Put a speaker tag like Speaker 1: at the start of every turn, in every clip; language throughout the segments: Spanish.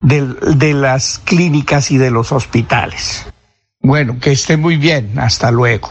Speaker 1: del- de, las clínicas y de los hospitales. Bueno, que esté muy bien. Hasta luego.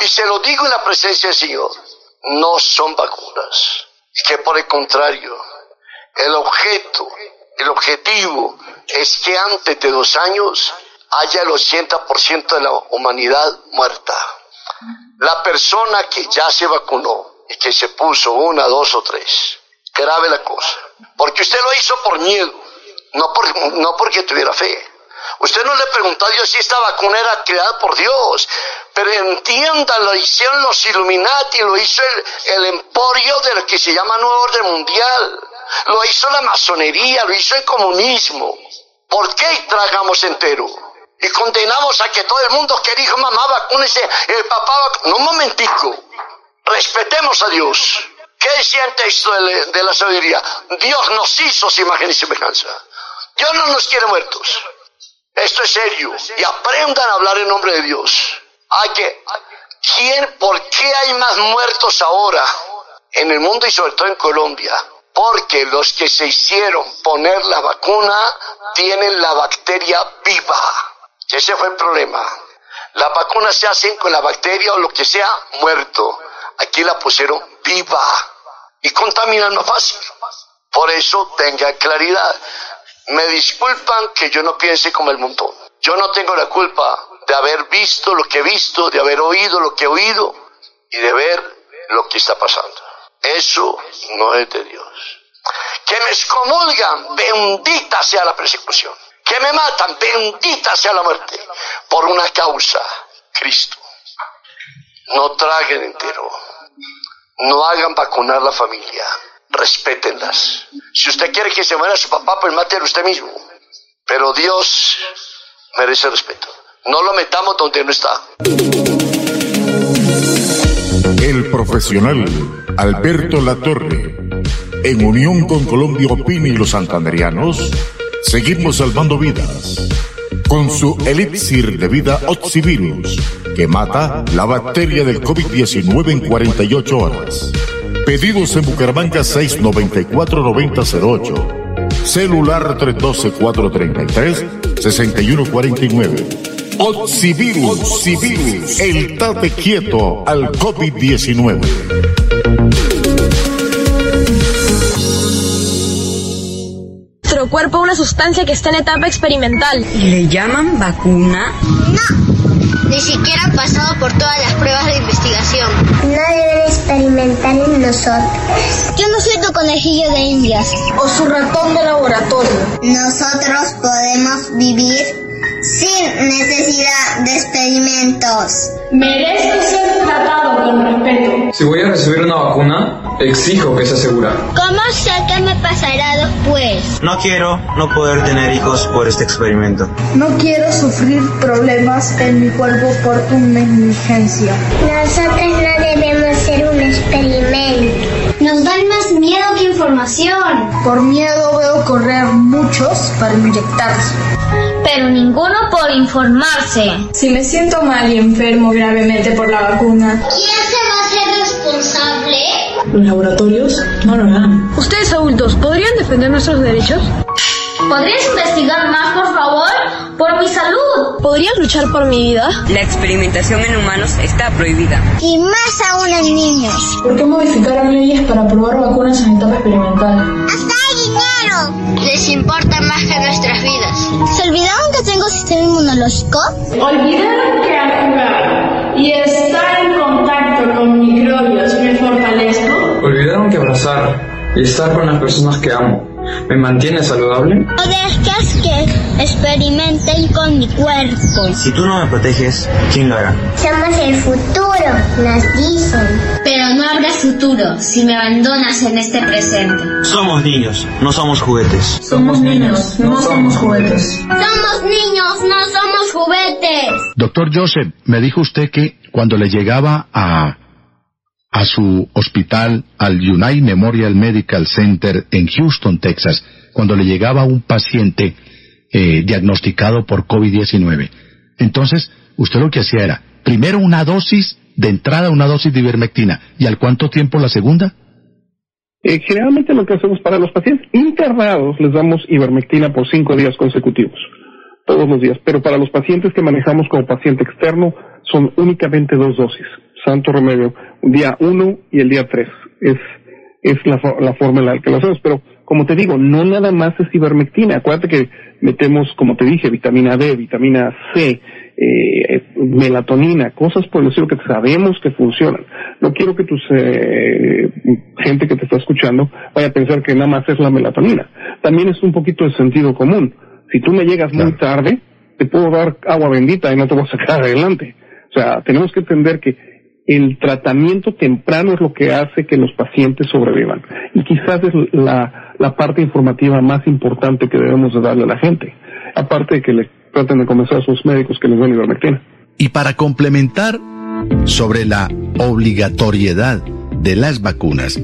Speaker 2: Y se lo digo en la presencia del Señor, no son vacunas. Que por el contrario, el objeto, el objetivo es que antes de dos años haya el 80% de la humanidad muerta. La persona que ya se vacunó y que se puso una, dos o tres, grave la cosa. Porque usted lo hizo por miedo, no, por, no porque tuviera fe. Usted no le preguntó a Dios si esta vacuna era creada por Dios. Pero entiendan, lo hicieron los Illuminati, lo hizo el, emporio de lo que se llama Nuevo Orden Mundial. Lo hizo la masonería, lo hizo el comunismo. ¿Por qué tragamos entero? Y condenamos a que todo el mundo que dijo mamá vacúnese, el papá No, un momentico. Respetemos a Dios. ¿Qué decía el texto de la sabiduría? Dios nos hizo su imagen y semejanza. Dios no nos quiere muertos. Esto es serio. Y aprendan a hablar en nombre de Dios. Hay que, ¿quién, ¿Por qué hay más muertos ahora en el mundo y sobre todo en Colombia? Porque los que se hicieron poner la vacuna tienen la bacteria viva. Ese fue el problema. Las vacunas se hacen con la bacteria o lo que sea muerto. Aquí la pusieron viva y contaminan más fácil. Por eso tengan claridad. Me disculpan que yo no piense como el montón. Yo no tengo la culpa de haber visto lo que he visto, de haber oído lo que he oído y de ver lo que está pasando. Eso no es de Dios. Que me excomulgan, bendita sea la persecución. Que me matan, bendita sea la muerte. Por una causa, Cristo. No traguen entero. No hagan vacunar la familia respétenlas. Si usted quiere que se muera su papá, pues mátelo usted mismo. Pero Dios merece respeto. No lo metamos donde no está.
Speaker 3: El profesional Alberto Latorre, en unión con Colombia Opini y los santanderianos, seguimos salvando vidas con su elixir de vida Oxivirus, que mata la bacteria del COVID-19 en 48 horas. Pedidos en Bucaramanga 694-9008. Celular 312-433-6149. Oxivirus, Oxivirus, el tate quieto al COVID-19.
Speaker 4: Nuestro cuerpo una sustancia que está en etapa experimental.
Speaker 5: ¿Y le llaman vacuna?
Speaker 6: No ni siquiera ha pasado por todas las pruebas de investigación.
Speaker 7: No deben experimentar en nosotros.
Speaker 6: Yo no soy tu conejillo de indias.
Speaker 4: O su ratón de laboratorio.
Speaker 7: Nosotros podemos vivir sin necesidad de experimentos.
Speaker 4: Merezco ser tratado con respeto.
Speaker 8: Si voy a recibir una vacuna, exijo que sea segura.
Speaker 6: ¿Cómo sé qué me pasará después?
Speaker 9: No quiero no poder tener hijos por este experimento.
Speaker 10: No quiero sufrir problemas en mi cuerpo por tu negligencia.
Speaker 7: Nosotros no debemos ser un experimento.
Speaker 6: Nos dan más miedo que información.
Speaker 10: Por miedo veo correr muchos para inyectarse.
Speaker 6: Pero ninguno por informarse.
Speaker 4: Si me siento mal y enfermo gravemente por la vacuna.
Speaker 6: ¿Quién se va a hacer responsable?
Speaker 10: Los laboratorios no lo harán.
Speaker 4: Ustedes adultos, ¿podrían defender nuestros derechos?
Speaker 6: ¿Podrías investigar más, por favor? Por mi salud.
Speaker 4: ¿Podrías luchar por mi vida?
Speaker 5: La experimentación en humanos está prohibida.
Speaker 7: Y más aún en niños.
Speaker 10: ¿Por qué modificaron leyes para probar vacunas en etapa experimental?
Speaker 7: ¡Hasta hay dinero!
Speaker 6: Les importa más que nuestras vidas.
Speaker 7: ¿Se olvidaron que tengo sistema inmunológico?
Speaker 4: Olvidaron que al jugar y estar en contacto con microbios me fortalezco.
Speaker 8: Olvidaron que abrazar y estar con las personas que amo ¿Me mantiene saludable?
Speaker 7: No dejes que experimenten con mi cuerpo.
Speaker 9: Si tú no me proteges, ¿quién lo hará?
Speaker 7: Somos el futuro, nos dicen.
Speaker 6: Pero no tu futuro si me abandonas en este presente.
Speaker 9: Somos niños, no somos juguetes.
Speaker 10: Somos niños, no somos juguetes.
Speaker 7: Somos niños, no somos juguetes.
Speaker 11: Doctor Joseph, me dijo usted que cuando le llegaba a, a su hospital, al United Memorial Medical Center en Houston, Texas, cuando le llegaba un paciente eh, diagnosticado por COVID-19, entonces usted lo que hacía era, primero una dosis de entrada, una dosis de ivermectina, ¿y al cuánto tiempo la segunda?
Speaker 12: Eh, generalmente lo que hacemos para los pacientes internados les damos ivermectina por cinco días consecutivos, todos los días, pero para los pacientes que manejamos como paciente externo son únicamente dos dosis, santo remedio, día uno y el día tres, es, es la, la forma en la que lo hacemos, pero como te digo, no nada más es ivermectina, acuérdate que metemos, como te dije, vitamina D, vitamina C, eh, melatonina, cosas por el estilo que sabemos que funcionan. No quiero que tus eh, gente que te está escuchando vaya a pensar que nada más es la melatonina. También es un poquito de sentido común. Si tú me llegas muy tarde, te puedo dar agua bendita y no te voy a sacar adelante. O sea, tenemos que entender que el tratamiento temprano es lo que hace que los pacientes sobrevivan. Y quizás es la, la parte informativa más importante que debemos de darle a la gente. Aparte de que le traten de convencer a sus médicos que les den ivermectina.
Speaker 11: Y para complementar sobre la obligatoriedad de las vacunas,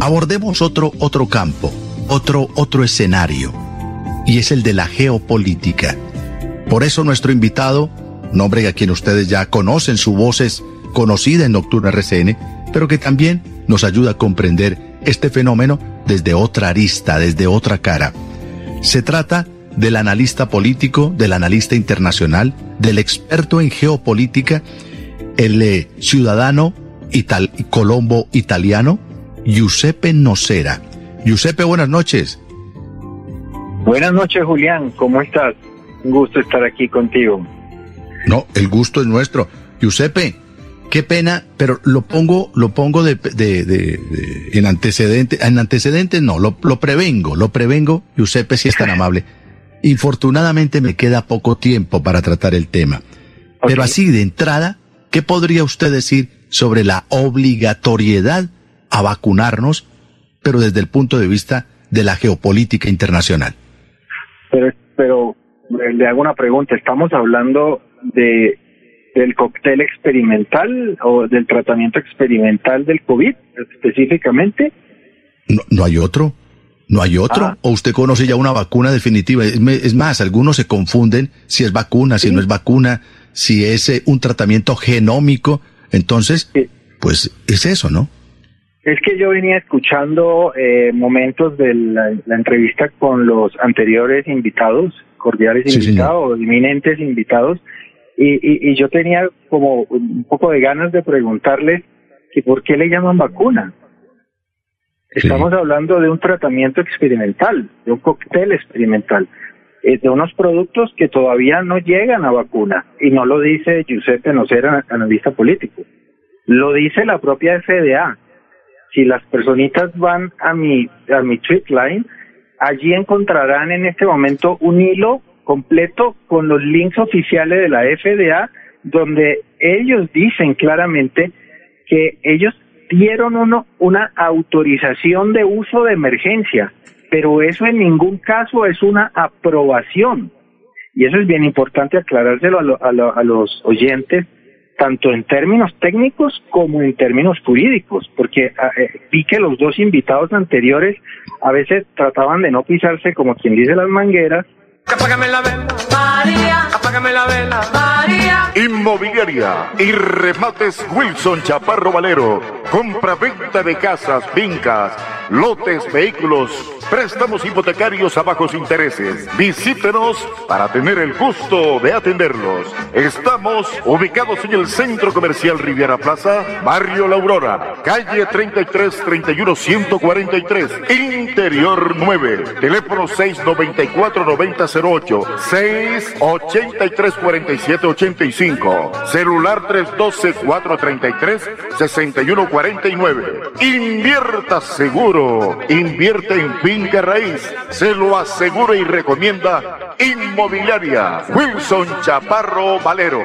Speaker 11: abordemos otro, otro campo, otro, otro escenario, y es el de la geopolítica. Por eso nuestro invitado, nombre a quien ustedes ya conocen, su voz es conocida en Nocturna RCN, pero que también nos ayuda a comprender este fenómeno desde otra arista, desde otra cara. Se trata del analista político, del analista internacional, del experto en geopolítica, el eh, ciudadano ital colombo italiano, Giuseppe Nocera. Giuseppe, buenas noches.
Speaker 13: Buenas noches, Julián. ¿Cómo estás? Un gusto estar aquí contigo.
Speaker 11: No, el gusto es nuestro. Giuseppe, qué pena, pero lo pongo, lo pongo de, de, de, en antecedentes, en antecedentes no, lo, lo prevengo, lo prevengo, Giuseppe, si es tan amable. Infortunadamente me queda poco tiempo para tratar el tema. Pero así de entrada, ¿qué podría usted decir sobre la obligatoriedad a vacunarnos, pero desde el punto de vista de la geopolítica internacional?
Speaker 13: Pero, pero le hago una pregunta. ¿Estamos hablando de del cóctel experimental o del tratamiento experimental del COVID específicamente?
Speaker 11: No, no hay otro. ¿No hay otro?
Speaker 13: Ah.
Speaker 11: ¿O usted conoce ya una vacuna definitiva? Es, más, algunos se confunden si es vacuna, si no es vacuna, si es eh, un tratamiento genómico. Entonces, pues es eso, ¿no?
Speaker 13: Es que yo venía escuchando eh, momentos de la, la entrevista con los anteriores invitados, cordiales
Speaker 11: Sí, señor.
Speaker 13: invitados, inminentes invitados, y, y, y yo tenía como un poco de ganas de preguntarles que por qué le llaman vacuna. Estamos hablando de un tratamiento experimental, de un cóctel experimental, eh, de unos productos que todavía no llegan a vacuna, y no lo dice Giuseppe Nocera, analista político, lo dice la propia FDA. Si las personitas van a mi, a mi tweet line, allí encontrarán en este momento un hilo completo con los links oficiales de la FDA, donde ellos dicen claramente que ellos dieron uno, una autorización de uso de emergencia, pero eso en ningún caso es una aprobación. Y eso es bien importante aclarárselo a, lo- a lo- a los oyentes, tanto en términos técnicos como en términos jurídicos, porque ah, eh, vi que los dos invitados anteriores a veces trataban de no pisarse como quien dice las mangueras
Speaker 14: Apágame la vela, María. Apágame la vela, María.
Speaker 3: Inmobiliaria y remates Wilson Chaparro Valero. Compra-venta de casas, fincas, lotes, vehículos, préstamos hipotecarios a bajos intereses. Visítenos para tener el gusto de atenderlos. Estamos ubicados en el Centro Comercial Riviera Plaza, Barrio La Aurora, calle 33 31 143, Interior 9, teléfono 694 9008, 683 47 85, celular 312 433 6149. Invierta seguro, invierte en finca raíz, se lo asegura y recomienda Inmobiliaria Wilson Chaparro Valero.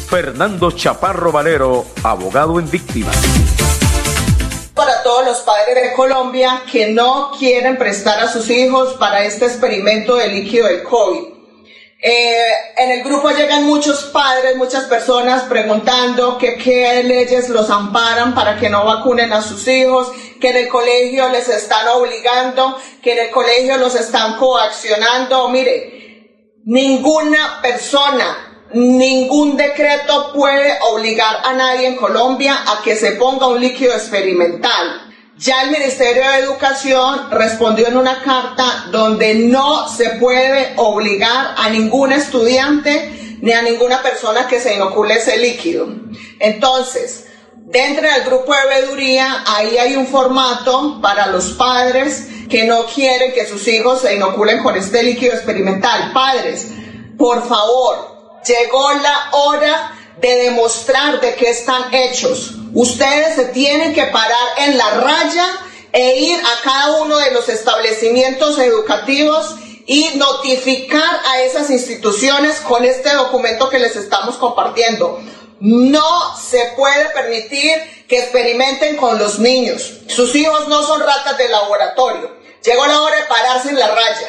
Speaker 15: Fernando Chaparro Valero, abogado en víctimas
Speaker 16: para todos los padres de Colombia que no quieren prestar a sus hijos para este experimento de líquido del COVID. Eh, en el grupo llegan muchos padres, muchas personas preguntando qué leyes los amparan para que no vacunen a sus hijos, que en el colegio les están obligando, que en el colegio los están coaccionando. Mire, ninguna persona, ningún decreto puede obligar a nadie en Colombia a que se ponga un líquido experimental. Ya el Ministerio de Educación respondió en una carta donde no se puede obligar a ningún estudiante ni a ninguna persona que se inocule ese líquido. Entonces, dentro del grupo de veeduría, ahí hay un formato para los padres que no quieren que sus hijos se inoculen con este líquido experimental. Padres, por favor, llegó la hora de demostrar de qué están hechos. Ustedes se tienen que parar en la raya e ir a cada uno de los establecimientos educativos y notificar a esas instituciones con este documento que les estamos compartiendo. No se puede permitir que experimenten con los niños. Sus hijos no son ratas de laboratorio. Llegó la hora de pararse en la raya.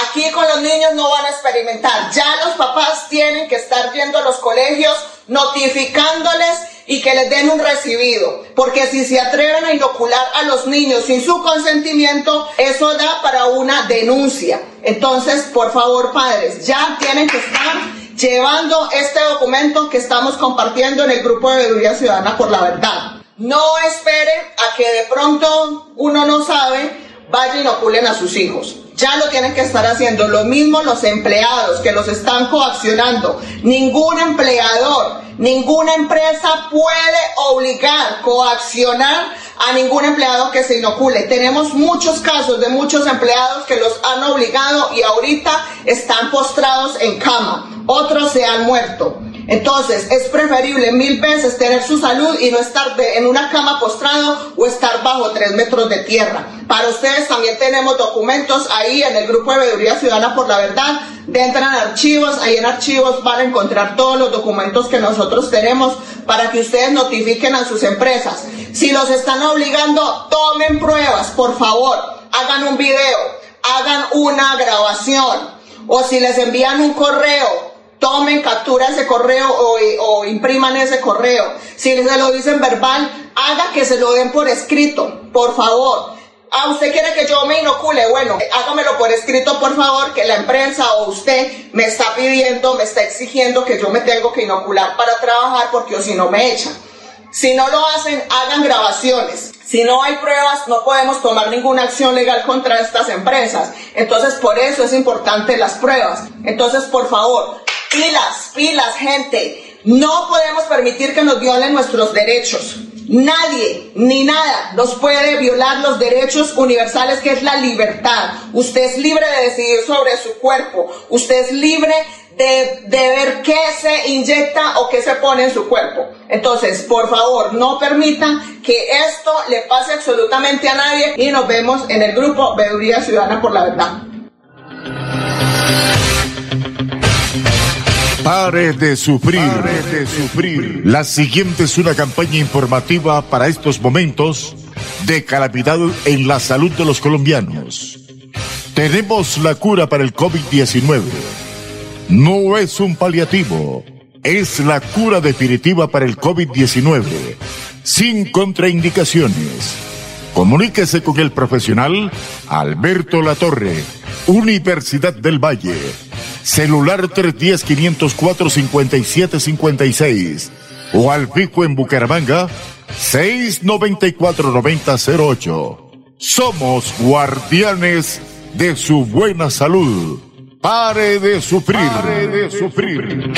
Speaker 16: Aquí con los niños no van a experimentar. Ya los papás tienen que estar yendo a los colegios notificándoles y que les den un recibido. Porque si se atreven a inocular a los niños sin su consentimiento, eso da para una denuncia. Entonces, por favor, padres, ya tienen que estar llevando este documento que estamos compartiendo en el grupo de Veeduría Ciudadana por la Verdad. No esperen a que de pronto uno no sabe, vaya y inoculen a sus hijos ya lo tienen que estar haciendo. Lo mismo los empleados que los están coaccionando. Ningún empleador, ninguna empresa puede obligar, coaccionar a ningún empleado que se inocule. Tenemos muchos casos de muchos empleados que los han obligado y ahorita están postrados en cama. Otros se han muerto. Entonces, es preferible mil veces tener su salud y no estar en una cama postrado o estar bajo tres metros de tierra. Para ustedes también tenemos documentos ahí en el grupo de Veeduría Ciudadana por la Verdad. Entran archivos, ahí en archivos van a encontrar todos los documentos que nosotros tenemos para que ustedes notifiquen a sus empresas. Si los están obligando, tomen pruebas, por favor. Hagan un video, hagan una grabación. O si les envían un correo, tomen captura ese correo o, impriman ese correo. Si se lo dicen verbal, haga que se lo den por escrito, por favor. Ah, usted quiere que yo me inocule, bueno, hágamelo por escrito, por favor, que la empresa o usted me está pidiendo, me está exigiendo que yo me tengo que inocular para trabajar porque o si no me echan. Si no lo hacen, hagan grabaciones. Si no hay pruebas, no podemos tomar ninguna acción legal contra estas empresas. Entonces, por eso es importante las pruebas. Entonces, por favor, Pilas, pilas, gente. No podemos permitir que nos violen nuestros derechos. Nadie ni nada nos puede violar los derechos universales que es la libertad. Usted es libre de decidir sobre su cuerpo. Usted es libre de, de, ver qué se inyecta o qué se pone en su cuerpo. Entonces, por favor, no permita que esto le pase absolutamente a nadie y nos vemos en el grupo Veeduría Ciudadana por la Verdad.
Speaker 3: Pare de sufrir. de sufrir. La siguiente es una campaña informativa para estos momentos de calamidad en la salud de los colombianos. Tenemos la cura para el COVID-19. No es un paliativo, es la cura definitiva para el COVID-19, sin contraindicaciones. Comuníquese con el profesional Alberto Latorre, Universidad del Valle celular 310-504-5756 o al pico en Bucaramanga 694-9008. Somos guardianes de su buena salud. Pare de sufrir. Pare de sufrir.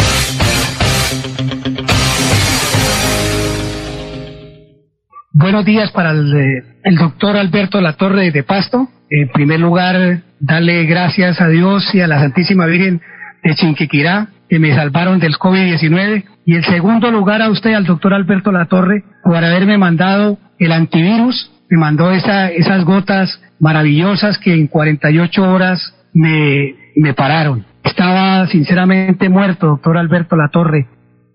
Speaker 17: Buenos días para el, eh, el doctor Alberto Latorre de Pasto. En primer lugar, darle gracias a Dios y a la Santísima Virgen de Chinquiquirá que me salvaron del COVID-19. Y en segundo lugar a usted, al doctor Alberto Latorre, por haberme mandado el antivirus. Me mandó esa, esas gotas maravillosas que en 48 horas me, me pararon. Estaba sinceramente muerto, doctor Alberto Latorre.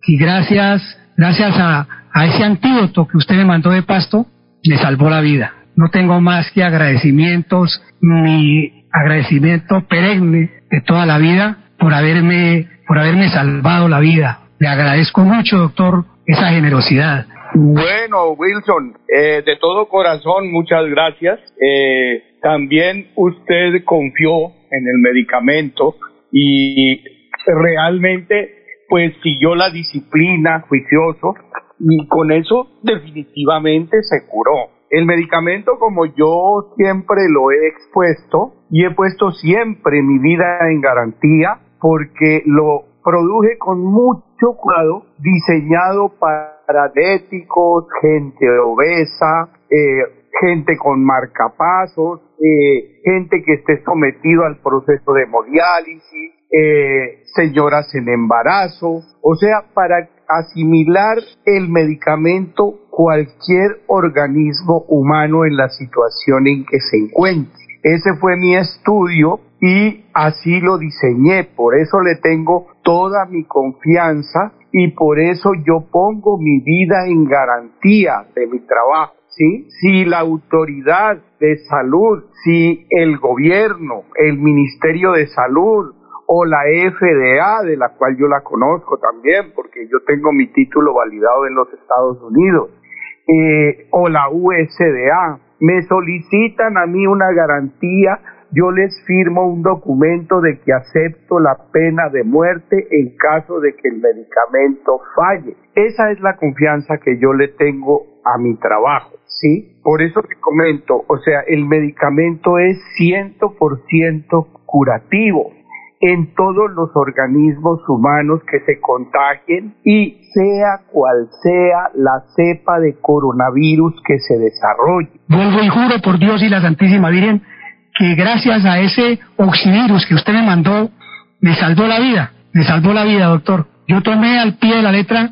Speaker 17: Y gracias, gracias a, a ese antídoto que usted me mandó de pasto, me salvó la vida. No tengo más que agradecimientos, mi agradecimiento perenne de toda la vida por haberme, por haberme salvado la vida. Le agradezco mucho, doctor, esa generosidad.
Speaker 18: Bueno, Wilson, eh, de todo corazón, muchas gracias. Eh, también usted confió en el medicamento y realmente pues siguió la disciplina juicioso y con eso definitivamente se curó. El medicamento, como yo siempre lo he expuesto y he puesto siempre mi vida en garantía, porque lo produje con mucho cuidado, diseñado para diabéticos, gente obesa, eh, gente con marcapasos, eh, gente que esté sometido al proceso de hemodiálisis, eh, señoras en embarazo, o sea, para asimilar el medicamento cualquier organismo humano en la situación en que se encuentre. Ese fue mi estudio y así lo diseñé, por eso le tengo toda mi confianza y por eso yo pongo mi vida en garantía de mi trabajo. Si la autoridad de salud, si el gobierno, el Ministerio de Salud, o la FDA, de la cual yo la conozco también, porque yo tengo mi título validado en los Estados Unidos, eh, o la USDA, me solicitan a mí una garantía, yo les firmo un documento de que acepto la pena de muerte en caso de que el medicamento falle. Esa es la confianza que yo le tengo a mi trabajo, ¿sí? Por eso te comento, o sea, el medicamento es 100% curativo en todos los organismos humanos que se contagien y sea cual sea la cepa de coronavirus que se desarrolle.
Speaker 17: Vuelvo y juro por Dios y la Santísima Virgen que gracias a ese oxivirus que usted me mandó, me salvó la vida, me salvó la vida, doctor. Yo tomé al pie de la letra,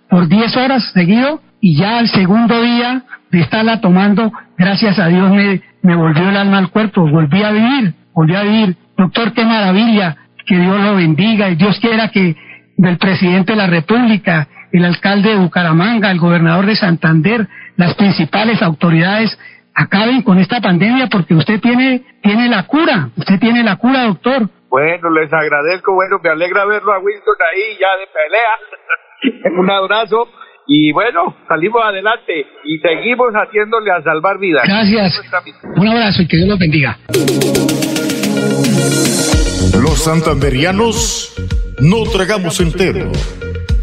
Speaker 17: por 10 horas seguido, y ya al segundo día de estarla tomando, gracias a Dios me, me volvió el alma al cuerpo, volví a vivir, volví a vivir. Doctor, qué maravilla, que Dios lo bendiga y Dios quiera que del presidente de la República, el alcalde de Bucaramanga, el gobernador de Santander, las principales autoridades acaben con esta pandemia porque usted tiene, tiene la cura, usted tiene la cura, doctor.
Speaker 18: Bueno, les agradezco, bueno, me alegra verlo a Wilson ahí ya de pelea. Un abrazo y bueno, salimos adelante y seguimos haciéndole a salvar vidas.
Speaker 17: Gracias. Un abrazo y que Dios los bendiga.
Speaker 3: Los santanderianos no tragamos entero.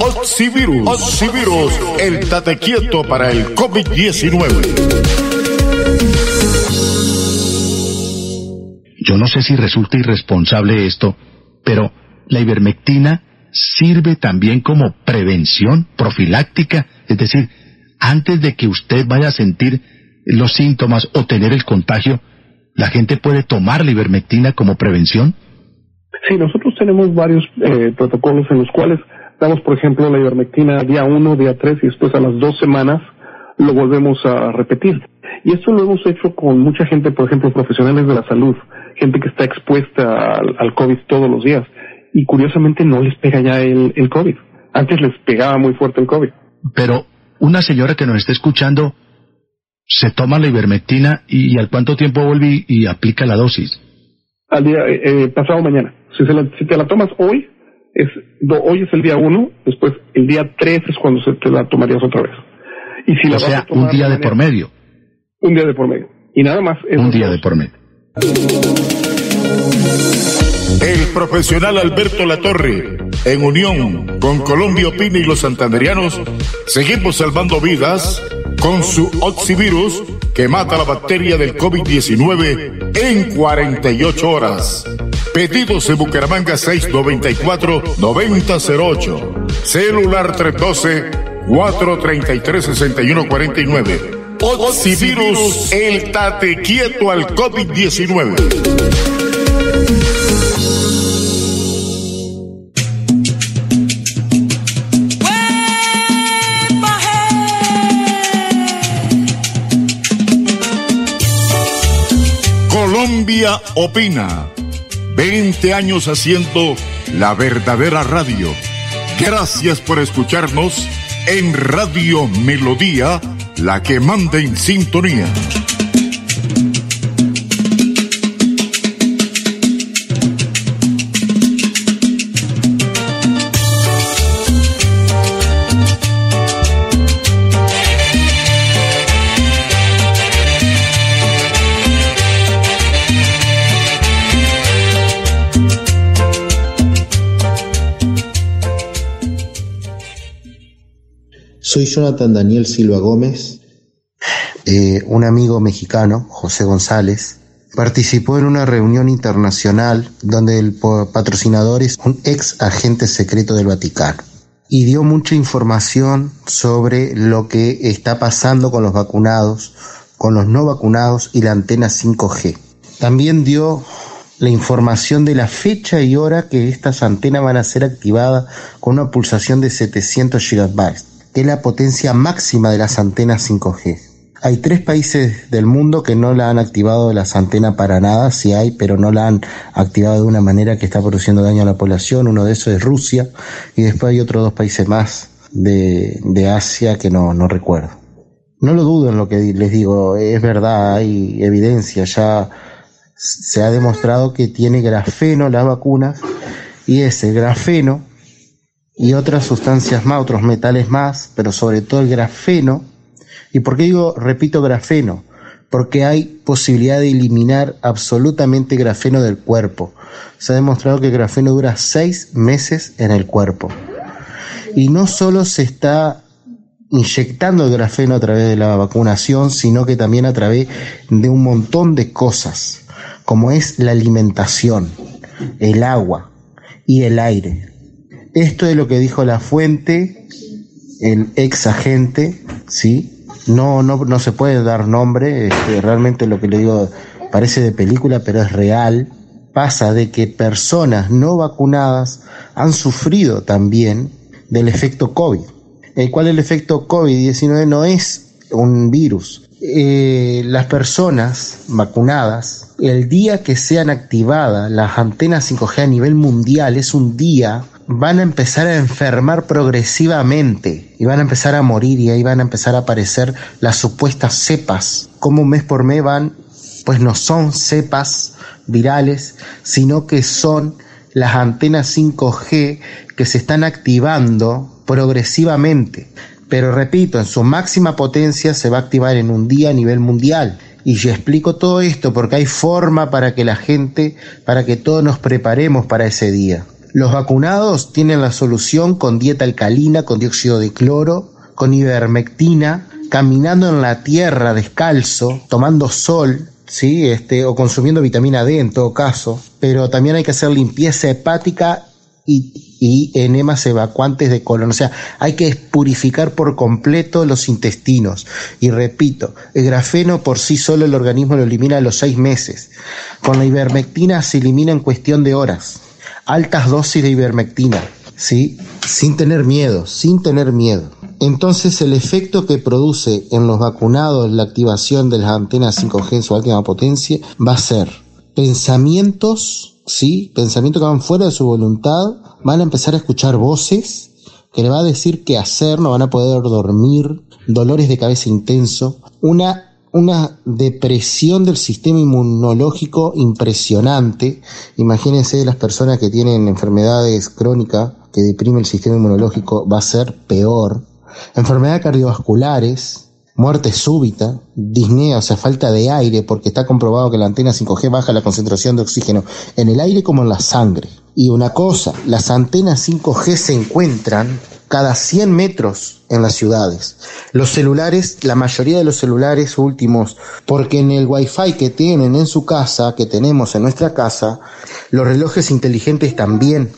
Speaker 3: Oxivirus. Oxivirus, el tate quieto para el COVID-19.
Speaker 11: Yo no sé si resulta irresponsable esto, pero la ivermectina sirve también como prevención profiláctica, es decir, antes de que usted vaya a sentir los síntomas o tener el contagio, ¿la gente puede tomar la ivermectina como prevención?
Speaker 12: Sí, nosotros tenemos varios eh, protocolos en los cuales damos, por ejemplo, la ivermectina día 1, día 3 y después a las dos semanas lo volvemos a repetir. Y esto lo hemos hecho con mucha gente, por ejemplo, profesionales de la salud, gente que está expuesta al, COVID todos los días y curiosamente no les pega ya el, el COVID. Antes les pegaba muy fuerte el COVID.
Speaker 11: Pero una señora que nos está escuchando se toma la ivermectina y, al cuánto tiempo vuelve y, aplica la dosis.
Speaker 12: Al día eh, eh, pasado mañana. Si, se la, si te la tomas hoy, es hoy es el día uno, después el día tres es cuando se te la tomarías otra vez.
Speaker 11: Y si o sea, un día de por medio.
Speaker 12: Un día de por medio. Y nada más.
Speaker 11: Un día de por medio.
Speaker 3: El profesional Alberto Latorre, en unión con Colombia Opina y los santanderianos, seguimos salvando vidas con su Oxivirus que mata la bacteria del COVID-19 en 48 horas. Pedidos en Bucaramanga 694-9008. Celular 312-433-6149. Oxivirus, el tate quieto al COVID-19. Colombia opina. 20 años haciendo la verdadera radio. Gracias por escucharnos en Radio Melodía, la que manda en sintonía.
Speaker 19: Soy Jonathan Daniel Silva Gómez. Eh, un amigo mexicano, José González, participó en una reunión internacional donde el patrocinador es un ex agente secreto del Vaticano y dio mucha información sobre lo que está pasando con los vacunados, con los no vacunados y la antena 5G. También dio la información de la fecha y hora que estas antenas van a ser activadas con una pulsación de 700 GB es la potencia máxima de las antenas 5G. Hay tres países del mundo que no la han activado las antenas para nada, sí hay, pero no la han activado de una manera que está produciendo daño a la población. Uno de esos es Rusia y después hay otros dos países más de, de Asia que no, no recuerdo. No lo dudo en lo que les digo, es verdad, hay evidencia, ya se ha demostrado que tiene grafeno las vacunas y ese grafeno y otras sustancias más, otros metales más, pero sobre todo el grafeno. ¿Y por qué digo, repito, grafeno? Porque hay posibilidad de eliminar absolutamente grafeno del cuerpo. Se ha demostrado que el grafeno dura seis meses en el cuerpo. Y no solo se está inyectando el grafeno a través de la vacunación, sino que también a través de un montón de cosas, como es la alimentación, el agua y el aire. Esto es lo que dijo la fuente, el ex agente, ¿sí? No, no, no se puede dar nombre, este, realmente lo que le digo parece de película, pero es real. Pasa de que personas no vacunadas han sufrido también del efecto COVID. El cual el efecto COVID-19 no es un virus. Eh, las personas vacunadas, el día que sean activadas las antenas 5G a nivel mundial, es un día van a empezar a enfermar progresivamente y van a empezar a morir y ahí van a empezar a aparecer las supuestas cepas. Como mes por mes van, pues no son cepas virales, sino que son las antenas 5G que se están activando progresivamente. Pero repito, en su máxima potencia se va a activar en un día a nivel mundial. Y yo explico todo esto porque hay forma para que la gente, para que todos nos preparemos para ese día. Los vacunados tienen la solución con dieta alcalina, con dióxido de cloro, con ivermectina, caminando en la tierra descalzo, tomando sol, ¿sí? Este, o consumiendo vitamina D en todo caso, pero también hay que hacer limpieza hepática y, y, enemas evacuantes de colon. O sea, hay que purificar por completo los intestinos. Y repito, el grafeno por sí solo el organismo lo elimina a los seis meses. Con la ivermectina se elimina en cuestión de horas altas dosis de ivermectina, ¿sí? Sin tener miedo, sin tener miedo. Entonces el efecto que produce en los vacunados la activación de las antenas 5G en su última potencia va a ser pensamientos, ¿sí? Pensamientos que van fuera de su voluntad, van a empezar a escuchar voces que le va a decir qué hacer, no van a poder dormir, dolores de cabeza intenso, una una depresión del sistema inmunológico impresionante. Imagínense las personas que tienen enfermedades crónicas que deprime el sistema inmunológico, va a ser peor. Enfermedades cardiovasculares, muerte súbita, disnea, o sea, falta de aire, porque está comprobado que la antena 5G baja la concentración de oxígeno en el aire como en la sangre. Y una cosa, las antenas 5G se encuentran cada 100 metros en las ciudades. Los celulares, la mayoría de los celulares últimos, porque en el wifi que tienen en su casa, que tenemos en nuestra casa, los relojes inteligentes también.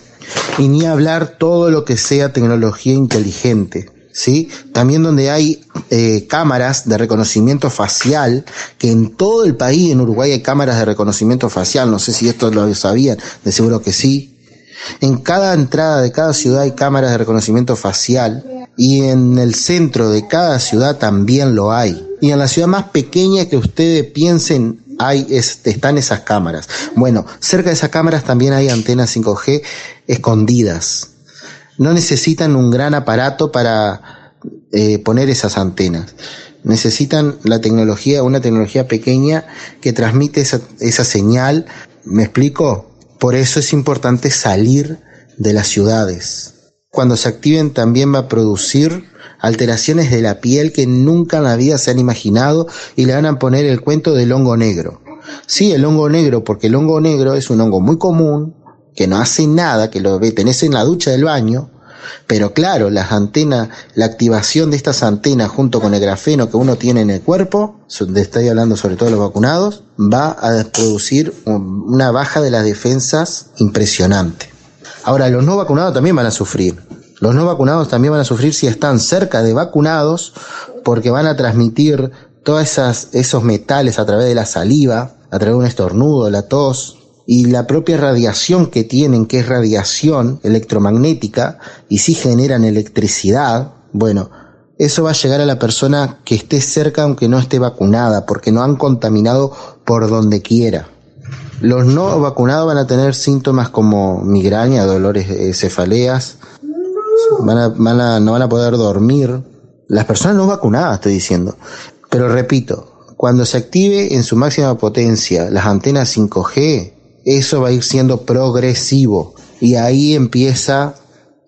Speaker 19: Y ni hablar todo lo que sea tecnología inteligente. ¿Sí? También donde hay eh, cámaras de reconocimiento facial, que en todo el país, en Uruguay hay cámaras de reconocimiento facial, no sé si esto lo sabían, de seguro que sí, en cada entrada de cada ciudad hay cámaras de reconocimiento facial y en el centro de cada ciudad también lo hay. Y en la ciudad más pequeña que ustedes piensen hay están esas cámaras. Bueno, cerca de esas cámaras también hay antenas 5G escondidas. No necesitan un gran aparato para eh, poner esas antenas. Necesitan la tecnología, una tecnología pequeña que transmite esa, esa señal. ¿Me explico? Por eso es importante salir de las ciudades. Cuando se activen también va a producir alteraciones de la piel que nunca en la vida se han imaginado y le van a poner el cuento del hongo negro. Sí, el hongo negro, porque el hongo negro es un hongo muy común, que no hace nada, que lo tenés en la ducha del baño, pero claro, las antenas, la activación de estas antenas junto con el grafeno que uno tiene en el cuerpo, estoy hablando sobre todo de los vacunados, va a producir una baja de las defensas impresionante. Ahora, los no vacunados también van a sufrir. Los no vacunados también van a sufrir si están cerca de vacunados porque van a transmitir todos esos metales a través de la saliva, a través de un estornudo, la tos, y la propia radiación que tienen, que es radiación electromagnética, y si generan electricidad, bueno, eso va a llegar a la persona que esté cerca aunque no esté vacunada, porque no han contaminado por donde quiera. Los no vacunados van a tener síntomas como migraña, dolores, de cefaleas, van a, van a, no van a poder dormir. Las personas no vacunadas, estoy diciendo. Pero repito, cuando se active en su máxima potencia las antenas 5G, eso va a ir siendo progresivo y ahí empieza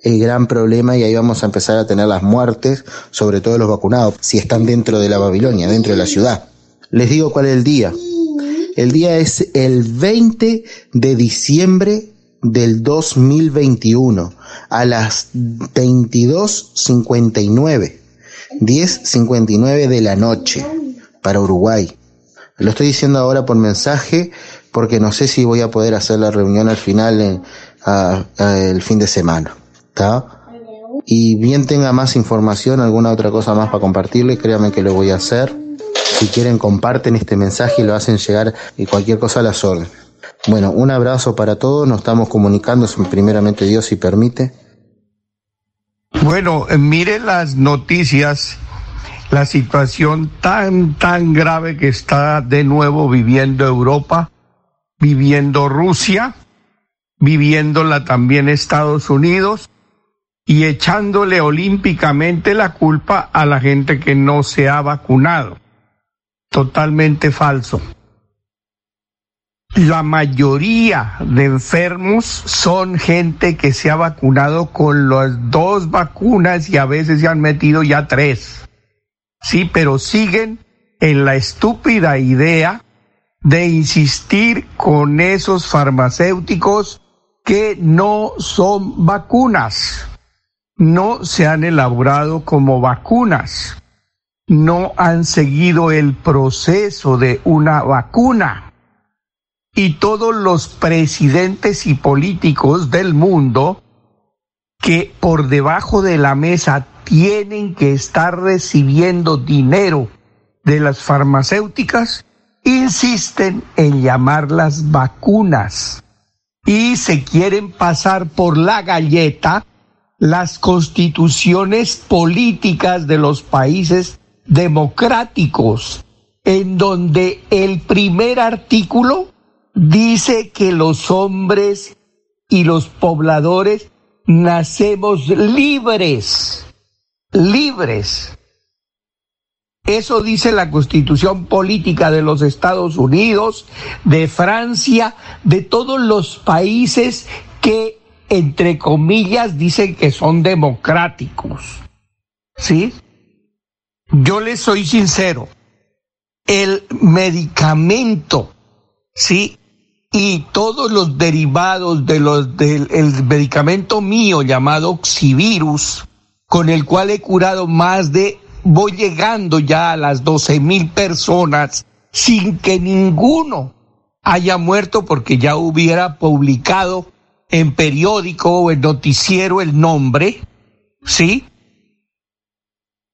Speaker 19: el gran problema y ahí vamos a empezar a tener las muertes, sobre todo los vacunados, si están dentro de la Babilonia, dentro de la ciudad. Les digo cuál es el día. El día es el 20 de diciembre del 2021 a las 22.59, 10.59 de la noche para Uruguay. Lo estoy diciendo ahora por mensaje porque no sé si voy a poder hacer la reunión al final el fin de semana. Y bien tenga más información, alguna otra cosa más para compartirle, créanme que lo voy a hacer. Si quieren comparten este mensaje y lo hacen llegar y cualquier cosa a las órdenes. Bueno, un abrazo para todos, nos estamos comunicando, primeramente Dios si permite.
Speaker 1: Bueno, eh, mire las noticias, la situación tan, tan grave que está de nuevo viviendo Europa viviendo Rusia, viviéndola también Estados Unidos y echándole olímpicamente la culpa a la gente que no se ha vacunado. Totalmente falso. La mayoría de enfermos son gente que se ha vacunado con las dos vacunas y a veces se han metido ya tres. Sí, pero siguen en la estúpida idea de insistir con esos farmacéuticos que no son vacunas, no se han elaborado como vacunas, no han seguido el proceso de una vacuna. Y todos los presidentes y políticos del mundo que por debajo de la mesa tienen que estar recibiendo dinero de las farmacéuticas, insisten en llamarlas vacunas y se quieren pasar por la galleta las constituciones políticas de los países democráticos, en donde el primer artículo dice que los hombres y los pobladores nacemos libres, libres. Eso dice la constitución política de los Estados Unidos, de Francia, de todos los países que, entre comillas, dicen que son democráticos. ¿Sí? Yo les soy sincero. El medicamento, ¿sí? Y todos los derivados de los, del el medicamento mío llamado Oxivirus, con el cual he curado más de voy llegando ya a las 12 mil personas sin que ninguno haya muerto porque ya hubiera publicado en periódico o en noticiero el nombre, ¿sí?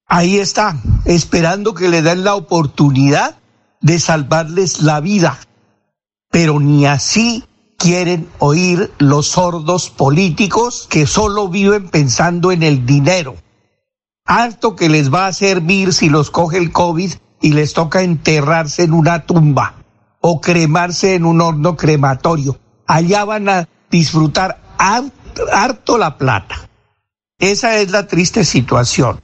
Speaker 1: Ahí está, esperando que le den la oportunidad de salvarles la vida. Pero ni así quieren oír los sordos políticos que solo viven pensando en el dinero harto que les va a servir si los coge el COVID y les toca enterrarse en una tumba o cremarse en un horno crematorio. Allá van a disfrutar harto la plata. Esa es la triste situación.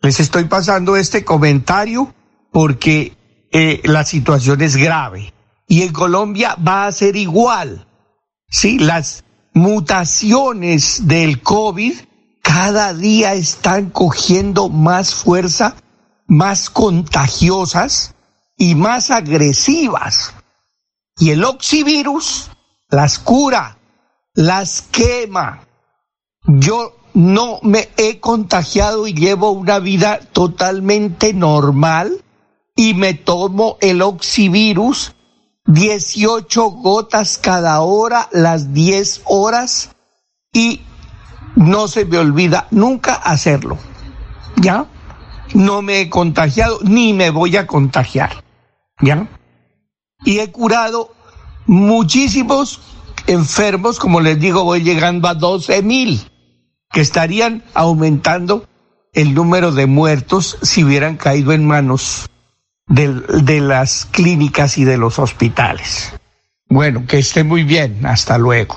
Speaker 1: Les estoy pasando este comentario porque eh, la situación es grave. Y en Colombia va a ser igual. Sí, las mutaciones del COVID cada día están cogiendo más fuerza, más contagiosas y más agresivas. Y el oxivirus las cura, las quema. Yo no me he contagiado y llevo una vida totalmente normal y me tomo el oxivirus 18 gotas cada hora, las 10 horas y no se me olvida nunca hacerlo. ¿Ya? No me he contagiado ni me voy a contagiar. ¿Ya? Y he curado muchísimos enfermos, como les digo, voy llegando a 12 mil, que estarían aumentando el número de muertos si hubieran caído en manos de, de las clínicas y de los hospitales. Bueno, que esté muy bien. Hasta luego.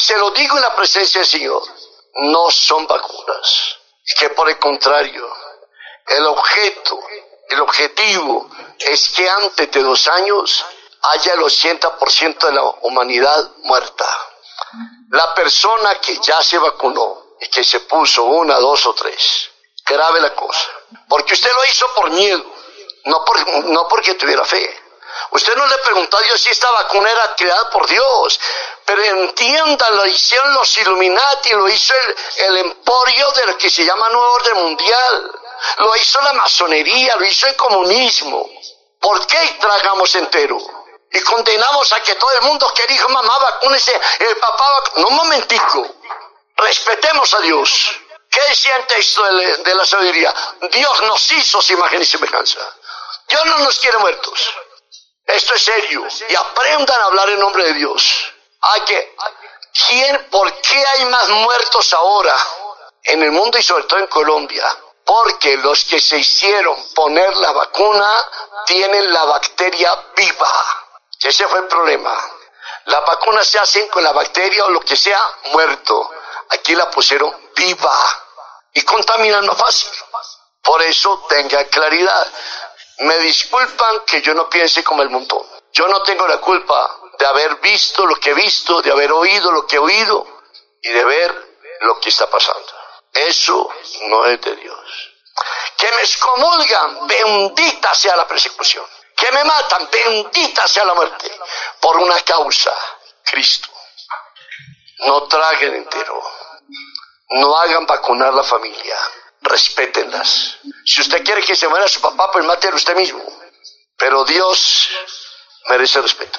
Speaker 2: Se lo digo en la presencia del Señor, no son vacunas. Que por el contrario, el objeto, el objetivo es que antes de dos años haya el 80% de la humanidad muerta. La persona que ya se vacunó y que se puso una, dos o tres, grave la cosa. Porque usted lo hizo por miedo, no, por, no porque tuviera fe. Usted no le preguntó a Dios si esta vacuna era creada por Dios. Pero entiendan, lo hicieron los Illuminati, lo hizo el, emporio de lo que se llama Nuevo Orden Mundial. Lo hizo la masonería, lo hizo el comunismo. ¿Por qué tragamos entero? Y condenamos a que todo el mundo que dijo mamá vacúnese, el papá No, un momentico. Respetemos a Dios. ¿Qué decía el texto de, de la sabiduría? Dios nos hizo su imagen y semejanza. Dios no nos quiere muertos. Esto es serio. Y aprendan a hablar en nombre de Dios. Hay que, ¿quién, ¿Por qué hay más muertos ahora en el mundo y sobre todo en Colombia? Porque los que se hicieron poner la vacuna tienen la bacteria viva. Ese fue el problema. La vacuna se hacen con la bacteria o lo que sea muerto. Aquí la pusieron viva y contaminan más fácil. Por eso tengan claridad. Me disculpan que yo no piense como el montón. Yo no tengo la culpa de haber visto lo que he visto, de haber oído lo que he oído y de ver lo que está pasando. Eso no es de Dios. Que me excomulgan, bendita sea la persecución. Que me matan, bendita sea la muerte. Por una causa, Cristo. No traguen entero. No hagan vacunar la familia respétenlas. Si usted quiere que se muera su papá, pues mátelo usted mismo. Pero Dios merece respeto.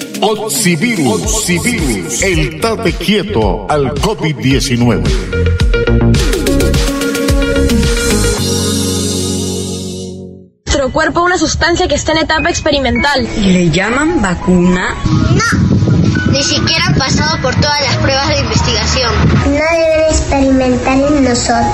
Speaker 3: Oxivirus, Oxivirus, el tate quieto al COVID-19.
Speaker 20: Nuestro cuerpo una sustancia que está en etapa experimental.
Speaker 5: ¿Le llaman vacuna?
Speaker 7: No, ni siquiera han pasado por todas las pruebas de investigación. No deben experimentar en nosotros.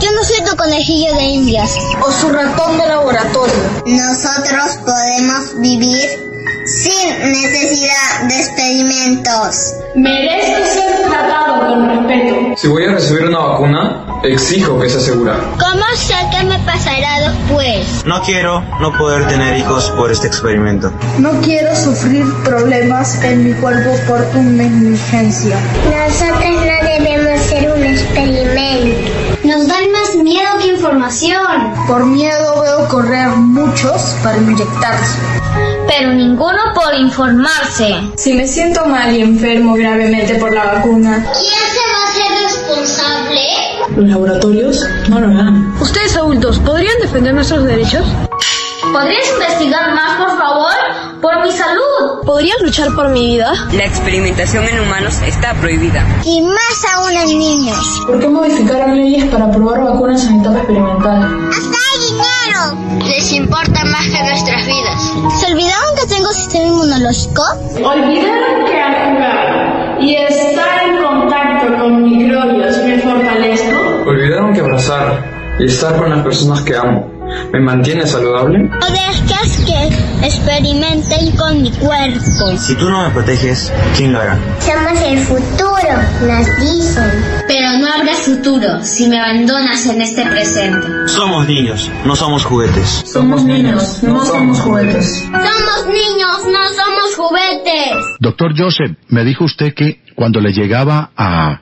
Speaker 7: Yo no soy tu conejillo de indias.
Speaker 10: O su ratón de laboratorio.
Speaker 7: Nosotros podemos vivir sin necesidad de experimentos.
Speaker 4: Merezco ser tratado con respeto.
Speaker 8: Si voy a recibir una vacuna, exijo que sea segura.
Speaker 7: ¿Cómo sé qué me pasará después?
Speaker 9: No quiero no poder tener hijos por este experimento.
Speaker 10: No quiero sufrir problemas en mi cuerpo por una negligencia.
Speaker 7: Nosotros no debemos ser un experimento.
Speaker 6: Nos dan más miedo que información.
Speaker 10: Por miedo veo correr muchos para inyectarse.
Speaker 6: Pero ninguno por informarse.
Speaker 4: Si me siento mal y enfermo gravemente por la vacuna,
Speaker 7: ¿Quién se va a hacer responsable?
Speaker 4: los laboratorios no lo harán.
Speaker 20: Ustedes adultos, ¿podrían defender nuestros derechos?
Speaker 6: ¿Podrías investigar más, por favor? Por mi salud.
Speaker 20: ¿Podrían luchar por mi vida?
Speaker 5: La experimentación en humanos está prohibida.
Speaker 7: Y más aún en niños.
Speaker 4: ¿Por qué modificaron leyes para probar vacunas en etapa experimental?
Speaker 7: ¡Hasta Les importa más que nuestras vidas. ¿Se olvidaron que tengo sistema inmunológico?
Speaker 4: Olvidaron que al jugar y estar en contacto con microbios me fortalezco.
Speaker 8: Olvidaron que abrazar y estar con las personas que amo me mantiene saludable.
Speaker 7: No dejes que experimenten con mi cuerpo.
Speaker 9: Si tú no me proteges, ¿quién lo hará?
Speaker 7: Somos el futuro, nos dicen.
Speaker 6: Pero no habrá futuro si me abandonas en este presente.
Speaker 9: Somos niños, no somos juguetes.
Speaker 4: Somos niños, no somos juguetes.
Speaker 7: Somos niños, no somos juguetes.
Speaker 11: Doctor Joseph, me dijo usted que cuando le llegaba a,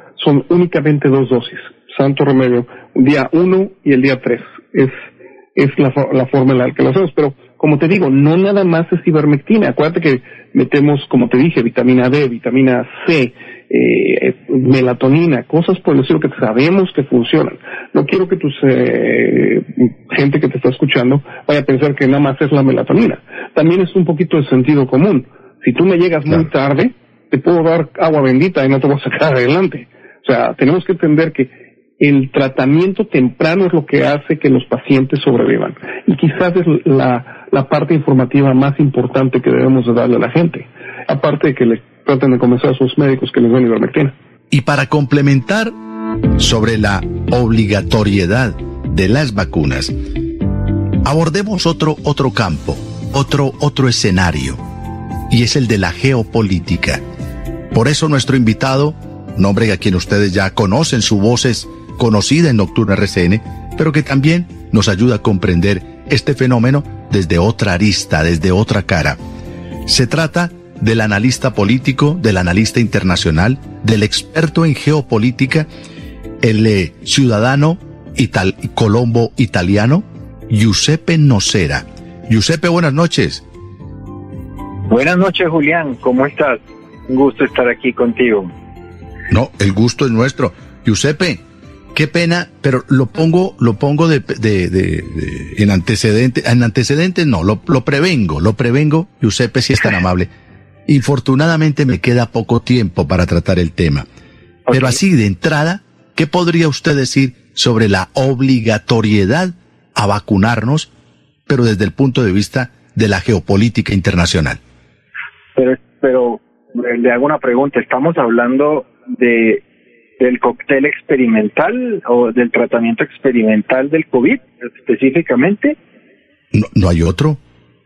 Speaker 12: son únicamente dos dosis, santo remedio, día uno y el día tres, es, es la, la forma en la que lo hacemos, pero como te digo, no nada más es ivermectina, acuérdate que metemos, como te dije, vitamina D, vitamina C, eh, melatonina, cosas por el estilo que sabemos que funcionan. No quiero que tus eh, gente que te está escuchando vaya a pensar que nada más es la melatonina. También es un poquito de sentido común. Si tú me llegas muy tarde, te puedo dar agua bendita y no te voy a sacar adelante. Tenemos que entender que el tratamiento temprano es lo que hace que los pacientes sobrevivan. Y quizás es la, parte informativa más importante que debemos de darle a la gente. Aparte de que le traten de convencer a sus médicos que les den ivermectina.
Speaker 11: Y para complementar sobre la obligatoriedad de las vacunas, abordemos otro, otro campo, otro, otro escenario, y es el de la geopolítica. Por eso nuestro invitado, un hombre a quien ustedes ya conocen, su voz es conocida en Nocturna RCN, pero que también nos ayuda a comprender este fenómeno desde otra arista, desde otra cara. Se trata del analista político, del analista internacional, del experto en geopolítica, el eh, ciudadano colombo italiano, Giuseppe Nocera. Giuseppe, buenas noches.
Speaker 13: Buenas noches, Julián. ¿Cómo estás? Un gusto estar aquí contigo.
Speaker 11: No, el gusto es nuestro. Giuseppe, qué pena, pero lo pongo, lo pongo de, de, de, de en antecedentes, en antecedentes no, lo, lo prevengo, lo prevengo, Giuseppe, si es tan amable. Infortunadamente me queda poco tiempo para tratar el tema. Pero así de entrada, ¿qué podría usted decir sobre la obligatoriedad a vacunarnos, pero desde el punto de vista de la geopolítica internacional.
Speaker 13: Pero, pero eh, le hago una pregunta. ¿Estamos hablando de del cóctel experimental o del tratamiento experimental del COVID específicamente?
Speaker 11: No, no hay otro.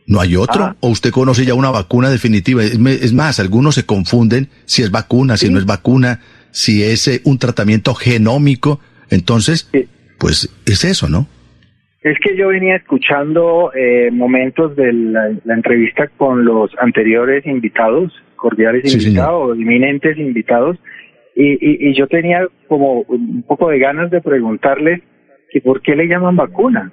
Speaker 11: ¿No hay otro?
Speaker 13: Ah.
Speaker 11: ¿O usted conoce ya una vacuna definitiva? Es, más, algunos se confunden si es vacuna, si no es vacuna, si es eh, un tratamiento genómico. Entonces, pues es eso, ¿no?
Speaker 13: Es que yo venía escuchando eh, momentos de la, la entrevista con los anteriores invitados, cordiales
Speaker 11: Sí, señor.
Speaker 13: invitados, eminentes invitados, y, y, y yo tenía como un poco de ganas de preguntarles que por qué le llaman vacuna.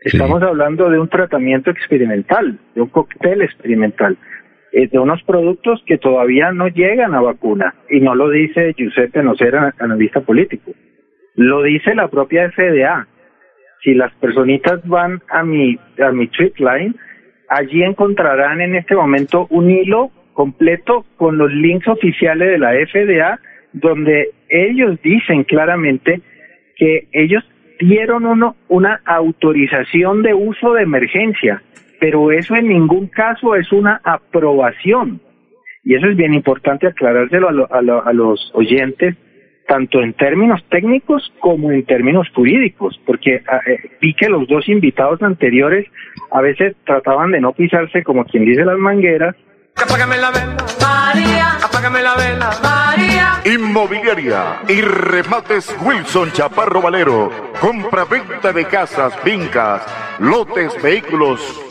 Speaker 13: Estamos hablando de un tratamiento experimental, de un cóctel experimental, eh, de unos productos que todavía no llegan a vacuna, y no lo dice Giuseppe Nocera, analista político, lo dice la propia FDA si las personitas van a mi a mi tweet line, allí encontrarán en este momento un hilo completo con los links oficiales de la FDA donde ellos dicen claramente que ellos dieron uno, una autorización de uso de emergencia, pero eso en ningún caso es una aprobación. Y eso es bien importante aclarárselo a, lo- a lo- a los oyentes tanto en términos técnicos como en términos jurídicos, porque ah, eh, vi que los dos invitados anteriores a veces trataban de no pisarse como quien dice las mangueras.
Speaker 14: Apágame la vela, María. Apágame la vela, María.
Speaker 3: Inmobiliaria y remates Wilson Chaparro Valero. Compra-venta de casas, fincas, lotes, vehículos,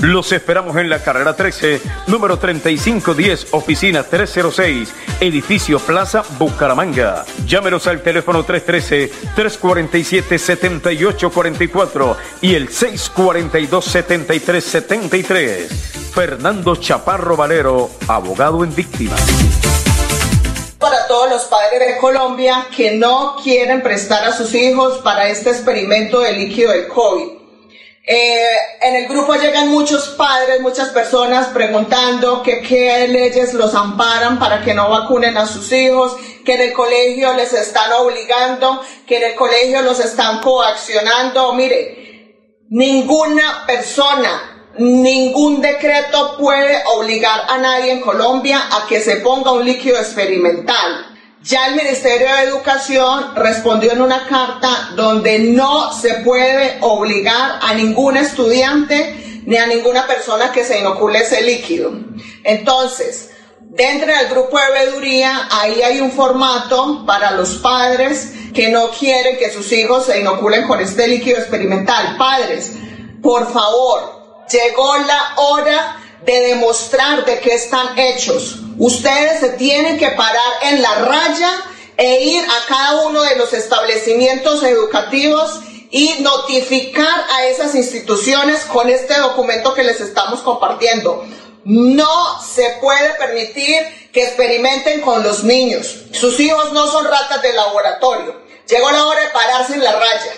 Speaker 15: Los esperamos en la carrera 13, número 3510, oficina 306, edificio Plaza Bucaramanga. Llámenos al teléfono 313-347-7844 y el 642-7373. Fernando Chaparro Valero, abogado en víctimas.
Speaker 16: Para todos los padres de Colombia que no quieren prestar a sus hijos para este experimento de líquido del COVID. Eh, en el grupo llegan muchos padres, muchas personas preguntando que qué leyes los amparan para que no vacunen a sus hijos, que en el colegio les están obligando, que en el colegio los están coaccionando. Mire, ninguna persona, ningún decreto puede obligar a nadie en Colombia a que se ponga un líquido experimental. Ya el Ministerio de Educación respondió en una carta donde no se puede obligar a ningún estudiante ni a ninguna persona que se inocule ese líquido. Entonces, dentro del grupo de veeduría, ahí hay un formato para los padres que no quieren que sus hijos se inoculen con este líquido experimental. Padres, por favor, llegó la hora de demostrar de qué están hechos. Ustedes se tienen que parar en la raya e ir a cada uno de los establecimientos educativos y notificar a esas instituciones con este documento que les estamos compartiendo. No se puede permitir que experimenten con los niños. Sus hijos no son ratas de laboratorio. Llegó la hora de pararse en la raya.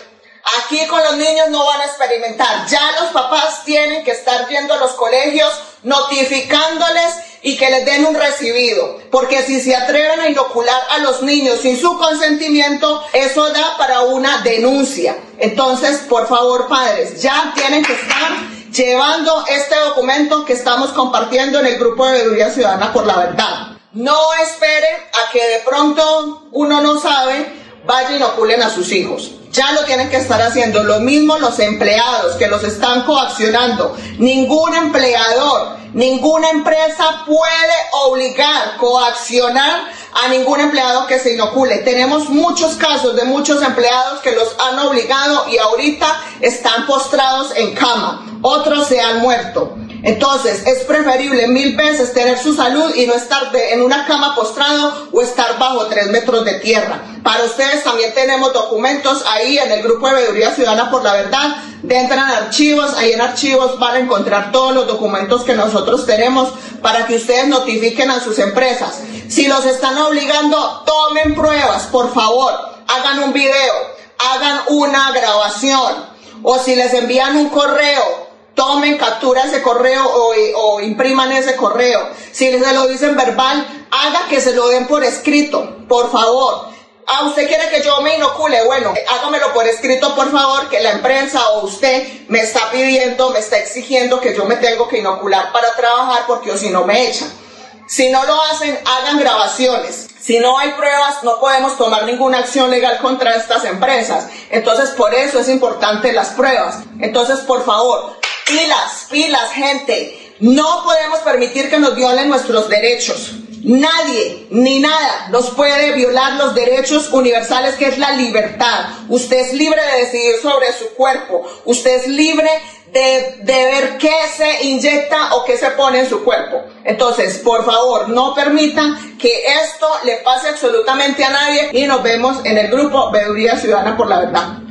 Speaker 16: Aquí con los niños no van a experimentar. Ya los papás tienen que estar yendo a los colegios notificándoles y que les den un recibido. Porque si se atreven a inocular a los niños sin su consentimiento, eso da para una denuncia. Entonces, por favor, padres, ya tienen que estar llevando este documento que estamos compartiendo en el grupo de Veeduría Ciudadana por la Verdad. No esperen a que de pronto uno no sabe, vaya y inoculen a sus hijos. Ya lo tienen que estar haciendo. Lo mismo los empleados que los están coaccionando. Ningún empleador, ninguna empresa puede obligar, coaccionar a ningún empleado que se inocule. Tenemos muchos casos de muchos empleados que los han obligado y ahorita están postrados en cama. Otros se han muerto. Entonces, es preferible mil veces tener su salud y no estar en una cama postrado o estar bajo tres metros de tierra. Para ustedes también tenemos documentos ahí en el grupo de Veeduría Ciudadana por la Verdad. Entran archivos, ahí en archivos van a encontrar todos los documentos que nosotros tenemos para que ustedes notifiquen a sus empresas. Si los están obligando, tomen pruebas, por favor. Hagan un video, hagan una grabación. O si les envían un correo, tomen captura ese correo o, impriman ese correo. Si se lo dicen verbal, haga que se lo den por escrito, por favor. Ah, usted quiere que yo me inocule, bueno, hágamelo por escrito, por favor, que la empresa o usted me está pidiendo, me está exigiendo que yo me tengo que inocular para trabajar porque o si no me echan. Si no lo hacen, hagan grabaciones. Si no hay pruebas, no podemos tomar ninguna acción legal contra estas empresas. Entonces, por eso es importante las pruebas. Entonces, por favor, Pilas, pilas, gente. No podemos permitir que nos violen nuestros derechos. Nadie ni nada nos puede violar los derechos universales que es la libertad. Usted es libre de decidir sobre su cuerpo. Usted es libre de, de, ver qué se inyecta o qué se pone en su cuerpo. Entonces, por favor, no permitan que esto le pase absolutamente a nadie y nos vemos en el grupo Veeduría Ciudadana por la Verdad.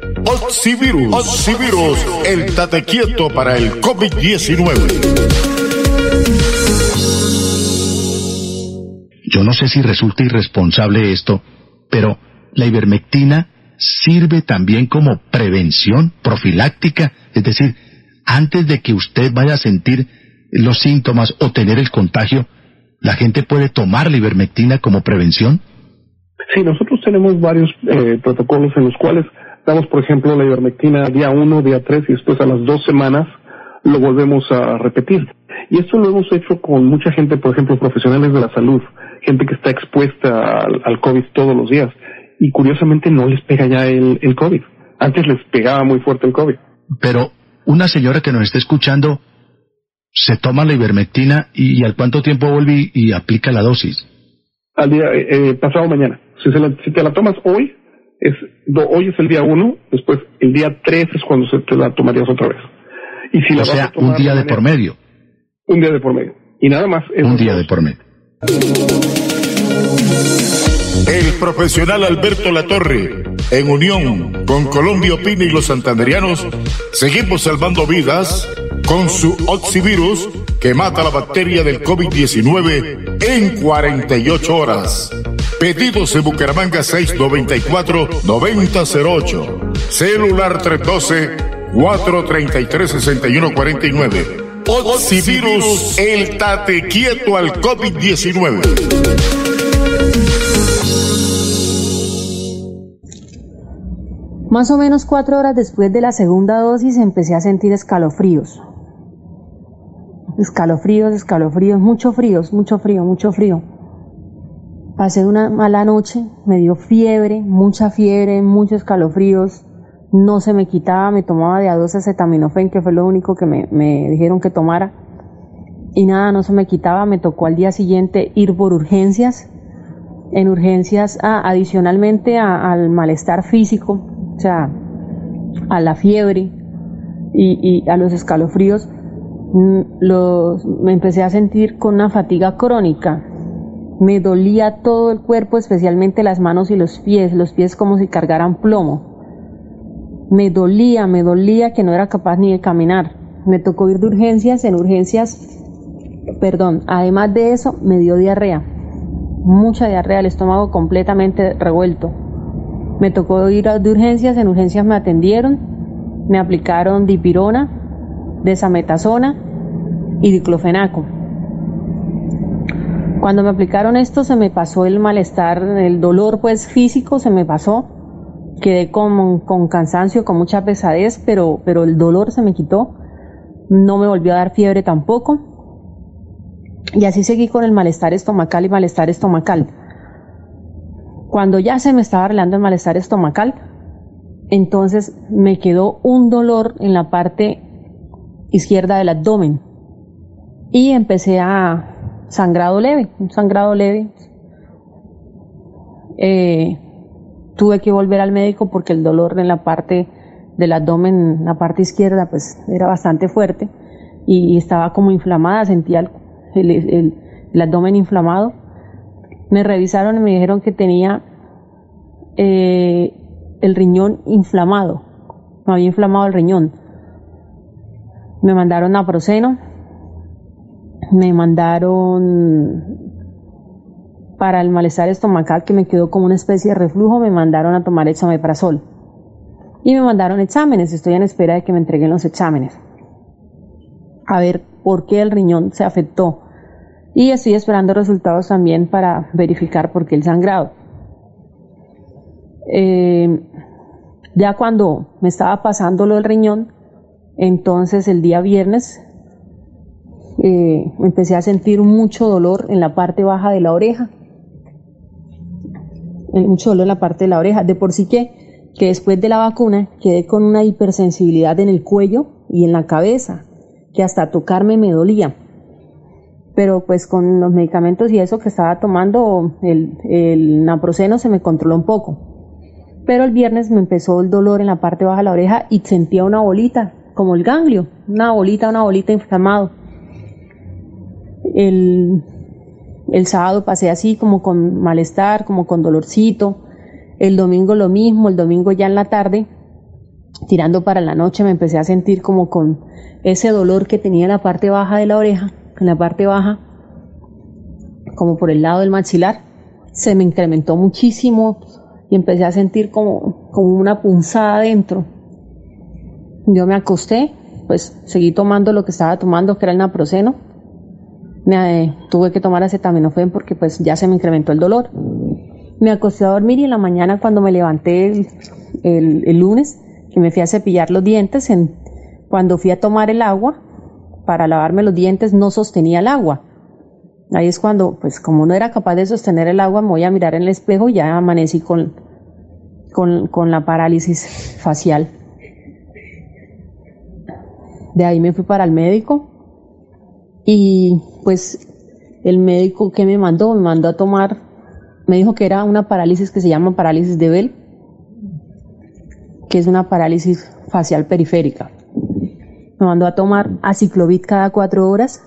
Speaker 3: Oxivirus. Oxivirus, el tate quieto para el COVID-19.
Speaker 11: Yo no sé si resulta irresponsable esto, pero la ivermectina sirve también como prevención profiláctica, es decir, antes de que usted vaya a sentir los síntomas o tener el contagio, ¿la gente puede tomar la ivermectina como prevención?
Speaker 12: Sí, nosotros tenemos varios eh, protocolos en los cuales Damos, por ejemplo, la ivermectina día 1, día 3 y después a las dos semanas lo volvemos a repetir. Y esto lo hemos hecho con mucha gente, por ejemplo, profesionales de la salud, gente que está expuesta al, COVID todos los días. Y curiosamente no les pega ya el, el COVID. Antes les pegaba muy fuerte el COVID.
Speaker 11: Pero una señora que nos está escuchando se toma la ivermectina y, al cuánto tiempo vuelve y, aplica la dosis.
Speaker 12: Al día eh, eh pasado mañana. Si, si te la tomas hoy, es, hoy es el día uno, después el día tres es cuando se te la tomarías otra vez.
Speaker 11: Y si o sea, un día de, por medio.
Speaker 12: Un día de por medio. Y nada más.
Speaker 11: Un día de por medio.
Speaker 3: El profesional Alberto Latorre, en unión con Colombia Opina y los santanderianos, seguimos salvando vidas con su Oxivirus que mata la bacteria del COVID-19 en 48 horas. Pedidos en Bucaramanga 694-9008. Celular 312-433-6149. Oxivirus, el tate quieto al COVID-19.
Speaker 21: Más o menos cuatro horas después de la segunda dosis empecé a sentir escalofríos. Escalofríos, escalofríos, mucho frío, mucho frío, mucho frío Pasé una mala noche, me dio fiebre, mucha fiebre, muchos escalofríos, no se me quitaba, me tomaba de a dos acetaminofén, que fue lo único que me, dijeron que tomara, y nada, no se me quitaba, me tocó al día siguiente ir por urgencias, en urgencias adicionalmente al malestar físico, o sea, a la fiebre y, a los escalofríos, mm, me empecé a sentir con una fatiga crónica. Me dolía todo el cuerpo, especialmente las manos y los pies, los pies como si cargaran plomo. Me dolía, me dolía que no era capaz ni de caminar. Me tocó ir de urgencias, en urgencias, perdón, además de eso me dio diarrea mucha diarrea, el estómago completamente revuelto. Me tocó ir de urgencias, en urgencias me atendieron, me aplicaron dipirona, desametasona y diclofenaco. Cuando me aplicaron esto se me pasó el malestar, el dolor pues físico se me pasó. Quedé con, con cansancio, con mucha pesadez, pero, pero el dolor se me quitó. No me volvió a dar fiebre tampoco y así seguí con el malestar estomacal y malestar estomacal. Cuando ya se me estaba arreglando el malestar estomacal, entonces me quedó un dolor en la parte izquierda del abdomen y empecé a sangrado leve, un sangrado leve. Eh, tuve que volver al médico porque el dolor en la parte del abdomen, en la parte izquierda, pues era bastante fuerte y estaba como inflamada, sentía el el, abdomen inflamado. Me revisaron y me dijeron que tenía eh, el riñón inflamado. Me había inflamado el riñón. Me mandaron a Proceno. Me mandaron para el malestar estomacal que me quedó como una especie de reflujo. Me mandaron a tomar exomeprazol. Y me mandaron exámenes. Estoy en espera de que me entreguen los exámenes. A ver por qué el riñón se afectó y estoy esperando resultados también para verificar por qué el sangrado. Eh, ya cuando me estaba pasando lo del riñón, entonces el día viernes eh, empecé a sentir mucho dolor en la parte baja de la oreja. Eh, mucho dolor en la parte de la oreja. De por sí que, que después de la vacuna quedé con una hipersensibilidad en el cuello y en la cabeza, que hasta tocarme me dolía pero pues con los medicamentos y eso que estaba tomando, el, el naproxeno se me controló un poco. Pero el viernes me empezó el dolor en la parte baja de la oreja y sentía una bolita, como el ganglio, una bolita, una bolita inflamado. El, el sábado pasé así como con malestar, como con dolorcito. El domingo lo mismo, el domingo ya en la tarde, tirando para la noche, me empecé a sentir como con ese dolor que tenía en la parte baja de la oreja en la parte baja, como por el lado del maxilar, se me incrementó muchísimo y empecé a sentir como, como una punzada adentro. Yo me acosté, pues seguí tomando lo que estaba tomando, que era el naproxeno. Me, eh, tuve que tomar acetaminofén porque pues ya se me incrementó el dolor. Me acosté a dormir y en la mañana cuando me levanté el, el, lunes, que me fui a cepillar los dientes, en, cuando fui a tomar el agua, para lavarme los dientes no sostenía el agua. Ahí es cuando, pues como no era capaz de sostener el agua, me voy a mirar en el espejo y ya amanecí con, con, la parálisis facial. De ahí me fui para el médico y pues el médico que me mandó, me mandó a tomar, me dijo que era una parálisis que se llama parálisis de Bell, que es una parálisis facial periférica. Me mandó a tomar aciclovir cada cuatro horas,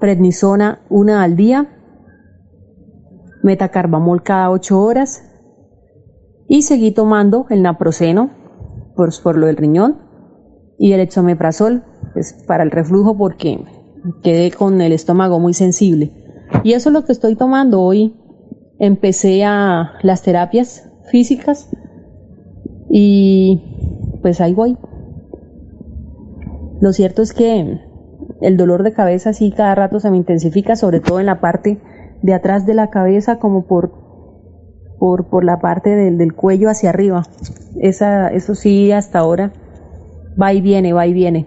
Speaker 21: prednisona una al día, metacarbamol cada ocho horas y seguí tomando el naproxeno por, por lo del riñón y el exomeprazol pues, para el reflujo porque quedé con el estómago muy sensible. Y eso es lo que estoy tomando hoy. Empecé a las terapias físicas y pues ahí voy. Lo cierto es que el dolor de cabeza sí cada rato se me intensifica, sobre todo en la parte de atrás de la cabeza, como por, por, por la parte del, cuello hacia arriba. Esa, eso sí, hasta ahora va y viene, va y viene.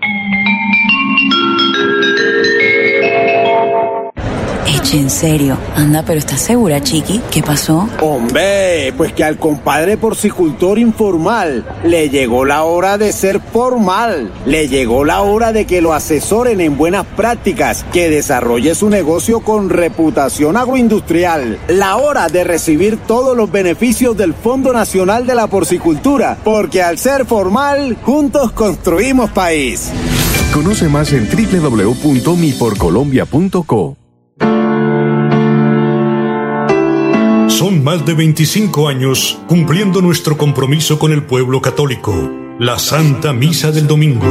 Speaker 5: En serio. Anda, pero ¿estás segura, Chiqui? ¿Qué pasó?
Speaker 22: Hombre, pues que al compadre porcicultor informal le llegó la hora de ser formal. Le llegó la hora de que lo asesoren en buenas prácticas, que desarrolle su negocio con reputación agroindustrial. La hora de recibir todos los beneficios del Fondo Nacional de la Porcicultura, porque al ser formal, juntos construimos país.
Speaker 23: Conoce más en www.miporcolombia.co.
Speaker 24: Son más de 25 años cumpliendo nuestro compromiso con el pueblo católico, la Santa Misa del Domingo.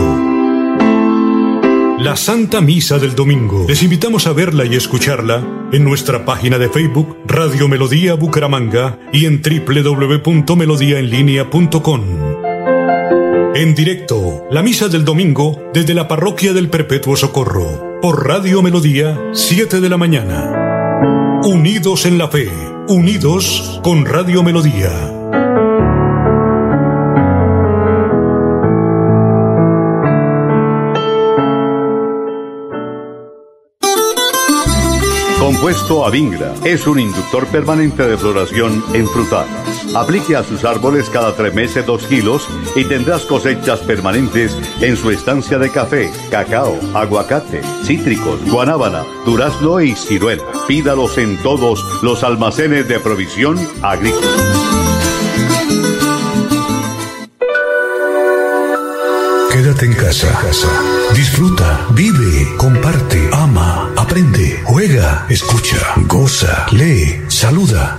Speaker 24: La Santa Misa del Domingo. Les invitamos a verla y escucharla en nuestra página de Facebook Radio Melodía Bucaramanga y en www.melodiaenlinea.com. En directo, la Misa del Domingo desde la Parroquia del Perpetuo Socorro, por Radio Melodía, 7 de la mañana. Unidos en la fe, unidos con Radio Melodía.
Speaker 25: Compuesto Avingra es un inductor permanente de floración en frutales. Aplique a sus árboles cada tres meses dos kilos y tendrás cosechas permanentes en su estancia de café, cacao, aguacate, cítricos, guanábana, durazno y ciruela. Pídalos en todos los almacenes de provisión agrícola.
Speaker 24: Quédate en casa. Disfruta, vive, comparte, ama, aprende, juega, escucha, goza, lee, saluda,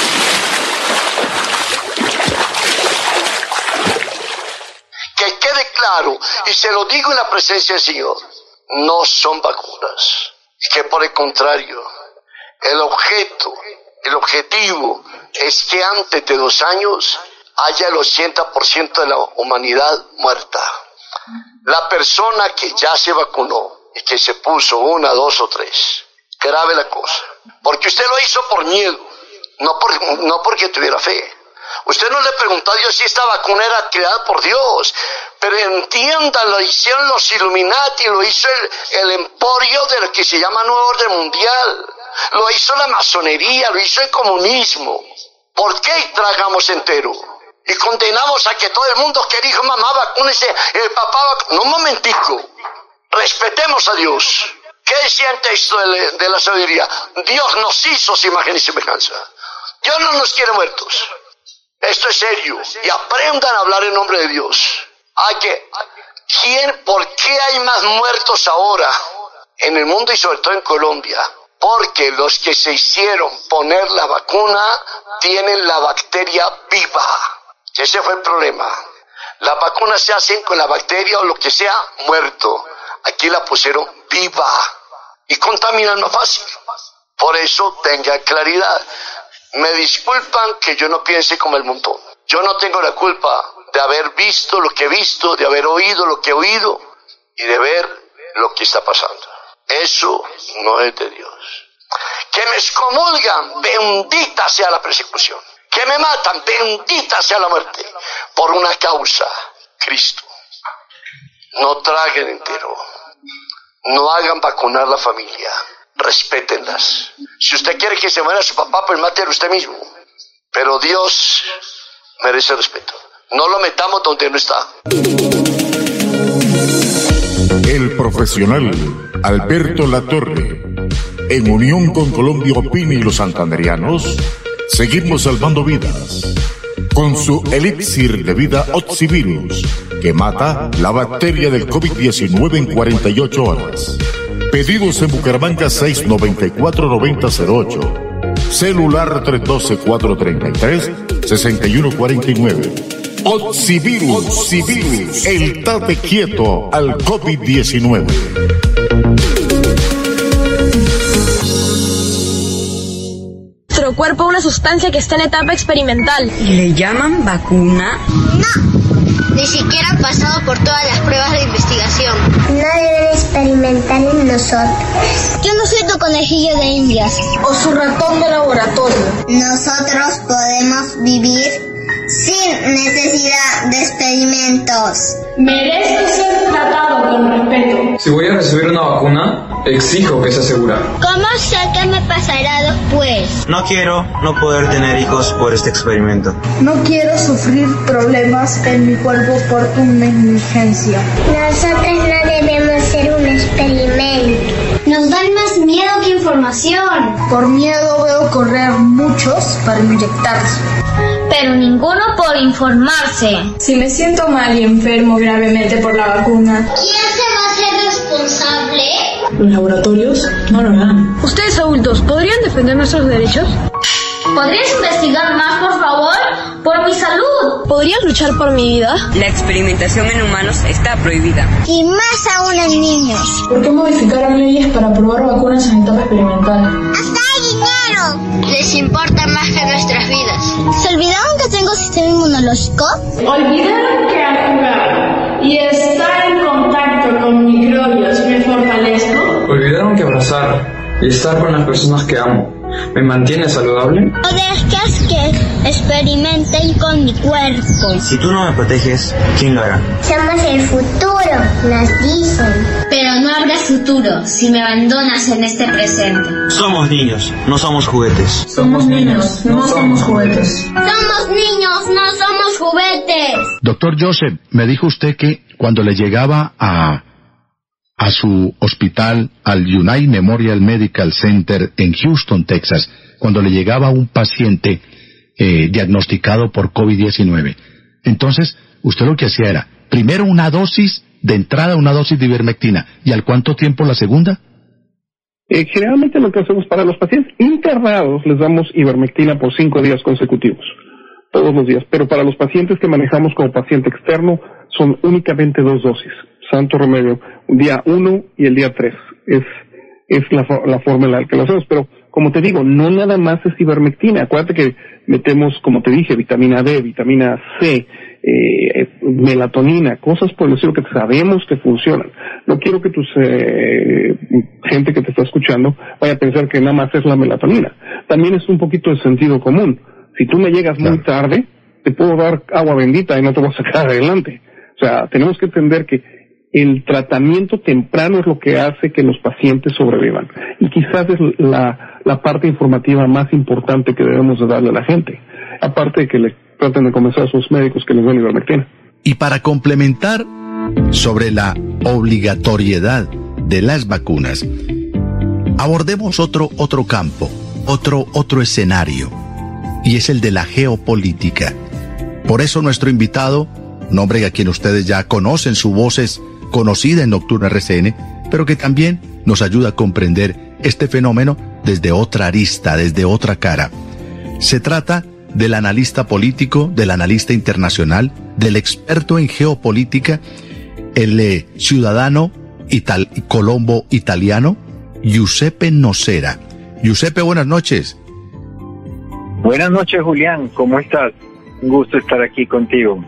Speaker 2: Y se lo digo en la presencia del Señor, no son vacunas. Que por el contrario, el objeto, el objetivo es que antes de dos años haya el 80% de la humanidad muerta. La persona que ya se vacunó y que se puso una, dos o tres, grave la cosa. Porque usted lo hizo por miedo, no, por, no porque tuviera fe. Usted no le preguntó a Dios si esta vacuna era creada por Dios, pero entienda, lo hicieron los Illuminati, lo hizo el, el emporio de lo que se llama Nuevo Orden Mundial, lo hizo la masonería, lo hizo el comunismo. ¿Por qué tragamos entero? Y condenamos a que todo el mundo que dijo mamá vacúnese, el papá vac-". No, un momentico. Respetemos a Dios. ¿Qué decía el texto de la sabiduría? Dios nos hizo su imagen y semejanza. Dios no nos quiere muertos. Esto es serio. Y aprendan a hablar en nombre de Dios. Hay que, ¿quién, ¿Por qué hay más muertos ahora en el mundo y sobre todo en Colombia? Porque los que se hicieron poner la vacuna tienen la bacteria viva. Ese fue el problema. Las vacunas se hacen con la bacteria o lo que sea muerto. Aquí la pusieron viva y contaminan más fácil. Por eso tengan claridad. Me disculpan que yo no piense como el montón. Yo no tengo la culpa de haber visto lo que he visto, de haber oído lo que he oído y de ver lo que está pasando. Eso no es de Dios. Que me excomulgan, bendita sea la persecución. Que me matan, bendita sea la muerte. Por una causa, Cristo. No traguen entero. no hagan vacunar la familia, respétenlas. Si usted quiere que se muera su papá, pues mátelo usted mismo. Pero Dios merece respeto. No lo metamos donde no está.
Speaker 3: El profesional Alberto Latorre, en unión con Colombia Opini y los santanderianos, seguimos salvando vidas con su elixir de vida Oxivirus, que mata la bacteria del COVID-19 en 48 horas. Pedidos en Bucaramanga 694-9008. Celular 312-433-6149. Oxivirus, Oxivirus, el tate quieto al COVID-19.
Speaker 26: Nuestro cuerpo una sustancia que está en etapa experimental.
Speaker 5: ¿Y le llaman vacuna?
Speaker 7: No, ni siquiera ha pasado por todas las pruebas de investigación. No deben experimentar en nosotros. Yo no soy tu conejillo de indias.
Speaker 26: O su ratón de laboratorio.
Speaker 7: Nosotros podemos vivir sin necesidad de experimentos.
Speaker 4: Merezco ser tratado con respeto.
Speaker 8: Si voy a recibir una vacuna, exijo que sea segura.
Speaker 7: ¿Cómo sé qué me pasará después?
Speaker 9: No quiero no poder tener hijos por este experimento.
Speaker 26: No quiero sufrir problemas en mi cuerpo por tu negligencia.
Speaker 7: Nosotros información.
Speaker 26: Por miedo veo correr muchos para inyectarse.
Speaker 6: Pero ninguno por informarse.
Speaker 4: Si me siento mal y enfermo gravemente por la vacuna,
Speaker 7: ¿Quién se va a hacer responsable?
Speaker 4: los laboratorios no lo harán.
Speaker 26: Ustedes adultos, ¿podrían defender nuestros derechos?
Speaker 6: ¿Podrías investigar más, por favor? Por mi salud.
Speaker 26: ¿Podrías luchar por mi vida?
Speaker 5: La experimentación en humanos está prohibida.
Speaker 7: Y más aún en niños.
Speaker 4: ¿Por qué modificaron leyes para probar vacunas en etapa experimental?
Speaker 7: ¡Hasta hay dinero! Les importa más que nuestras vidas. ¿Se olvidaron que tengo sistema inmunológico?
Speaker 4: Olvidaron que al jugar y estar en contacto con microbios me fortalezco.
Speaker 8: Olvidaron que abrazar y estar con las personas que amo me mantiene saludable.
Speaker 7: ¿O dejas que experimenten con mi cuerpo?
Speaker 9: Si tú no me proteges, ¿quién lo hará?
Speaker 7: Somos el futuro, nos dicen.
Speaker 6: Pero no habrá futuro si me abandonas en este presente.
Speaker 9: Somos niños, no somos juguetes.
Speaker 4: Somos niños, no somos juguetes.
Speaker 7: Somos niños, no somos juguetes.
Speaker 11: Doctor Joseph, me dijo usted que cuando le llegaba a, a su hospital, al United Memorial Medical Center en Houston, Texas, cuando le llegaba un paciente eh, diagnosticado por COVID-19, entonces usted lo que hacía era, primero una dosis de entrada, una dosis de ivermectina, y al cuánto tiempo la segunda?
Speaker 12: Eh, generalmente lo que hacemos para los pacientes internados les damos ivermectina por cinco días consecutivos, todos los días, pero para los pacientes que manejamos como paciente externo son únicamente dos dosis, santo remedio, día uno y el día tres, es, es la, la forma en la que lo hacemos, pero como te digo, no nada más es ivermectina, acuérdate que metemos, como te dije, vitamina D, vitamina C, eh, melatonina, cosas por el estilo que sabemos que funcionan. No quiero que tus eh, gente que te está escuchando vaya a pensar que nada más es la melatonina. También es un poquito de sentido común. Si tú me llegas muy tarde, te puedo dar agua bendita y no te voy a sacar adelante. O sea, tenemos que entender que el tratamiento temprano es lo que hace que los pacientes sobrevivan. Y quizás es la, parte informativa más importante que debemos de darle a la gente. Aparte de que le traten de convencer a sus médicos que les den ivermectina.
Speaker 11: Y para complementar sobre la obligatoriedad de las vacunas, abordemos otro, otro campo, otro, otro escenario, y es el de la geopolítica. Por eso nuestro invitado, nombre a quien ustedes ya conocen, su voz es conocida en Nocturna RCN, pero que también nos ayuda a comprender este fenómeno desde otra arista, desde otra cara. Se trata del analista político, del analista internacional, del experto en geopolítica, el eh, ciudadano colombo italiano, Giuseppe Nocera. Giuseppe, buenas noches.
Speaker 13: Buenas noches, Julián. ¿Cómo estás? Un gusto estar aquí contigo.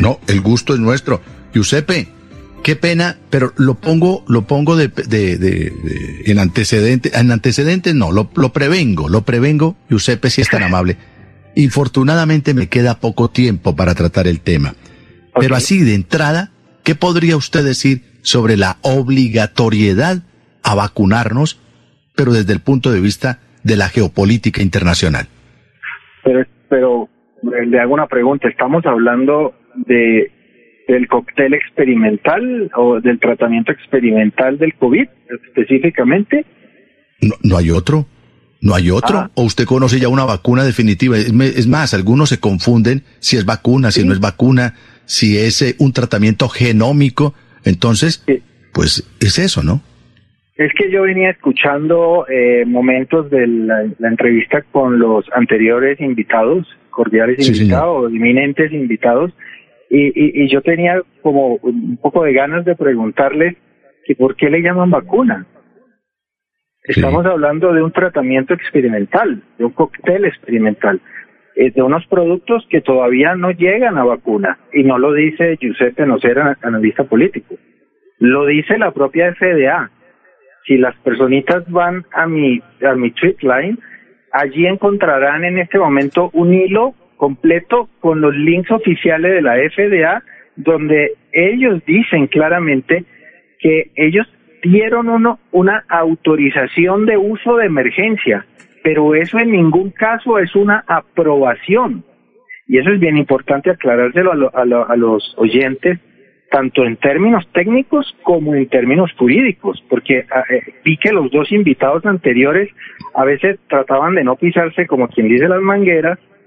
Speaker 11: No, el gusto es nuestro. Giuseppe, qué pena, pero lo pongo, lo pongo de, de, de, de- en antecedente, en antecedentes no, lo, lo prevengo, lo prevengo, Giuseppe, si es tan amable. Infortunadamente me queda poco tiempo para tratar el tema. Pero así de entrada, ¿qué podría usted decir sobre la obligatoriedad a vacunarnos, pero desde el punto de vista de la geopolítica internacional.
Speaker 13: Pero, pero eh, le hago una pregunta. ¿Estamos hablando de del cóctel experimental o del tratamiento experimental del COVID específicamente?
Speaker 11: No, no hay otro. ¿No hay otro? Ah. ¿O usted conoce ya una vacuna definitiva? Es más, algunos se confunden si es vacuna, si no es vacuna, si es eh, un tratamiento genómico. Entonces, pues es eso, ¿no?
Speaker 13: Es que yo venía escuchando eh, momentos de la, entrevista con los anteriores invitados, cordiales invitados, eminentes invitados, y, y, yo tenía como un poco de ganas de preguntarle que por qué le llaman vacuna. Estamos hablando de un tratamiento experimental, de un cóctel experimental, eh, de unos productos que todavía no llegan a vacuna. Y no lo dice Giuseppe Nocera, analista político. Lo dice la propia FDA. Si las personitas van a mi, a mi tweet line, allí encontrarán en este momento un hilo completo con los links oficiales de la FDA, donde ellos dicen claramente que ellos dieron uno, una autorización de uso de emergencia, pero eso en ningún caso es una aprobación. Y eso es bien importante aclarárselo a, a los oyentes, tanto en términos técnicos como en términos jurídicos, porque ah, eh, vi que los dos invitados anteriores a veces trataban de no pisarse como quien dice las mangueras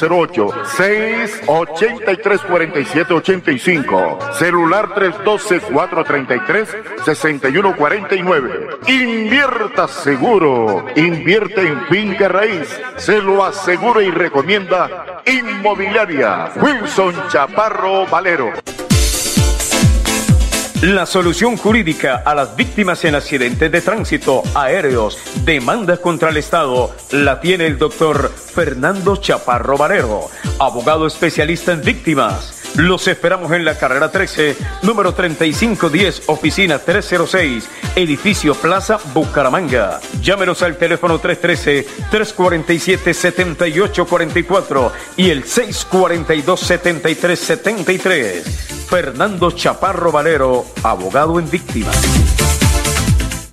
Speaker 3: 08 683 47 85 celular 312 433 61 49 invierta seguro. Invierte en finca raíz. Se lo asegura y recomienda inmobiliaria. Wilson Chaparro Valero
Speaker 15: la solución jurídica a las víctimas en accidentes de tránsito, aéreos, demandas contra el Estado, la tiene el doctor Fernando Chaparro Valero, abogado especialista en víctimas. Los esperamos en la carrera 13, número 3510, oficina 306, edificio Plaza Bucaramanga. Llámenos al teléfono 313-347-7844 y el 642-7373. Fernando Chaparro Valero, abogado en víctimas.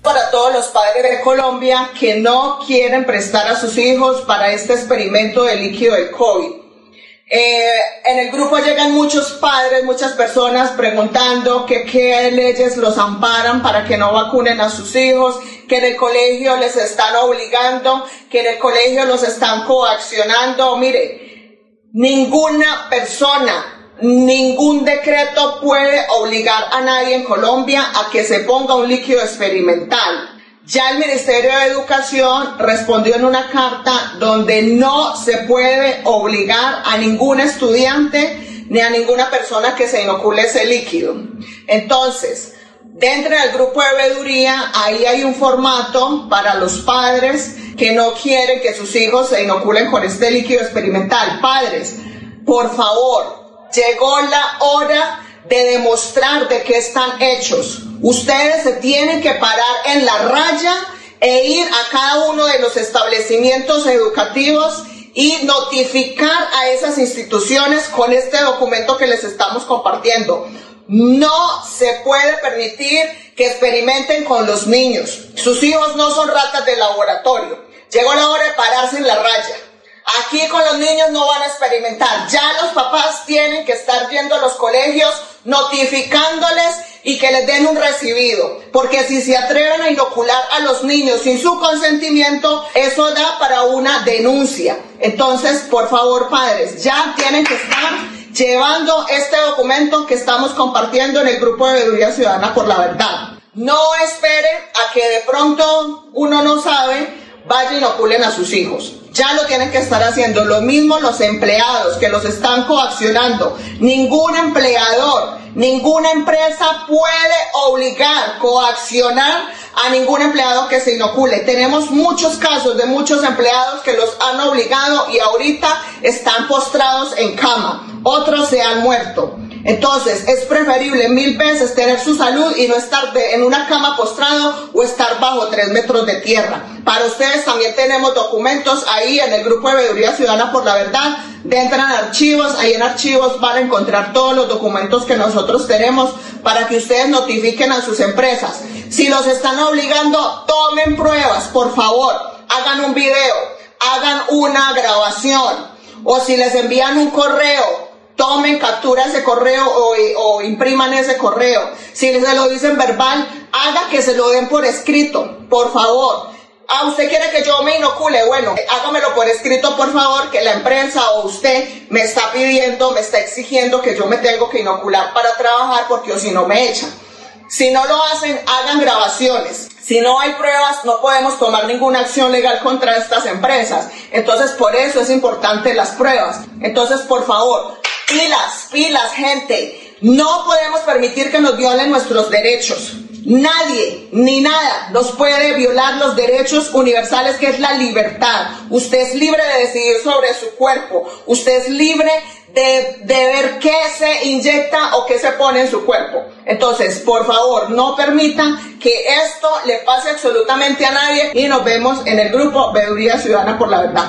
Speaker 16: Para todos los padres de Colombia que no quieren prestar a sus hijos para este experimento de líquido del COVID. Eh, en el grupo llegan muchos padres, muchas personas preguntando que qué leyes los amparan para que no vacunen a sus hijos, que en el colegio les están obligando, que en el colegio los están coaccionando. Mire, ninguna persona Ningún decreto puede obligar a nadie en Colombia a que se ponga un líquido experimental. Ya el Ministerio de Educación respondió en una carta donde no se puede obligar a ningún estudiante ni a ninguna persona que se inocule ese líquido. Entonces, dentro del grupo de veeduría, ahí hay un formato para los padres que no quieren que sus hijos se inoculen con este líquido experimental. Padres, por favor, Llegó la hora de demostrar de qué están hechos. Ustedes se tienen que parar en la raya e ir a cada uno de los establecimientos educativos y notificar a esas instituciones con este documento que les estamos compartiendo. No se puede permitir que experimenten con los niños. Sus hijos no son ratas de laboratorio. Llegó la hora de pararse en la raya. Aquí con los niños no van a experimentar. Ya los papás tienen que estar viendo a los colegios notificándoles y que les den un recibido. Porque si se atreven a inocular a los niños sin su consentimiento, eso da para una denuncia. Entonces, por favor, padres, ya tienen que estar llevando este documento que estamos compartiendo en el grupo de Veeduría Ciudadana por la Verdad. No esperen a que de pronto uno no sabe, vaya y inoculen a sus hijos. Ya lo tienen que estar haciendo. Lo mismo los empleados que los están coaccionando. Ningún empleador Ninguna empresa puede obligar, coaccionar a ningún empleado que se inocule. Tenemos muchos casos de muchos empleados que los han obligado y ahorita están postrados en cama. Otros se han muerto. Entonces, es preferible mil veces tener su salud y no estar en una cama postrado o estar bajo tres metros de tierra. Para ustedes también tenemos documentos ahí en el grupo de Veeduría Ciudadana por la Verdad. Entran archivos, ahí en archivos van a encontrar todos los documentos que nosotros tenemos para que ustedes notifiquen a sus empresas. Si los están obligando, tomen pruebas, por favor. Hagan un video, hagan una grabación. O si les envían un correo, tomen captura ese correo o, impriman ese correo. Si se lo dicen verbal, haga que se lo den por escrito, por favor. Ah, usted quiere que yo me inocule, bueno, hágamelo por escrito, por favor, que la empresa o usted me está pidiendo, me está exigiendo que yo me tengo que inocular para trabajar porque o si no me echan. Si no lo hacen, hagan grabaciones. Si no hay pruebas, no podemos tomar ninguna acción legal contra estas empresas. Entonces, por eso es importante las pruebas. Entonces, por favor, Pilas, pilas, gente. No podemos permitir que nos violen nuestros derechos. Nadie ni nada nos puede violar los derechos universales que es la libertad. Usted es libre de decidir sobre su cuerpo. Usted es libre de, de, ver qué se inyecta o qué se pone en su cuerpo. Entonces, por favor, no permita que esto le pase absolutamente a nadie y nos vemos en el grupo Veeduría Ciudadana por la Verdad.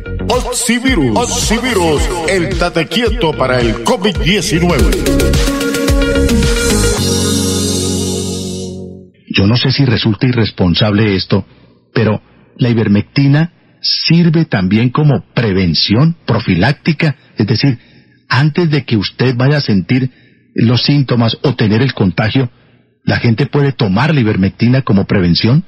Speaker 3: Oxivirus. Oxivirus, el tate quieto para el COVID-19.
Speaker 11: Yo no sé si resulta irresponsable esto, pero la ivermectina sirve también como prevención profiláctica, es decir, antes de que usted vaya a sentir los síntomas o tener el contagio, ¿la gente puede tomar la ivermectina como prevención?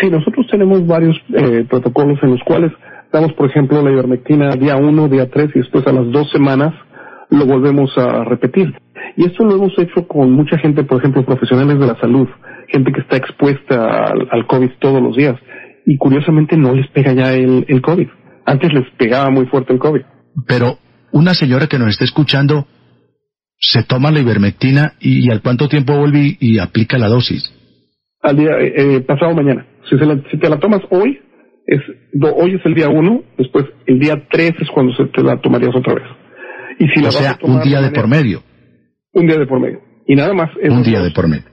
Speaker 12: Sí, nosotros tenemos varios eh, protocolos en los cuales Damos, por ejemplo, la ivermectina día 1, día 3 y después a las dos semanas lo volvemos a repetir. Y esto lo hemos hecho con mucha gente, por ejemplo, profesionales de la salud, gente que está expuesta al, COVID todos los días. Y curiosamente no les pega ya el, el COVID. Antes les pegaba muy fuerte el COVID.
Speaker 11: Pero una señora que nos está escuchando se toma la ivermectina y, al cuánto tiempo vuelve y, aplica la dosis.
Speaker 12: Al día eh, eh pasado mañana. Si, se la, si te la tomas hoy, es, hoy es el día uno, después el día tres es cuando se te la tomarías otra vez.
Speaker 11: Y si o sea, un día de, por medio.
Speaker 12: Un día de por medio. Y nada más.
Speaker 11: Un día de por medio.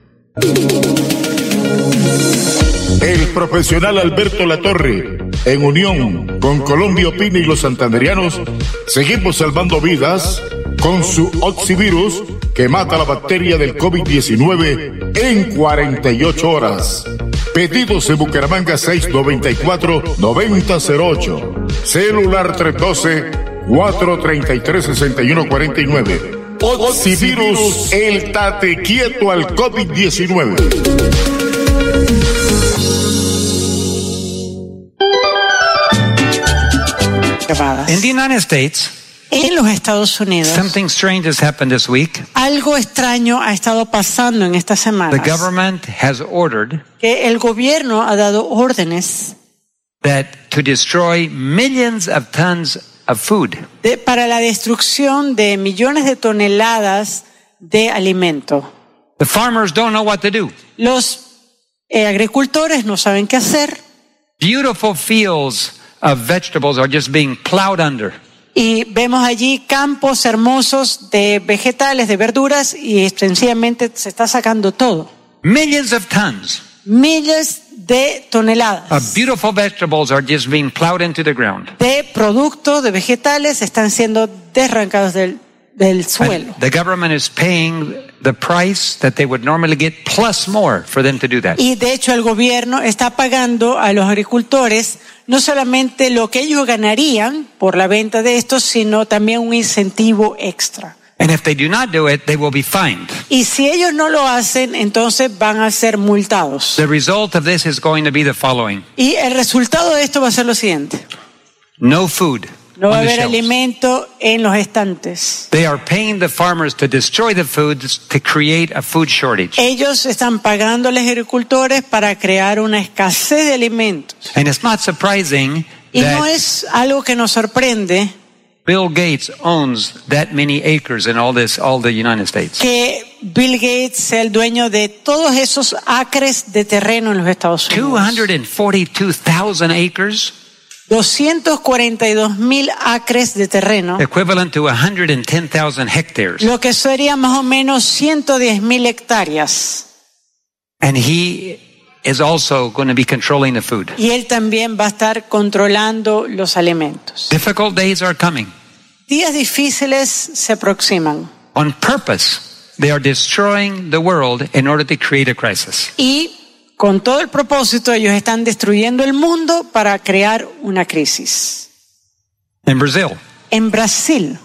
Speaker 3: El profesional Alberto Latorre, en unión con Colombia Opina y los santanderianos, seguimos salvando vidas con su Oxivirus que mata la bacteria del COVID-19 en 48 horas. Pedidos en Bucaramanga 694-9008. Celular 312-433-6149. Oxivirus, el tate quieto al COVID-19.
Speaker 27: In the United States, en los Estados Unidos.
Speaker 28: Something strange has happened this week.
Speaker 27: Algo extraño ha estado pasando en estas
Speaker 28: The
Speaker 27: semanas.
Speaker 28: government has ordered
Speaker 27: Que el gobierno ha dado órdenes
Speaker 28: that to destroy millions of tons of food.
Speaker 27: de- para la destrucción de millones de toneladas de alimento.
Speaker 28: The farmers don't know what to do.
Speaker 27: Los eh, agricultores no saben qué hacer
Speaker 28: Beautiful fields of vegetables are just being plowed under.
Speaker 27: Y vemos allí campos hermosos de vegetales, de verduras y sencillamente se está sacando todo.
Speaker 28: Millions of tons
Speaker 27: Miles de toneladas
Speaker 28: of beautiful vegetables are just being plowed into the ground.
Speaker 27: de productos, de vegetales están siendo desarrancados del, del suelo.
Speaker 28: The government is paying the price that they would normally get plus more for them to do that.
Speaker 27: Y de hecho el gobierno está pagando a los agricultores no solamente lo que ellos ganarían por la venta de estos, sino también un incentivo extra.
Speaker 28: And if they do not do it, they will be fined.
Speaker 27: Y si ellos no lo hacen, entonces van a ser multados.
Speaker 28: The result of this is going to be the following.
Speaker 27: Y el resultado de esto va a ser lo siguiente.
Speaker 28: No food.
Speaker 27: No va a haber alimento en los estantes.
Speaker 28: They are paying the farmers to destroy the foods to create a food shortage.
Speaker 27: Ellos están pagando a los agricultores para crear una escasez de alimentos.
Speaker 28: And it's not surprising
Speaker 27: Y no
Speaker 28: that
Speaker 27: es algo que nos sorprende
Speaker 28: Bill Gates owns that many acres in all this, all the United States.
Speaker 27: que Bill Gates sea el dueño de todos esos acres de terreno en los Estados Unidos.
Speaker 28: 242,000 acres,
Speaker 27: 242 mil acres de terreno,
Speaker 28: equivalent to 110,000 hectares.
Speaker 27: lo que sería más o menos 110 mil hectáreas.
Speaker 28: And he is also going to be controlling the food.
Speaker 27: Y él también va a estar controlando los alimentos.
Speaker 28: Difficult days are coming.
Speaker 27: Días difíciles se aproximan
Speaker 28: On purpose, they are destroying the world in order to create a crisis.
Speaker 27: y con todo el propósito ellos están destruyendo el mundo para crear una crisis.
Speaker 28: In Brazil,
Speaker 27: En Brasil,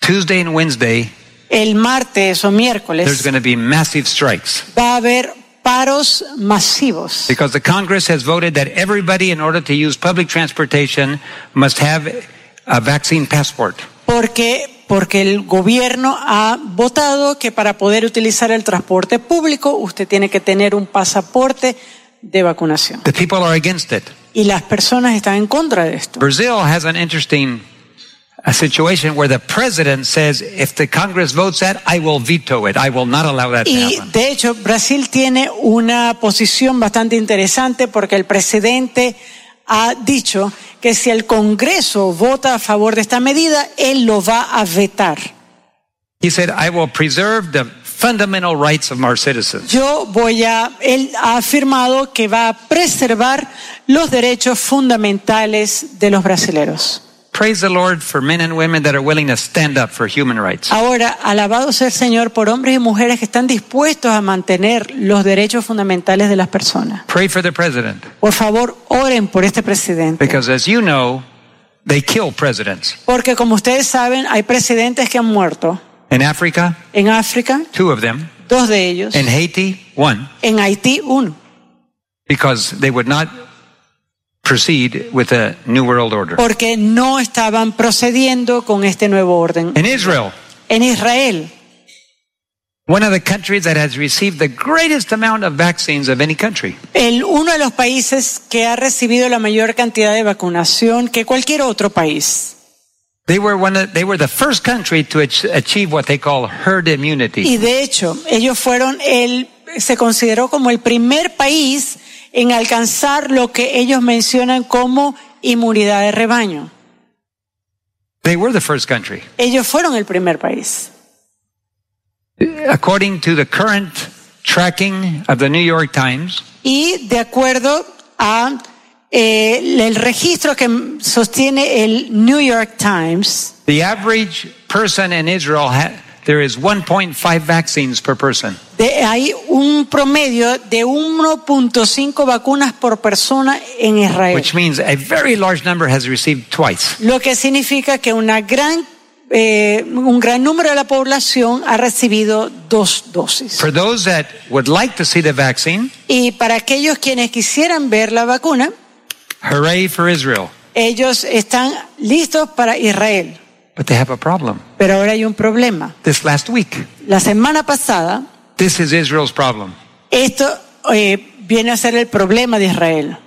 Speaker 28: Tuesday and Wednesday,
Speaker 27: el martes o
Speaker 28: there's
Speaker 27: miércoles
Speaker 28: going to be massive strikes
Speaker 27: va a haber paros masivos
Speaker 28: because the Congress has voted that everybody, in order to use public transportation, must have a vaccine passport.
Speaker 27: porque porque el gobierno ha votado que para poder utilizar el transporte público usted tiene que tener un pasaporte de vacunación
Speaker 28: The people are against it.
Speaker 27: y las personas están en contra de esto.
Speaker 28: Brazil has an interesting a situation where the president says, if the Congress votes that, I will veto it. I will not allow that to
Speaker 27: Y
Speaker 28: happen.
Speaker 27: de hecho Brasil tiene una posición bastante interesante porque el presidente ha dicho que si el Congreso vota a favor de esta medida, él lo va a vetar.
Speaker 28: He said, I will preserve the fundamental rights of our citizens.
Speaker 27: Yo voy a, él ha afirmado que va a preservar los derechos fundamentales de los brasileros.
Speaker 28: Praise the Lord for men and women that are willing to stand up for human rights.
Speaker 27: Ahora, alabado sea el Señor por hombres y mujeres que están dispuestos a mantener los derechos fundamentales de las personas.
Speaker 28: Pray for the president
Speaker 27: Por favor, oren por este presidente.
Speaker 28: because as you know, they kill presidents.
Speaker 27: Porque como ustedes saben, hay presidentes que han muerto
Speaker 28: In Africa,
Speaker 27: en África,
Speaker 28: two of them.
Speaker 27: dos de ellos,
Speaker 28: In Haiti, one,
Speaker 27: en Haití, uno,
Speaker 28: because they would not proceed with a New World Order.
Speaker 27: porque no estaban procediendo con este nuevo orden.
Speaker 28: In Israel,
Speaker 27: En Israel,
Speaker 28: one of the countries that has received the greatest amount of vaccines of any country.
Speaker 27: el, uno de los países que ha recibido la mayor cantidad de vacunación que cualquier otro país.
Speaker 28: They were one of, they were the first country to ach- achieve what they call herd immunity.
Speaker 27: Y de hecho, ellos fueron el, se consideró como el primer país en alcanzar lo que ellos mencionan como inmunidad de rebaño.
Speaker 28: They were the first country.
Speaker 27: Ellos fueron el primer país.
Speaker 28: According to the current tracking of the New York Times,
Speaker 27: Y de acuerdo a eh, el registro que sostiene el New York Times,
Speaker 28: the average person in Israel there is 1.5 vaccines per person.
Speaker 27: de, hay un promedio de 1.5 vacunas por persona en Israel.
Speaker 28: Which means a very large number has received twice.
Speaker 27: Lo que significa que una gran, eh, un gran número de la población ha recibido dos dosis.
Speaker 28: For those that would like to see the vaccine,
Speaker 27: Y para aquellos quienes quisieran ver la vacuna,
Speaker 28: hooray for Israel.
Speaker 27: ellos están listos para Israel.
Speaker 28: But they have a problem.
Speaker 27: Pero ahora hay un problema.
Speaker 28: This last week,
Speaker 27: La semana pasada,
Speaker 28: this is Israel's problem.
Speaker 27: esto eh, viene a ser el problema de Israel.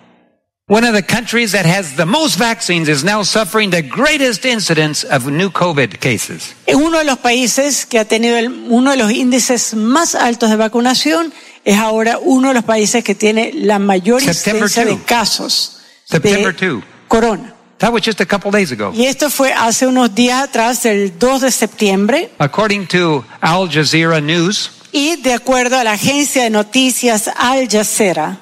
Speaker 28: One of the countries that has the most vaccines is now suffering the greatest incidence of new COVID cases.
Speaker 27: Uno de los países que ha tenido el- uno de los índices más altos de vacunación es ahora uno de los países que tiene la mayor
Speaker 28: September
Speaker 27: incidencia de
Speaker 28: 2.
Speaker 27: casos
Speaker 28: September
Speaker 27: de
Speaker 28: 2.
Speaker 27: corona.
Speaker 28: That was just a couple days ago.
Speaker 27: Y esto fue hace unos días atrás, el 2 de septiembre,
Speaker 28: According to Al Jazeera News,
Speaker 27: y de acuerdo a la agencia de noticias Al Jazeera,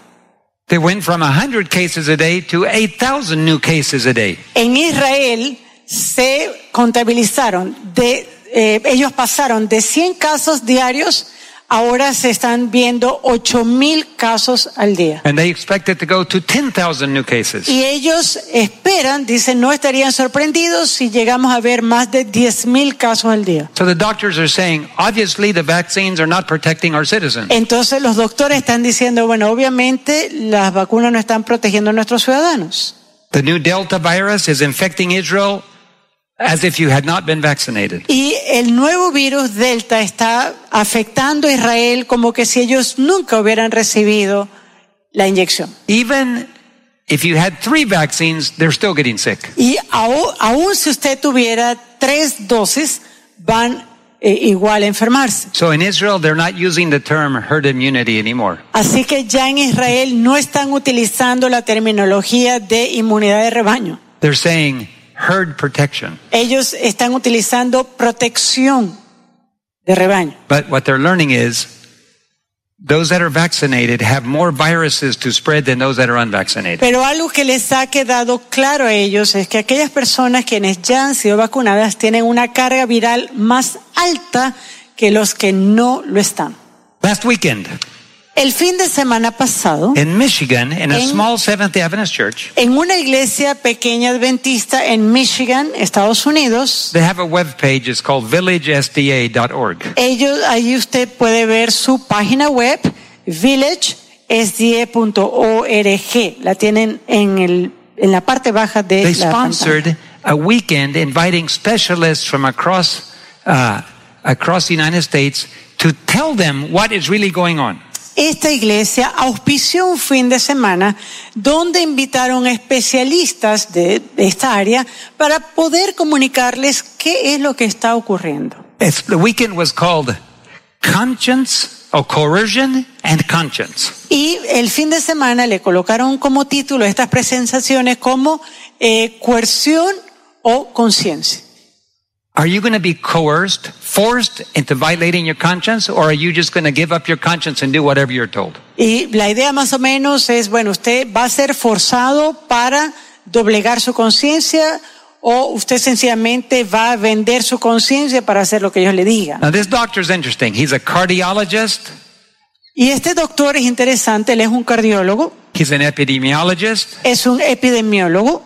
Speaker 28: they went from 100 cases a day to 8,000 new cases a day.
Speaker 27: en Israel se contabilizaron de, eh, ellos pasaron de 100 casos diarios, ahora se están viendo 8000 casos al día.
Speaker 28: And they expect it to go to 10,000 new cases.
Speaker 27: Y ellos esperan, dicen, no estarían sorprendidos si llegamos a ver más de 10.000 casos al día.
Speaker 28: So the doctors are saying, obviously the vaccines are not protecting our citizens.
Speaker 27: Entonces los doctores están diciendo, bueno, obviamente las vacunas no están protegiendo a nuestros ciudadanos.
Speaker 28: The new Delta virus is infecting Israel as if you had not been vaccinated.
Speaker 27: Y el nuevo virus Delta está afectando a Israel como que si ellos nunca hubieran recibido la inyección.
Speaker 28: Even if you had three vaccines, they're still getting sick.
Speaker 27: Y aún, aún si usted tuviera tres dosis, van eh, igual a enfermarse.
Speaker 28: So in Israel, they're not using the term herd immunity anymore.
Speaker 27: Así que ya en Israel no están utilizando la terminología de inmunidad de rebaño.
Speaker 28: They're saying herd protection.
Speaker 27: Ellos están utilizando protección de rebaño.
Speaker 28: But what they're learning is those that are vaccinated have more viruses to spread than those that are unvaccinated.
Speaker 27: Pero algo que les ha quedado claro a ellos es que aquellas personas quienes ya han sido vacunadas tienen una carga viral más alta que los que no lo están.
Speaker 28: Last weekend
Speaker 27: El fin de semana pasado,
Speaker 28: in Michigan, in a
Speaker 27: En-
Speaker 28: small Seventh day Adventist church,
Speaker 27: en una iglesia pequeña adventista en Michigan, Estados Unidos,
Speaker 28: they have a web page. It's called villagesda.org.
Speaker 27: ellos, ahí usted puede ver su página web, villagesda.org. La tienen en, el, en la parte baja de
Speaker 28: They
Speaker 27: la pantalla.
Speaker 28: sponsored a weekend inviting specialists from across uh, across the United States to tell them what is really going on.
Speaker 27: Esta iglesia auspició un fin de semana donde invitaron a especialistas de esta área para poder comunicarles qué es lo que está ocurriendo.
Speaker 28: It's, the weekend was called Conscience or Coercion and Conscience.
Speaker 27: Y el fin de semana le colocaron como título estas presentaciones como eh, coerción o conciencia.
Speaker 28: Are you going to be coerced, forced into violating your conscience, or are you just going to give up your conscience and do whatever you're told?
Speaker 27: Y la idea más o menos es, bueno, usted va a ser forzado para doblegar su conciencia o usted sencillamente va a vender su conciencia para hacer lo que ellos le digan.
Speaker 28: Now, this doctor is interesting. He's a cardiologist,
Speaker 27: Y este doctor es interesante, él es un cardiólogo,
Speaker 28: he's an epidemiologist,
Speaker 27: es un epidemiólogo,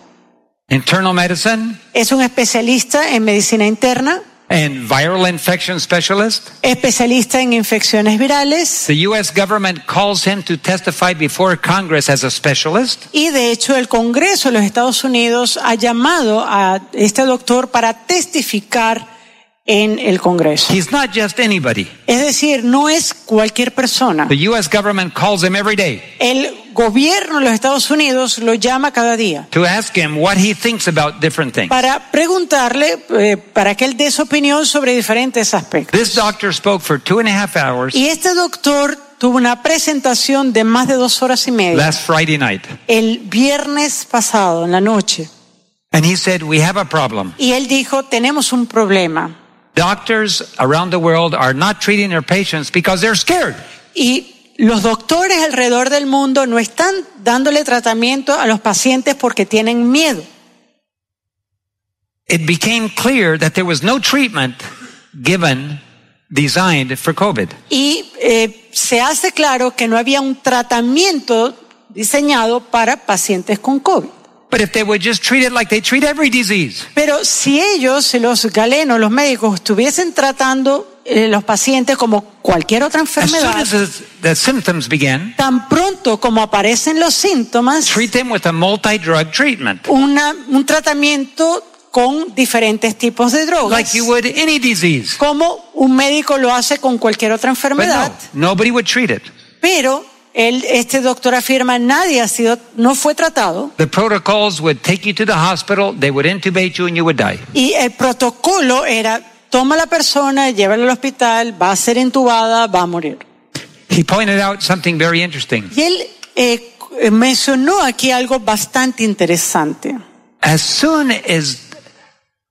Speaker 28: internal medicine,
Speaker 27: es un especialista en medicina interna,
Speaker 28: and viral infection specialist.
Speaker 27: especialista en infecciones virales
Speaker 28: The U.S. government calls him to testify before Congress as a specialist.
Speaker 27: y de hecho el Congreso de los Estados Unidos ha llamado a este doctor para testificar en el Congreso.
Speaker 28: He's not just anybody.
Speaker 27: Es decir, no es cualquier persona.
Speaker 28: The U.S. government calls him every day
Speaker 27: El gobierno de los Estados Unidos lo llama cada día
Speaker 28: to ask him what he thinks about different things.
Speaker 27: para preguntarle, eh, para que él dé su opinión sobre diferentes aspectos.
Speaker 28: This doctor spoke for two and a half hours
Speaker 27: Y este doctor tuvo una presentación de más de dos horas y media
Speaker 28: last Friday night.
Speaker 27: el viernes pasado, en la noche.
Speaker 28: And he said, We have a problem.
Speaker 27: Y él dijo, tenemos un problema.
Speaker 28: Doctors around the world are not treating their patients because they're scared.
Speaker 27: Y los doctores alrededor del mundo no están dándole tratamiento a los pacientes porque tienen miedo.
Speaker 28: It became clear that there was no treatment given designed for COVID.
Speaker 27: Y eh, se hace claro que no había un tratamiento diseñado para pacientes con COVID.
Speaker 28: But if they would just treat it like they treat every disease,
Speaker 27: Pero si ellos, los galenos, los médicos, estuviesen tratando eh, los pacientes como cualquier otra
Speaker 28: as soon
Speaker 27: enfermedad,
Speaker 28: as the- the symptoms begin,
Speaker 27: tan pronto como aparecen los síntomas,
Speaker 28: treat them with a multi drug treatment.
Speaker 27: una- un tratamiento con diferentes tipos de drogas.
Speaker 28: like you would any disease.
Speaker 27: Como un médico lo hace con cualquier otra
Speaker 28: But
Speaker 27: enfermedad.
Speaker 28: no, nobody would treat it.
Speaker 27: Pero él, este doctor afirma nadie ha sido, no fue tratado
Speaker 28: The protocols would take you to the hospital, they would intubate you, and you would die.
Speaker 27: y el protocolo era toma a la persona, llévala al hospital, va a ser intubada, va a morir.
Speaker 28: He pointed out something very interesting.
Speaker 27: Y él eh, mencionó aquí algo bastante interesante.
Speaker 28: As soon as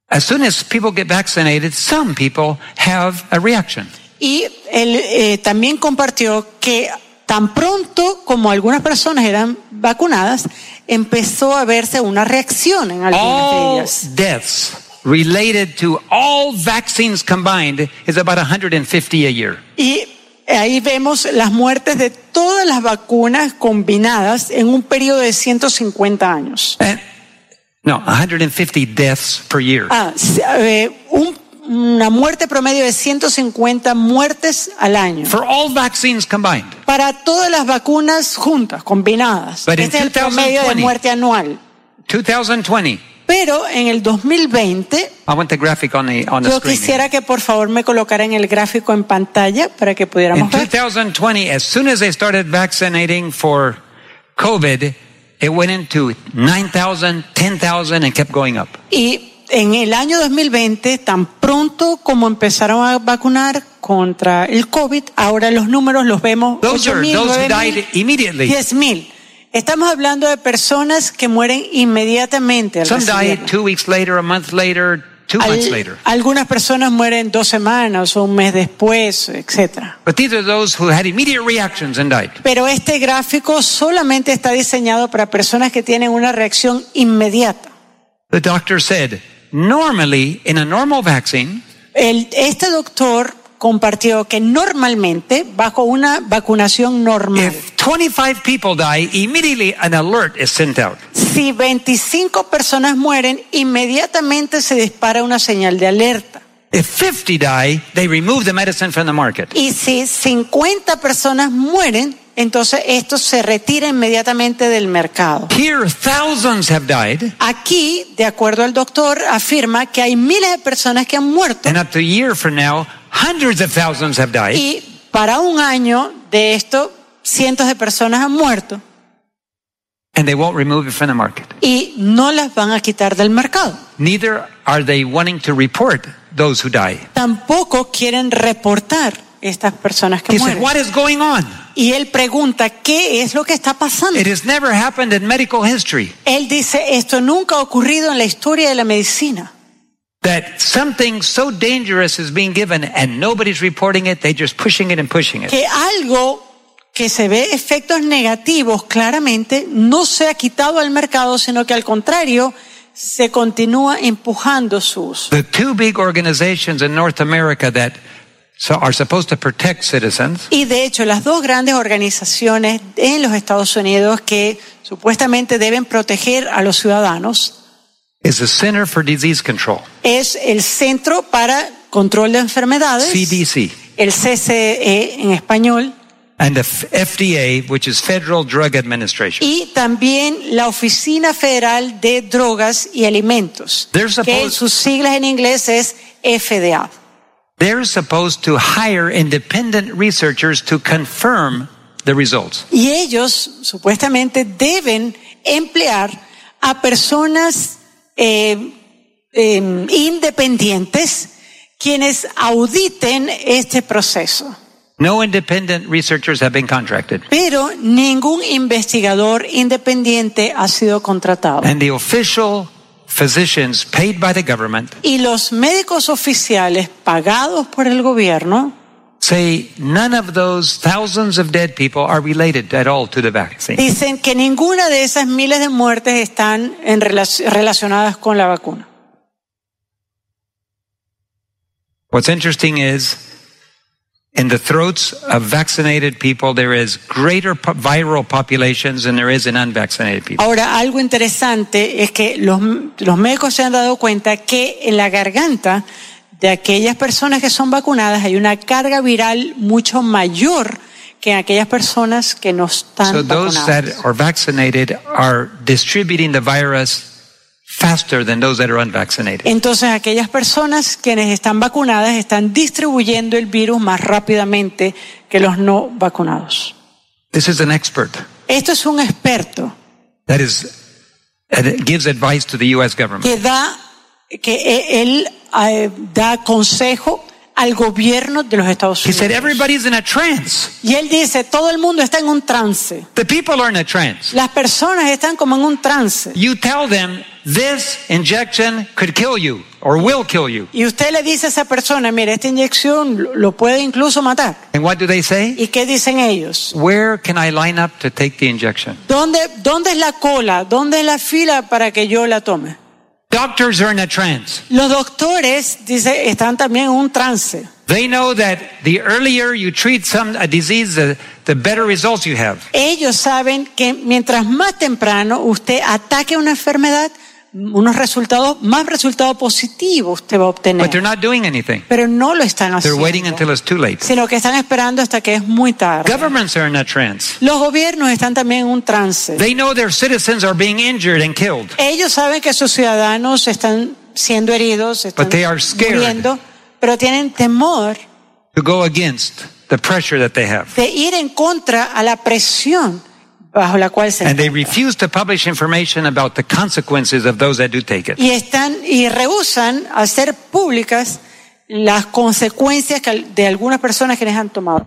Speaker 28: as soon as people get vaccinated, some people have a reaction.
Speaker 27: Y él eh, también compartió que tan pronto como algunas personas eran vacunadas, empezó a verse una reacción en algunas de
Speaker 28: All
Speaker 27: ellas.
Speaker 28: deaths related to all vaccines combined is about 150 a year.
Speaker 27: Y ahí vemos las muertes de todas las vacunas combinadas en un periodo de 150 años.
Speaker 28: No, 150 deaths per year.
Speaker 27: Ah, eh, un- una muerte promedio de 150 muertes al año.
Speaker 28: For all vaccines combined.
Speaker 27: Para todas las vacunas juntas, combinadas.
Speaker 28: But
Speaker 27: este es el promedio de
Speaker 28: 2020,
Speaker 27: muerte anual.
Speaker 28: 2020.
Speaker 27: Pero en el 2020,
Speaker 28: I want the graphic on the on the
Speaker 27: yo
Speaker 28: screen.
Speaker 27: quisiera que por favor me colocaran el gráfico en pantalla para que
Speaker 28: In
Speaker 27: pudiéramos ver.
Speaker 28: 2020, as soon as they started vaccinating for COVID, it went into 9,000, 10,000, and kept going up.
Speaker 27: Y en el año 2020, tan pronto como empezaron a vacunar contra el COVID, ahora los números los vemos
Speaker 28: Those are
Speaker 27: 8.000,
Speaker 28: those who
Speaker 27: 9.000,
Speaker 28: died immediately.
Speaker 27: 10.000. Estamos hablando de personas que mueren inmediatamente. al
Speaker 28: Some two weeks later, a month later, two
Speaker 27: Al-
Speaker 28: months later.
Speaker 27: algunas personas mueren dos semanas o un mes después, etcétera.
Speaker 28: But these are those who had immediate reactions and died.
Speaker 27: Pero este gráfico solamente está diseñado para personas que tienen una reacción inmediata.
Speaker 28: The doctor said, normally, in a normal vaccine,
Speaker 27: El- este doctor compartió que normalmente, bajo una vacunación normal,
Speaker 28: if 25 people die, immediately an alert is sent out.
Speaker 27: si 25 personas mueren, inmediatamente se dispara una señal de alerta.
Speaker 28: If 50 die, they remove the medicine from the market.
Speaker 27: Y si 50 personas mueren, entonces esto se retira inmediatamente del mercado.
Speaker 28: Here, thousands have died,
Speaker 27: Aquí, de acuerdo al doctor, afirma que hay miles de personas que han muerto
Speaker 28: and up to a year from now, hundreds of thousands have died.
Speaker 27: y para un año de esto, cientos de personas han muerto
Speaker 28: and they won't remove it from the market.
Speaker 27: y no las van a quitar del mercado.
Speaker 28: Neither are they wanting to report those who die.
Speaker 27: Tampoco quieren reportar estas personas que
Speaker 28: He said,
Speaker 27: mueren.
Speaker 28: What is going on?
Speaker 27: Y él pregunta, ¿qué es lo que está pasando?
Speaker 28: It has never happened in medical history
Speaker 27: Él dice, esto nunca ha ocurrido en la historia de la medicina.
Speaker 28: That something so dangerous is being given and nobody's reporting it, they're just pushing it and pushing it.
Speaker 27: Que algo que se ve efectos negativos claramente no se ha quitado al mercado, sino que al contrario se continúa empujando su uso.
Speaker 28: The two big organizations in North America that so are supposed to protect citizens
Speaker 27: Y de hecho, las dos grandes organizaciones en los Estados Unidos que supuestamente deben proteger a los ciudadanos
Speaker 28: is the Center for Disease Control,
Speaker 27: es el Centro para Control de Enfermedades,
Speaker 28: CDC,
Speaker 27: el CCE en español,
Speaker 28: and the FDA, which is Federal Drug Administration.
Speaker 27: y también la Oficina Federal de Drogas y Alimentos,
Speaker 28: They're
Speaker 27: que sus siglas en inglés es FDA.
Speaker 28: They're supposed to hire independent researchers to confirm the results.
Speaker 27: Y ellos supuestamente deben emplear a personas eh, eh, independientes quienes auditen este proceso.
Speaker 28: No independent researchers have been contracted.
Speaker 27: Pero ningún investigador independiente ha sido contratado.
Speaker 28: And the official physicians paid by the government
Speaker 27: Y los médicos oficiales pagados por el gobierno
Speaker 28: say none of those thousands of dead people are related at all to the vaccine.
Speaker 27: dicen que ninguna de esas miles de muertes están en relac- relacionadas con la vacuna.
Speaker 28: What's interesting is in the throats of vaccinated people, there is greater po- viral populations than there is in unvaccinated people.
Speaker 27: Ahora, algo interesante es que los, los médicos se han dado cuenta que en la garganta de aquellas personas que son vacunadas hay una carga viral mucho mayor que aquellas personas que no están
Speaker 28: So those
Speaker 27: vacunadas.
Speaker 28: that are vaccinated are distributing the virus faster than those that are unvaccinated.
Speaker 27: Entonces aquellas personas quienes están vacunadas están distribuyendo el virus más rápidamente que los no vacunados.
Speaker 28: This is an expert
Speaker 27: Esto es un experto
Speaker 28: that is that gives advice to the U.S. government.
Speaker 27: que da que e- él eh, da consejo al gobierno de los Estados
Speaker 28: He said
Speaker 27: Unidos.
Speaker 28: everybody's in a trance.
Speaker 27: Y él dice, todo el mundo está en un trance.
Speaker 28: The people are in a trance.
Speaker 27: Las personas están como en un trance.
Speaker 28: You tell them this injection could kill you or will kill you.
Speaker 27: Y usted le dice a esa persona, mira, esta inyección lo- lo puede incluso matar.
Speaker 28: And what do they say?
Speaker 27: ¿Y qué dicen ellos?
Speaker 28: Where can I line up to take the injection?
Speaker 27: ¿Dónde, ¿Dónde es la cola? ¿Dónde es la fila para que yo la tome?
Speaker 28: Doctors are in a trance.
Speaker 27: Los doctores, dice, están también en un trance.
Speaker 28: They know that the earlier you treat some a disease, the, the better results you have.
Speaker 27: Ellos saben que mientras más temprano usted ataque una enfermedad, unos resultados, más resultados positivos usted va a
Speaker 28: But they're
Speaker 27: obtener.
Speaker 28: not doing anything.
Speaker 27: Pero no lo están
Speaker 28: They're
Speaker 27: haciendo,
Speaker 28: waiting until it's too late.
Speaker 27: sino que están esperando hasta que es muy tarde.
Speaker 28: Governments are in a trance.
Speaker 27: Los gobiernos están también en un trance.
Speaker 28: They know their citizens are being injured and killed.
Speaker 27: Ellos saben que sus ciudadanos están siendo heridos, están
Speaker 28: But they are scared.
Speaker 27: muriendo, pero tienen temor
Speaker 28: to go against the pressure that they have.
Speaker 27: de ir en contra a la presión bajo la cual se
Speaker 28: And they refuse to publish information about the consequences of those that do take it.
Speaker 27: y están y rehusan hacer públicas las consecuencias de algunas personas que les han tomado.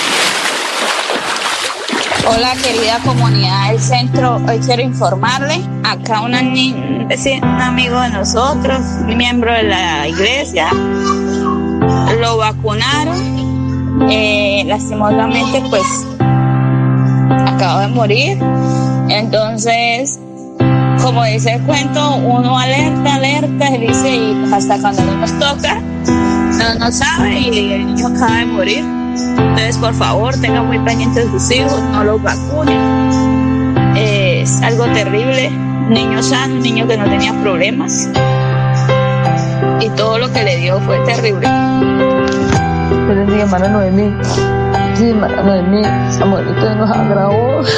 Speaker 29: Hola querida comunidad del centro, hoy quiero informarle, acá un amigo de nosotros, miembro de la iglesia, lo vacunaron, eh, lastimosamente pues acaba de morir, entonces como dice el cuento, uno alerta, alerta, y dice y hasta cuando no nos toca, no nos sabe y el niño acaba de morir. Entonces, por favor, tengan muy pendientes de sus hijos, no los vacunen. Es algo terrible. Niño sano, un niño que no tenía problemas. Y todo lo que le dio fue terrible.
Speaker 30: Feliz día, hermana Noemí. Sí, hermana Noemí, Samuelito nos agravó.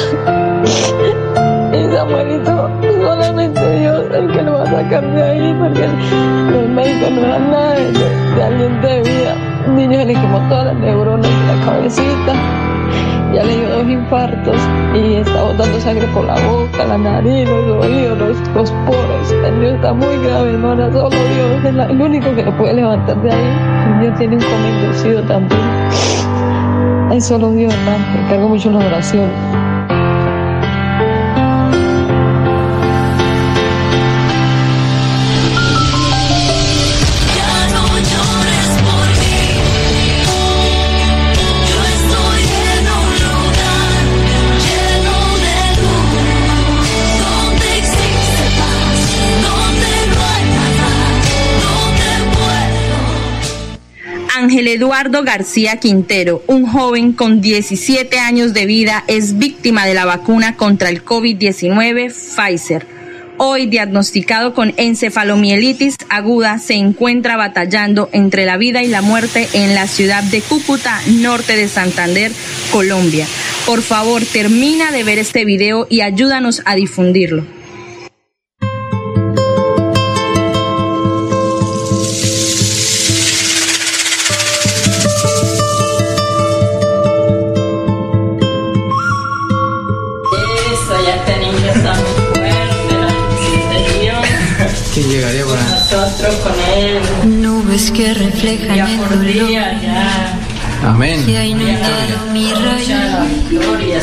Speaker 30: Y Samuelito, solamente Dios el que lo va a sacar de ahí, porque los médicos no dan nada de, de aliento de vida. Niño le quemó todas las neuronas de la cabecita. Ya le dio dos infartos y está botando sangre por la boca, la nariz, los oídos, los, poros. El niño está muy grave, hermana. Solo Dios es el único que lo puede levantar de ahí. El niño tiene un coma inducido también. Ay, solo Dios, hermano. Cargo mucho la oración.
Speaker 31: Ángel Eduardo García Quintero, un joven con 17 años de vida, es víctima de la vacuna contra el COVID-19 Pfizer. Hoy diagnosticado con encefalomielitis aguda, se encuentra batallando entre la vida y la muerte en la ciudad de Cúcuta, norte de Santander, Colombia. Por favor, termina de ver este video y ayúdanos a difundirlo.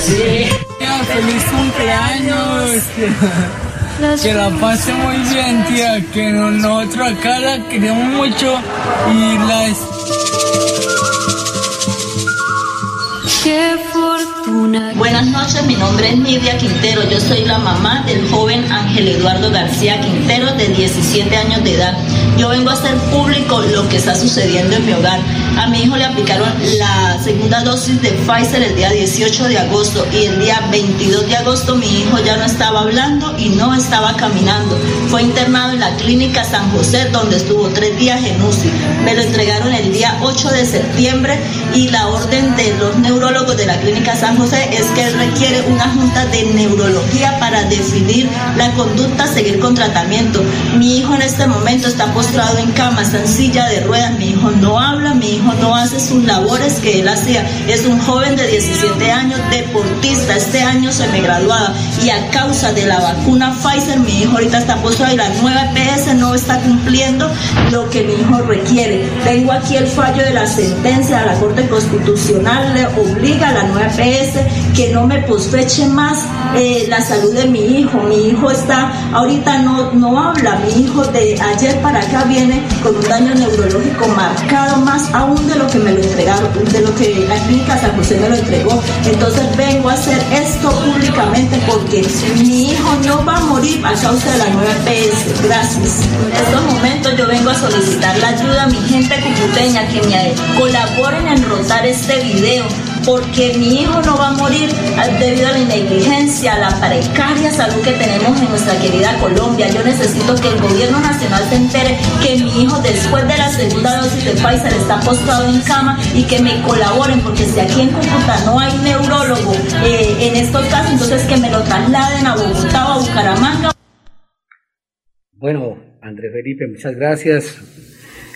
Speaker 29: Sí.
Speaker 23: ¡Feliz cumpleaños!
Speaker 32: Que la pase muy bien, tía, que nosotros acá la queremos mucho y la...
Speaker 6: Qué fortuna. Buenas noches, mi nombre es Nidia Quintero. Yo soy la mamá del joven Ángel Eduardo García Quintero, de 17 años de edad. Yo vengo a hacer público lo que está sucediendo en mi hogar. A mi hijo le aplicaron la segunda dosis de Pfizer el día 18 de agosto y el día 22 de agosto mi hijo ya no estaba hablando y no estaba caminando. Fue internado en la clínica San José donde estuvo tres días en UCI. Me lo entregaron el día 8 de septiembre y la orden de los neurólogos de la clínica San José es que él requiere una junta de neurología para definir la conducta, seguir con tratamiento. Mi hijo en este momento está postrado en cama, está en silla de ruedas, mi hijo no habla, mi hijo no hace sus labores que él hacía. Es un joven de 17 años, deportista, este año se me graduaba y a causa de la vacuna Pfizer mi hijo ahorita está postrado y la nueva EPS no está cumpliendo lo que mi hijo requiere. Tengo aquí el fallo de la sentencia de la Corte Constitucional, le obliga a la nueva EPS que no me posfeche más eh, la salud de mi hijo. Mi hijo está, ahorita no, no habla, mi hijo de ayer para acá viene con un daño neurológico marcado más aún de lo que me lo entregaron, de lo que la clínica San José me lo entregó. Entonces vengo a hacer esto públicamente porque mi hijo no va a morir a causa de la nueva EPS. Gracias. En estos momentos yo vengo a solicitar la ayuda a mi gente cucuteña que me colaboren en rotar este video porque mi hijo no va a morir debido a la negligencia, a la precaria salud que tenemos en nuestra querida Colombia. Yo necesito que el gobierno nacional se entere que mi hijo después de la segunda dosis de Pfizer está postrado en cama y que me colaboren, porque si aquí en Cúcuta no hay neurólogo eh, en estos casos, entonces que me lo trasladen a Bogotá o a Bucaramanga.
Speaker 23: Bueno, Andrés Felipe, muchas gracias.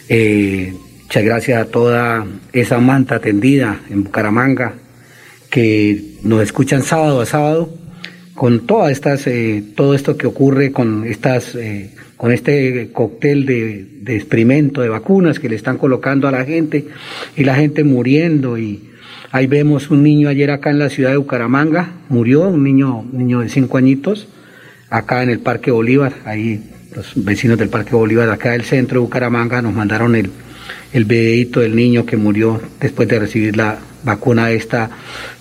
Speaker 23: Eh, Muchas gracias a toda esa manta tendida en Bucaramanga que nos escuchan sábado a sábado con todas estas, eh, todo esto que ocurre con estas, eh, con este cóctel de, de, experimento de vacunas que le están colocando a la gente y la gente muriendo. Y ahí vemos un niño ayer acá en la ciudad de Bucaramanga murió un niño, niño de cinco añitos acá en el Parque Bolívar. Ahí los vecinos del Parque Bolívar acá del centro de Bucaramanga nos mandaron el el videito del niño que murió después de recibir la vacuna esta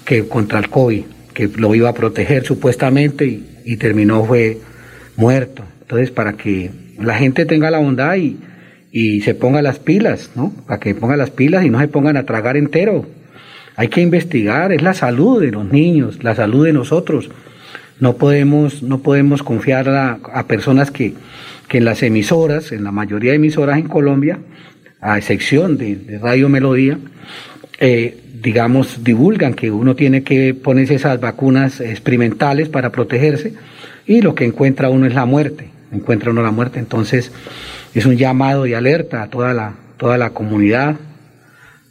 Speaker 23: que contra el COVID, que lo iba a proteger supuestamente y, terminó fue muerto. Entonces, para que la gente tenga la bondad y, y se ponga las pilas, ¿no? Para que ponga las pilas y no se pongan a tragar entero. Hay que investigar, es la salud de los niños, la salud de nosotros. No podemos, no podemos confiar a, a personas que, que en las emisoras, en la mayoría de emisoras en Colombia, a excepción de, Radio Melodía, eh, digamos, divulgan que uno tiene que ponerse esas vacunas experimentales para protegerse y lo que encuentra uno es la muerte, encuentra uno la muerte. Entonces, es un llamado de alerta a toda la, toda la comunidad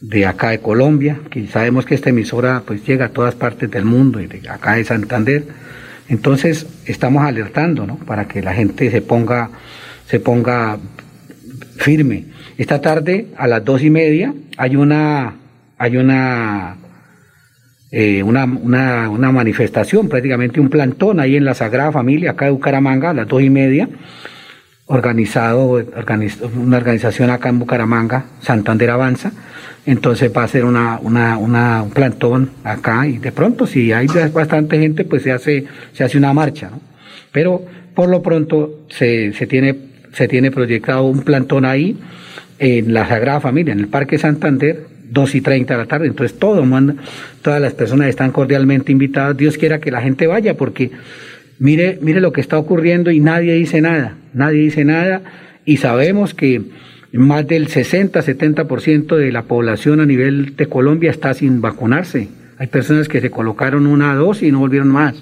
Speaker 23: de acá de Colombia, que sabemos que esta emisora pues llega a todas partes del mundo y de acá de Santander. Entonces, estamos alertando, ¿no? Para que la gente se ponga, se ponga firme. Esta tarde, a las dos y media, hay una, hay una, eh, una, una, una, manifestación, prácticamente un plantón ahí en la Sagrada Familia, acá de Bucaramanga, a las dos y media, organizado, una organización acá en Bucaramanga, Santander Avanza, entonces va a ser una, una, una, un plantón acá y de pronto si hay bastante gente pues se hace, se hace una marcha, ¿no? Pero por lo pronto se, se tiene se tiene proyectado un plantón ahí en la Sagrada Familia, en el Parque Santander, 2 y 30 de la tarde. Entonces todo manda, todas las personas están cordialmente invitadas. Dios quiera que la gente vaya porque mire, mire lo que está ocurriendo y nadie dice nada, nadie dice nada y sabemos que más del 60-70% de la población a nivel de Colombia está sin vacunarse. Hay personas que se colocaron una dosis y no volvieron más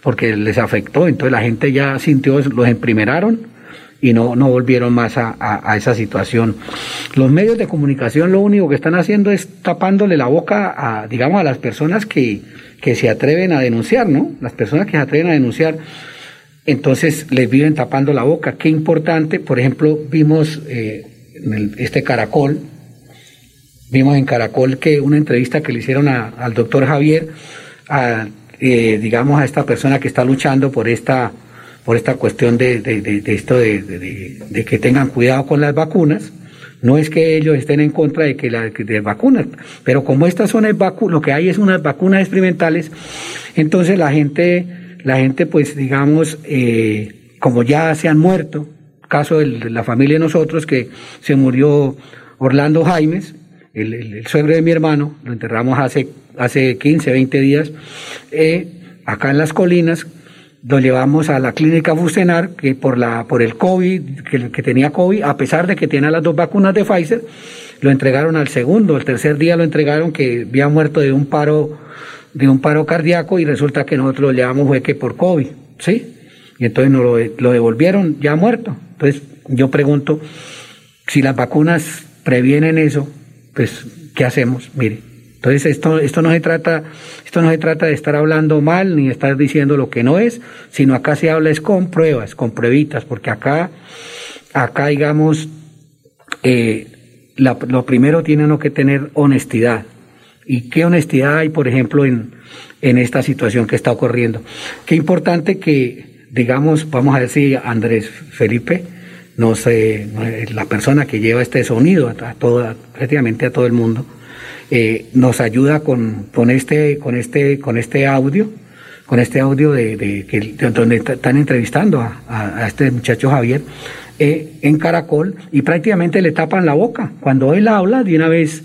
Speaker 23: porque les afectó. Entonces la gente ya sintió, los emprimeraron y no, no volvieron más a, a, esa situación. Los medios de comunicación lo único que están haciendo es tapándole la boca a, digamos, a las personas que, que se atreven a denunciar, ¿no? Las personas que se atreven a denunciar, entonces les viven tapando la boca. Qué importante, por ejemplo, vimos eh, en este Caracol, vimos en Caracol que una entrevista que le hicieron al doctor Javier, a, eh, digamos, a esta persona que está luchando por esta por esta cuestión de, de, de, de esto de, que tengan cuidado con las vacunas. No es que ellos estén en contra de que las vacunas, pero como estas son el vacu lo que hay es unas vacunas experimentales, entonces la gente, la gente pues digamos, eh, como ya se han muerto, caso de la familia de nosotros que se murió Orlando Jaimes, el, el, suegro de mi hermano, lo enterramos hace, hace 15, 20 días, eh, acá en las colinas, lo llevamos a la clínica Fusenar, que por, la, por el COVID, que, tenía COVID, a pesar de que tiene las dos vacunas de Pfizer, lo entregaron al segundo, el tercer día lo entregaron que había muerto de un paro, de un paro cardíaco y resulta que nosotros lo llevamos fue que por COVID, ¿sí? Y entonces nos lo, lo devolvieron ya muerto. Entonces yo pregunto, si las vacunas previenen eso, pues, ¿qué hacemos? Mire, entonces esto, esto no se trata, esto no se trata de estar hablando mal ni de estar diciendo lo que no es, sino acá se habla es con pruebas, con pruebitas, porque acá, acá digamos, eh, lo primero tiene uno que tener honestidad. ¿Y qué honestidad hay, por ejemplo, en, en esta situación que está ocurriendo? Qué importante que, digamos, vamos a decir, Andrés Felipe, no sé, la persona que lleva este sonido a, prácticamente a todo el mundo, eh, nos ayuda con, con, este, con, este, con este audio, con este audio de, de, que, donde están entrevistando a, a, este muchacho Javier eh, en Caracol y prácticamente le tapan la boca. Cuando él habla, de una vez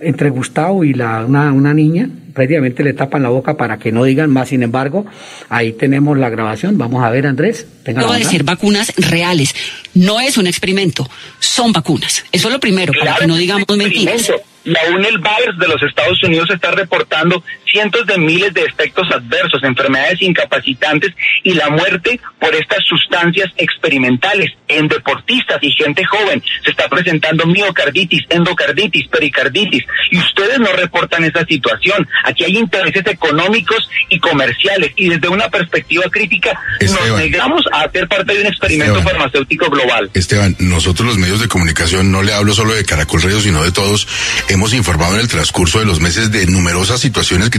Speaker 23: entre Gustavo y la, una, una niña, prácticamente le tapan la boca para que no digan más. Sin embargo, ahí tenemos la grabación. Vamos a ver, Andrés.
Speaker 33: No va a decir vacunas reales. No es un experimento, son vacunas. Eso es lo primero, para que no digamos mentiras.
Speaker 34: Y aún el virus de los Estados Unidos está reportando cientos de miles de efectos adversos, enfermedades incapacitantes y la muerte por estas sustancias experimentales en deportistas y gente joven. Se está presentando miocarditis, endocarditis, pericarditis y ustedes no reportan esa situación. Aquí hay intereses económicos y comerciales y desde una perspectiva crítica nos negamos a hacer parte de un experimento farmacéutico global.
Speaker 35: Esteban, nosotros los medios de comunicación, no le hablo solo de Caracol Radio, sino de todos, hemos informado en el transcurso de los meses de numerosas situaciones que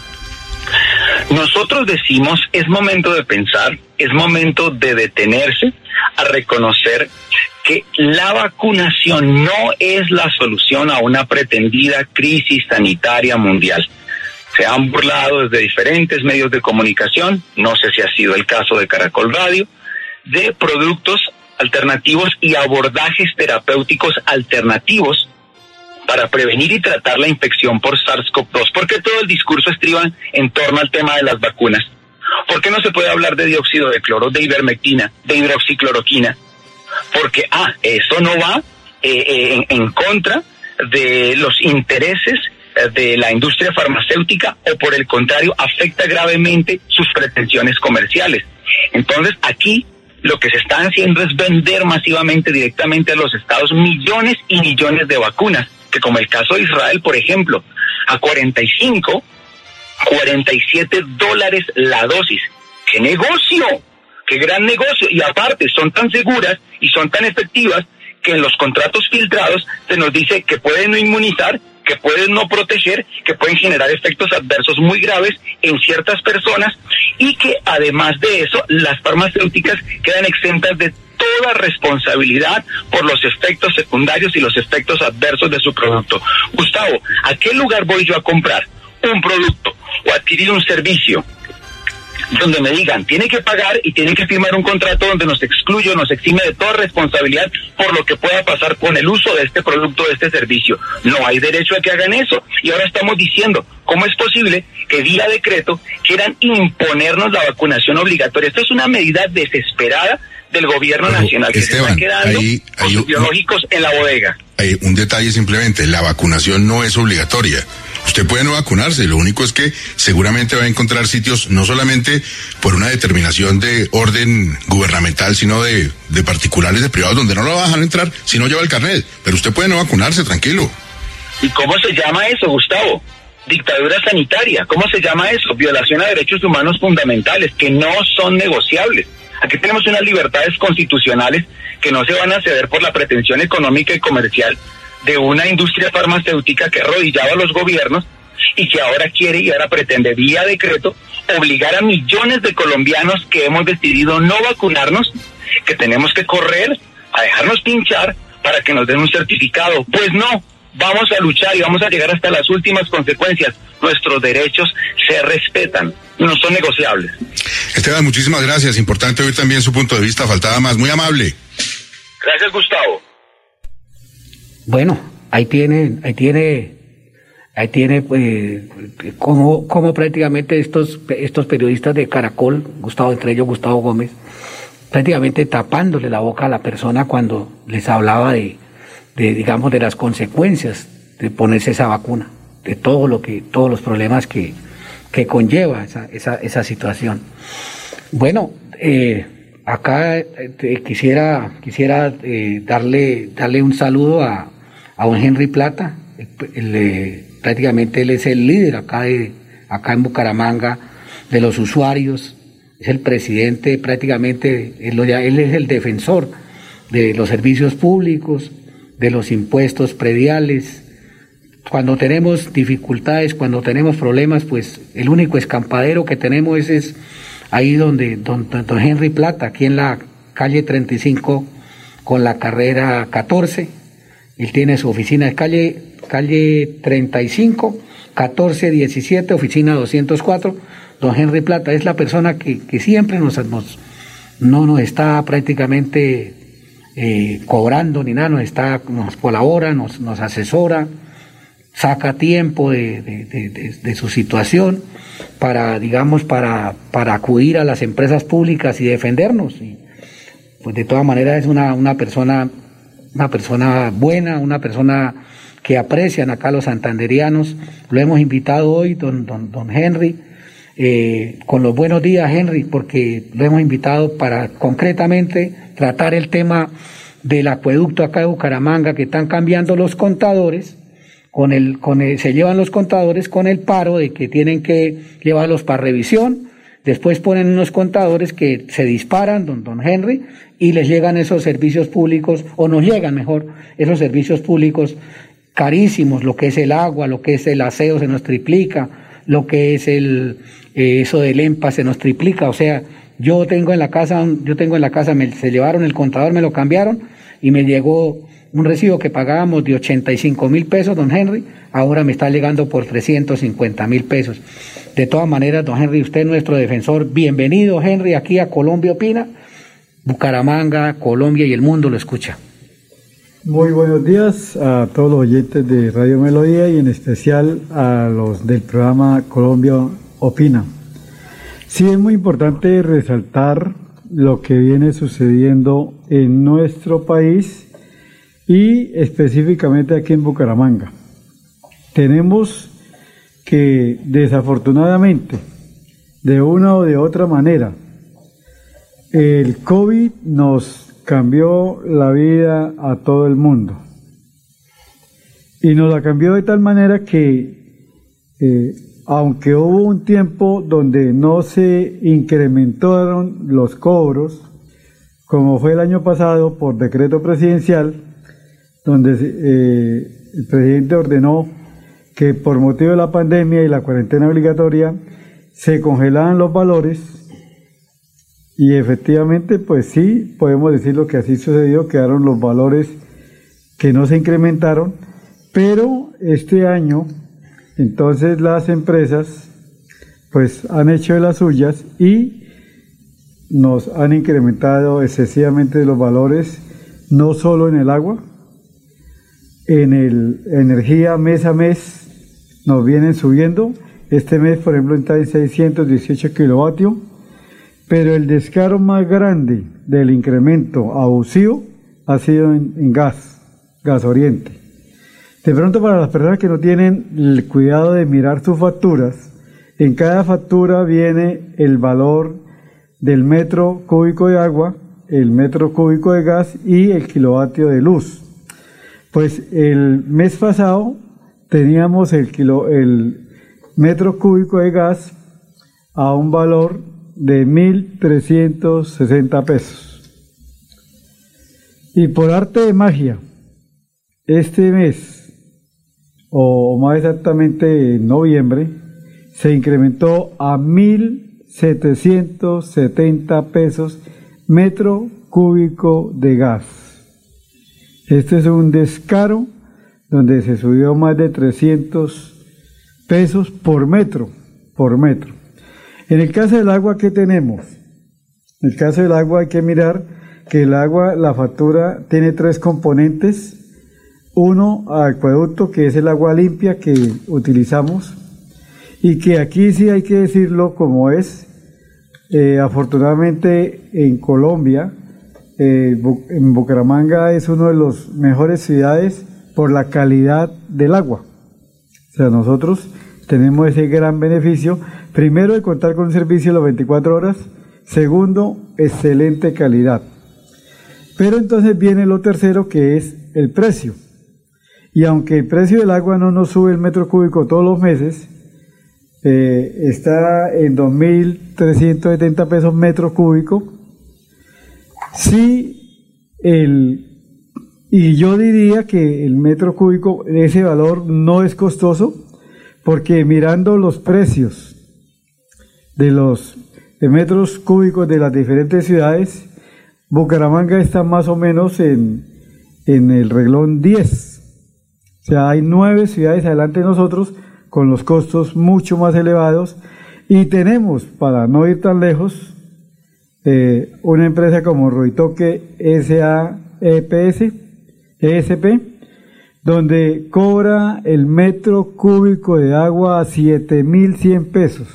Speaker 34: Nosotros decimos, es momento de pensar, es momento de detenerse a reconocer que la vacunación no es la solución a una pretendida crisis sanitaria mundial. Se han burlado desde diferentes medios de comunicación, no sé si ha sido el caso de Caracol Radio, de productos alternativos y abordajes terapéuticos alternativos para prevenir y tratar la infección por SARS-CoV-2? ¿Por qué todo el discurso estriba en torno al tema de las vacunas? ¿Por qué no se puede hablar de dióxido de cloro, de ivermectina, de hidroxicloroquina? Porque, ah, eso no va eh, eh, en, en contra de los intereses eh, de la industria farmacéutica o por el contrario afecta gravemente sus pretensiones comerciales. Entonces aquí lo que se está haciendo es vender masivamente directamente a los estados millones y millones de vacunas que como el caso de Israel, por ejemplo, a 45, 47 dólares la dosis. ¡Qué negocio! ¡Qué gran negocio! Y aparte, son tan seguras y son tan efectivas que en los contratos filtrados se nos dice que pueden no inmunizar, que pueden no proteger, que pueden generar efectos adversos muy graves en ciertas personas y que además de eso las farmacéuticas quedan exentas de toda responsabilidad por los efectos secundarios y los efectos adversos de su producto. Gustavo, ¿a qué lugar voy yo a comprar un producto o adquirir un servicio? donde me digan, tiene que pagar y tiene que firmar un contrato donde nos excluye, nos exime de toda responsabilidad por lo que pueda pasar con el uso de este producto, de este servicio. No hay derecho a que hagan eso. Y ahora estamos diciendo, ¿cómo es posible que vía decreto quieran imponernos la vacunación obligatoria? Esto es una medida desesperada del gobierno nacional que se está quedando biológicos en la bodega.
Speaker 35: Hay un detalle simplemente, la vacunación no es obligatoria. Usted puede no vacunarse, lo único es que seguramente va a encontrar sitios no solamente por una determinación de orden gubernamental, sino de, de particulares, de privados, donde no lo va a dejar entrar si no lleva el carnet. Pero usted puede no vacunarse, tranquilo.
Speaker 34: ¿Y cómo se llama eso, Gustavo? Dictadura sanitaria. ¿Cómo se llama eso? Violación a derechos humanos fundamentales que no son negociables. Aquí tenemos unas libertades constitucionales que no se van a ceder por la pretensión económica y comercial de una industria farmacéutica que ha arrodillado a los gobiernos y que ahora quiere y ahora pretende vía decreto obligar a millones de colombianos que hemos decidido no vacunarnos, que tenemos que correr a dejarnos pinchar para que nos den un certificado. Pues no, vamos a luchar y vamos a llegar hasta las últimas consecuencias. Nuestros derechos se respetan, no son negociables.
Speaker 35: Esteban, muchísimas gracias. Importante oír también su punto de vista. Faltaba más. Muy amable.
Speaker 34: Gracias, Gustavo.
Speaker 23: Bueno, ahí tiene, ahí tiene, ahí tiene, pues, como, como prácticamente estos, estos periodistas de Caracol, Gustavo, entre ellos Gustavo Gómez, prácticamente tapándole la boca a la persona cuando les hablaba de, de, digamos, de las consecuencias de ponerse esa vacuna, de todo lo que, todos los problemas que, que conlleva esa, esa, esa situación. Bueno, eh, acá eh, quisiera, quisiera eh, darle, darle un saludo a, a don Henry Plata, prácticamente él es el líder acá, de, acá en Bucaramanga de los usuarios, es el presidente prácticamente, él, él es el defensor de los servicios públicos, de los impuestos prediales. Cuando tenemos dificultades, cuando tenemos problemas, pues el único escampadero que tenemos es, es ahí donde don, don, Henry Plata, aquí en la calle 35 con la carrera 14. Él tiene su oficina de calle, calle 35, 14, 17, oficina 204. Don Henry Plata es la persona que, que siempre nos, nos, no nos está prácticamente eh, cobrando ni nada, nos, está, nos colabora, nos, nos asesora, saca tiempo de, de, su situación para, digamos, para, para acudir a las empresas públicas y defendernos. Y, pues de todas maneras es una, una persona, una persona buena, una persona que aprecian acá los santanderianos. Lo hemos invitado hoy, don, don, don Henry, eh, con los buenos días, Henry, porque lo hemos invitado para concretamente tratar el tema del acueducto acá de Bucaramanga, que están cambiando los contadores, con el, con el, se llevan los contadores con el paro de que tienen que llevarlos para revisión, después ponen unos contadores que se disparan, don, don Henry, y les llegan esos servicios públicos, o nos llegan mejor, esos servicios públicos carísimos, lo que es el agua, lo que es el aseo se nos triplica, lo que es el, eh, eso del EMPA se nos triplica, o sea, yo tengo en la casa, yo tengo en la casa, me, se llevaron el contador, me lo cambiaron y me llegó un recibo que pagábamos de 85 mil pesos, don Henry, ahora me está llegando por 350 mil pesos. De todas maneras, don Henry, usted es nuestro defensor. Bienvenido, Henry, aquí a Colombia Opina. Bucaramanga, Colombia y el mundo lo escucha.
Speaker 36: Muy buenos días a todos los oyentes de Radio Melodía y en especial a los del programa Colombia Opina. Sí es muy importante resaltar lo que viene sucediendo en nuestro país y específicamente aquí en Bucaramanga. Tenemos que desafortunadamente, de una o de otra manera, el COVID nos cambió la vida a todo el mundo. Y nos la cambió de tal manera que, eh, aunque hubo un tiempo donde no se incrementaron los cobros, como fue el año pasado por decreto presidencial, donde eh, el presidente ordenó que por motivo de la pandemia y la cuarentena obligatoria se congelaban los valores. Y efectivamente pues sí, podemos decir lo que así sucedió, quedaron los valores que no se incrementaron, pero este año entonces las empresas pues han hecho de las suyas y nos han incrementado excesivamente los valores, no solo en el agua, en el energía mes a mes nos vienen subiendo. Este mes, por ejemplo, está en 618 kilovatios, pero el descaro más grande del incremento abusivo ha sido en, en gas, gas oriente. De pronto para las personas que no tienen el cuidado de mirar sus facturas, en cada factura viene el valor del metro cúbico de agua, el metro cúbico de gas y el kilovatio de luz. Pues el mes pasado teníamos el, el metro cúbico de gas a un valor de 1.360 pesos. Y por arte de magia, este mes, o más exactamente en noviembre, se incrementó a 1.770 pesos metro cúbico de gas. Este es un descaro donde se subió más de 300 pesos por metro, por metro. En el caso del agua, ¿qué tenemos? En el caso del agua hay que mirar que el agua, la factura tiene tres componentes. Uno, acueducto, que es el agua limpia que utilizamos y que aquí sí hay que decirlo como es. Eh, afortunadamente en Colombia, eh, en Bucaramanga es uno de los mejores ciudades por la calidad del agua. O sea, nosotros tenemos ese gran beneficio, primero de contar con un servicio de las 24 horas, segundo, excelente calidad. Pero entonces viene lo tercero que es el precio. Y aunque el precio del agua no nos sube el metro cúbico todos los meses, eh, está en 2.370 pesos metro cúbico, sí el, y yo diría que el metro cúbico, ese valor no es costoso, porque mirando los precios de los de metros cúbicos de las diferentes ciudades, Bucaramanga está más o menos en, el reglón 10. O sea, hay nueve ciudades adelante de nosotros con los costos mucho más elevados y tenemos, para no ir tan lejos, eh, una empresa como Ruitoque SAEPS, ESP, donde cobra el metro cúbico de agua a 7.100 pesos.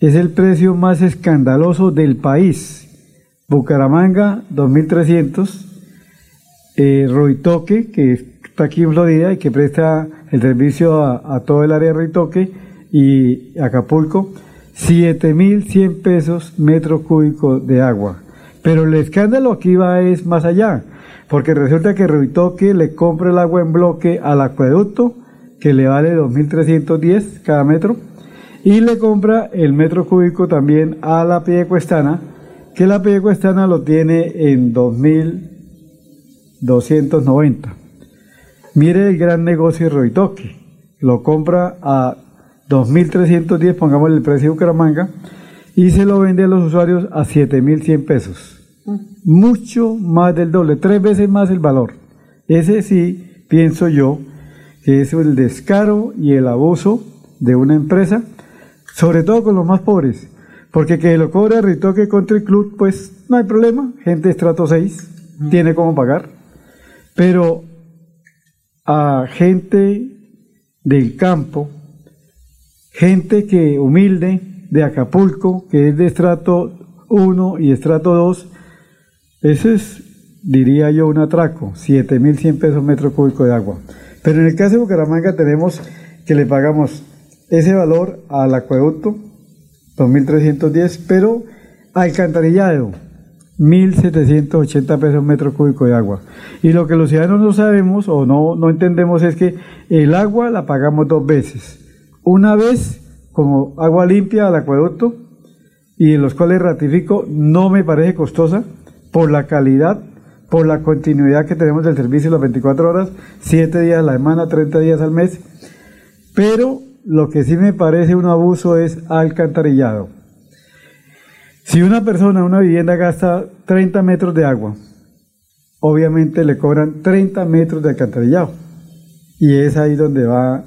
Speaker 36: Es el precio más escandaloso del país. Bucaramanga 2300, eh, Roitoque, que está aquí en Florida y que presta el servicio a, todo el área de Roitoque, y Acapulco, 7100 pesos metro cúbico de agua. Pero el escándalo aquí va es más allá, porque resulta que Roitoque le compra el agua en bloque al acueducto, que le vale 2.310 cada metro, y le compra el metro cúbico también a la Piedecuestana, que la Cuestana lo tiene en 2.290. Mire el gran negocio de Roitoque. Lo compra a 2.310, pongamos el precio de Bucaramanga, y se lo vende a los usuarios a 7.100 pesos. Mucho más del doble, tres veces más el valor. Ese sí, pienso yo, que es el descaro y el abuso de una empresa, sobre todo con los más pobres porque que lo cobre Ritoque Country Club, pues no hay problema. Gente de estrato 6 tiene cómo pagar. Pero a gente del campo, gente que humilde de Acapulco, que es de estrato 1 y estrato 2, ese es, diría yo, un atraco, 7.100 pesos metro cúbico de agua. Pero en el caso de Bucaramanga tenemos que le pagamos ese valor al acueducto, 2.310, pero alcantarillado, 1.780 pesos metro cúbico de agua. Y lo que los ciudadanos no sabemos o no, no entendemos es que el agua la pagamos dos veces. Una vez como agua limpia al acueducto, y en los cuales ratifico, no me parece costosa por la calidad, por la continuidad que tenemos del servicio las 24 horas, 7 días a la semana, 30 días al mes, pero lo que sí me parece un abuso es alcantarillado. Si una persona, una vivienda gasta 30 metros de agua, obviamente le cobran 30 metros de alcantarillado. Y es ahí donde va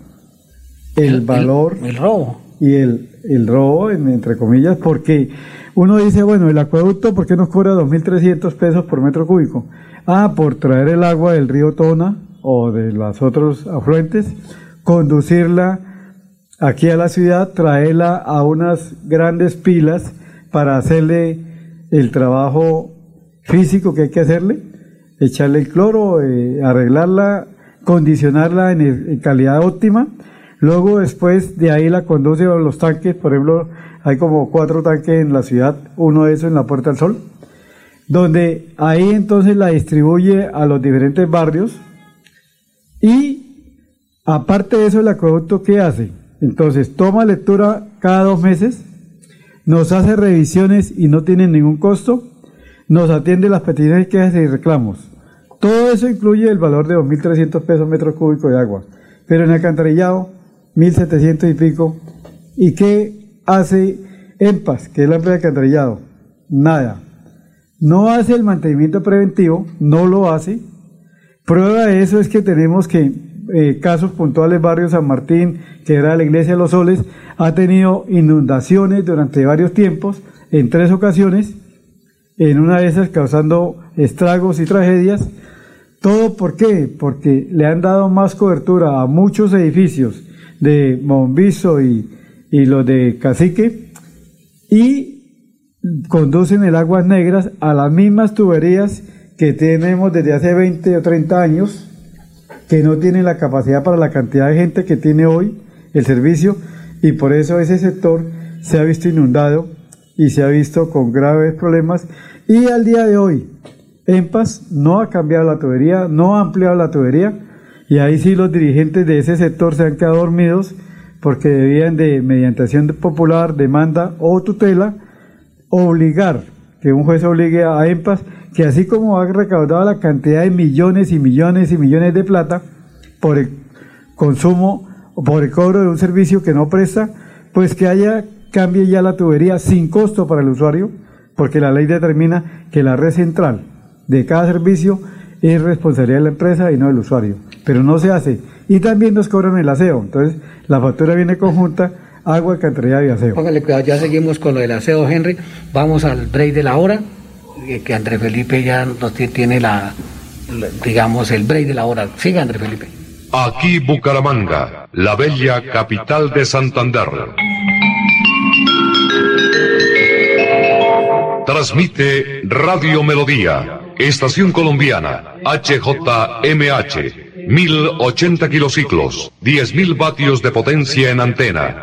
Speaker 36: el, valor.
Speaker 23: El, robo.
Speaker 36: Y el, el robo, entre comillas, porque uno dice, bueno, el acueducto, ¿por qué nos cobra 2.300 pesos por metro cúbico? Ah, por traer el agua del río Tona o de los otros afluentes, conducirla aquí a la ciudad, traerla a unas grandes pilas para hacerle el trabajo físico que hay que hacerle, echarle el cloro, eh, arreglarla condicionarla en, en calidad óptima. Luego después de ahí la conduce a los tanques, por ejemplo, hay como cuatro tanques en la ciudad, uno de esos en la Puerta del Sol, donde ahí entonces la distribuye a los diferentes barrios y aparte de eso el acueducto ¿qué hace? Entonces toma lectura cada dos meses, nos hace revisiones y no tiene ningún costo, nos atiende las peticiones, quejas y reclamos. Todo eso incluye el valor de 2.300 pesos metros cúbicos de agua. Pero en alcantarillado, 1.700 y pico. ¿Y qué hace EMPAS, que es la empresa de? Nada. No hace el mantenimiento preventivo, no lo hace. Prueba de eso es que tenemos que eh, casos puntuales, barrio San Martín, que era la iglesia de los soles, ha tenido inundaciones durante varios tiempos, en tres ocasiones, en una de esas causando estragos y tragedias. ¿Todo por qué? Porque le han dado más cobertura a muchos edificios de Mombizo y, y los de Cacique y conducen el aguas negras a las mismas tuberías que tenemos desde hace 20 o 30 años, que no tienen la capacidad para la cantidad de gente que tiene hoy el servicio y por eso ese sector se ha visto inundado y se ha visto con graves problemas. Y al día de hoy EMPAS no ha cambiado la tubería, no ha ampliado la tubería y ahí sí los dirigentes de ese sector se han quedado dormidos porque debían de, mediante acción popular, demanda o tutela, obligar, que un juez obligue a EMPAS, que así como ha recaudado la cantidad de millones y millones y millones de plata por el consumo o por el cobro de un servicio que no presta, pues que haya, cambie ya la tubería sin costo para el usuario, porque la ley determina que la red central de cada servicio es responsabilidad de la empresa y no del usuario. Pero no se hace. Y también nos cobran el aseo. Entonces, la factura viene conjunta, agua, alcantarillado y aseo.
Speaker 23: Póngale cuidado, ya seguimos con lo del aseo, Henry. Vamos al break de la hora, eh, que Andrés Felipe ya nos tiene la, la- digamos, el break de la hora. Siga, Andrés Felipe.
Speaker 37: Aquí Bucaramanga, la bella capital de Santander. Transmite Radio Melodía, Estación Colombiana, HJMH, 1080 kilociclos, 10.000 vatios de potencia en antena,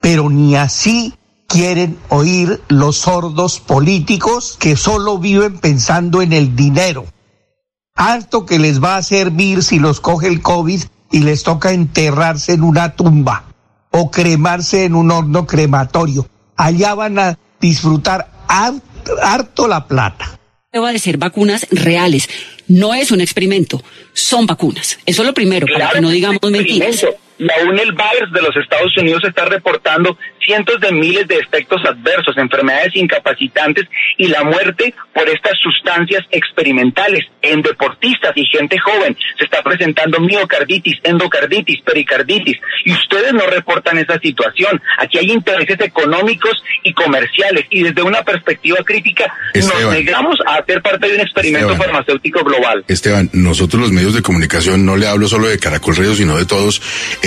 Speaker 1: Pero ni así quieren oír los sordos políticos que solo viven pensando en el dinero harto que les va a servir si los coge el COVID y les toca enterrarse en una tumba o cremarse en un horno crematorio. Allá van a disfrutar harto la plata.
Speaker 33: Va a ser vacunas reales. No es un experimento, son vacunas. Eso es lo primero, para que no digamos mentiras.
Speaker 34: La UNEL Virus de los Estados Unidos está reportando cientos de miles de efectos adversos, enfermedades incapacitantes y la muerte por estas sustancias experimentales en deportistas y gente joven. Se está presentando miocarditis, endocarditis, pericarditis y ustedes no reportan esa situación. Aquí hay intereses económicos y comerciales y desde una perspectiva crítica nos negamos a hacer parte de un experimento farmacéutico global.
Speaker 35: Esteban, nosotros los medios de comunicación, no le hablo solo de Caracol Radio, sino de todos,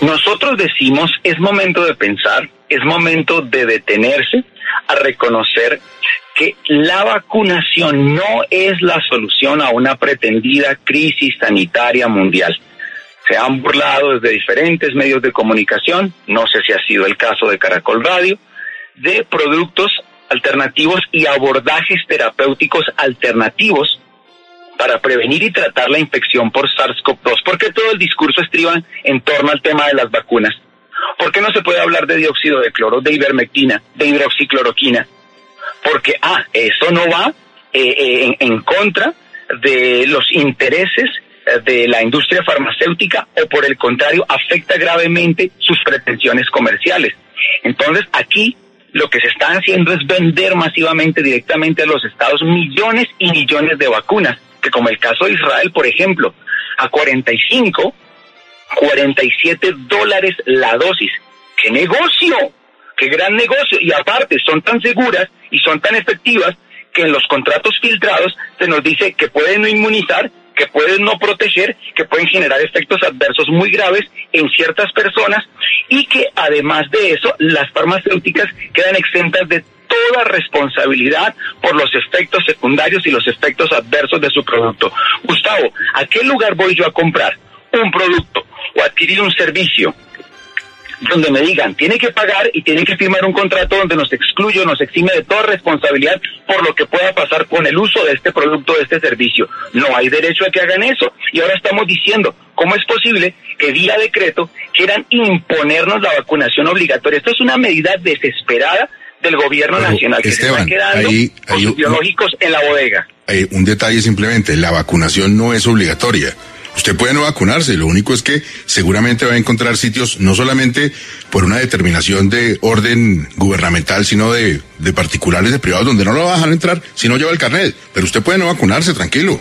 Speaker 34: Nosotros decimos, es momento de pensar, es momento de detenerse a reconocer que la vacunación no es la solución a una pretendida crisis sanitaria mundial. Se han burlado desde diferentes medios de comunicación, no sé si ha sido el caso de Caracol Radio, de productos alternativos y abordajes terapéuticos alternativos para prevenir y tratar la infección por SARS-CoV-2? ¿Por qué todo el discurso estriba en torno al tema de las vacunas? ¿Por qué no se puede hablar de dióxido de cloro, de ivermectina, de hidroxicloroquina? Porque, ah, eso no va eh, eh, en, contra de los intereses eh, de la industria farmacéutica o por el contrario afecta gravemente sus pretensiones comerciales. Entonces aquí lo que se está haciendo es vender masivamente directamente a los estados millones y millones de vacunas que como el caso de Israel, por ejemplo, a 45, 47 dólares la dosis. ¡Qué negocio! ¡Qué gran negocio! Y aparte, son tan seguras y son tan efectivas que en los contratos filtrados se nos dice que pueden no inmunizar, que pueden no proteger, que pueden generar efectos adversos muy graves en ciertas personas y que además de eso las farmacéuticas quedan exentas de toda responsabilidad por los efectos secundarios y los efectos adversos de su producto. Gustavo, ¿a qué lugar voy yo a comprar un producto o adquirir un servicio donde me digan, tiene que pagar y tiene que firmar un contrato donde nos excluye nos exime de toda responsabilidad por lo que pueda pasar con el uso de este producto, de este servicio. No hay derecho a que hagan eso. Y ahora estamos diciendo, ¿cómo es posible que vía decreto quieran imponernos la vacunación obligatoria? Esto es una medida desesperada del gobierno nacional que se está quedando con biológicos en la bodega.
Speaker 35: Un detalle simplemente, la vacunación no es obligatoria. Usted puede no vacunarse, lo único es que seguramente va a encontrar sitios no solamente por una determinación de orden gubernamental, sino de, de particulares, de privados, donde no lo va a dejar entrar si no lleva el carnet. Pero usted puede no vacunarse, tranquilo.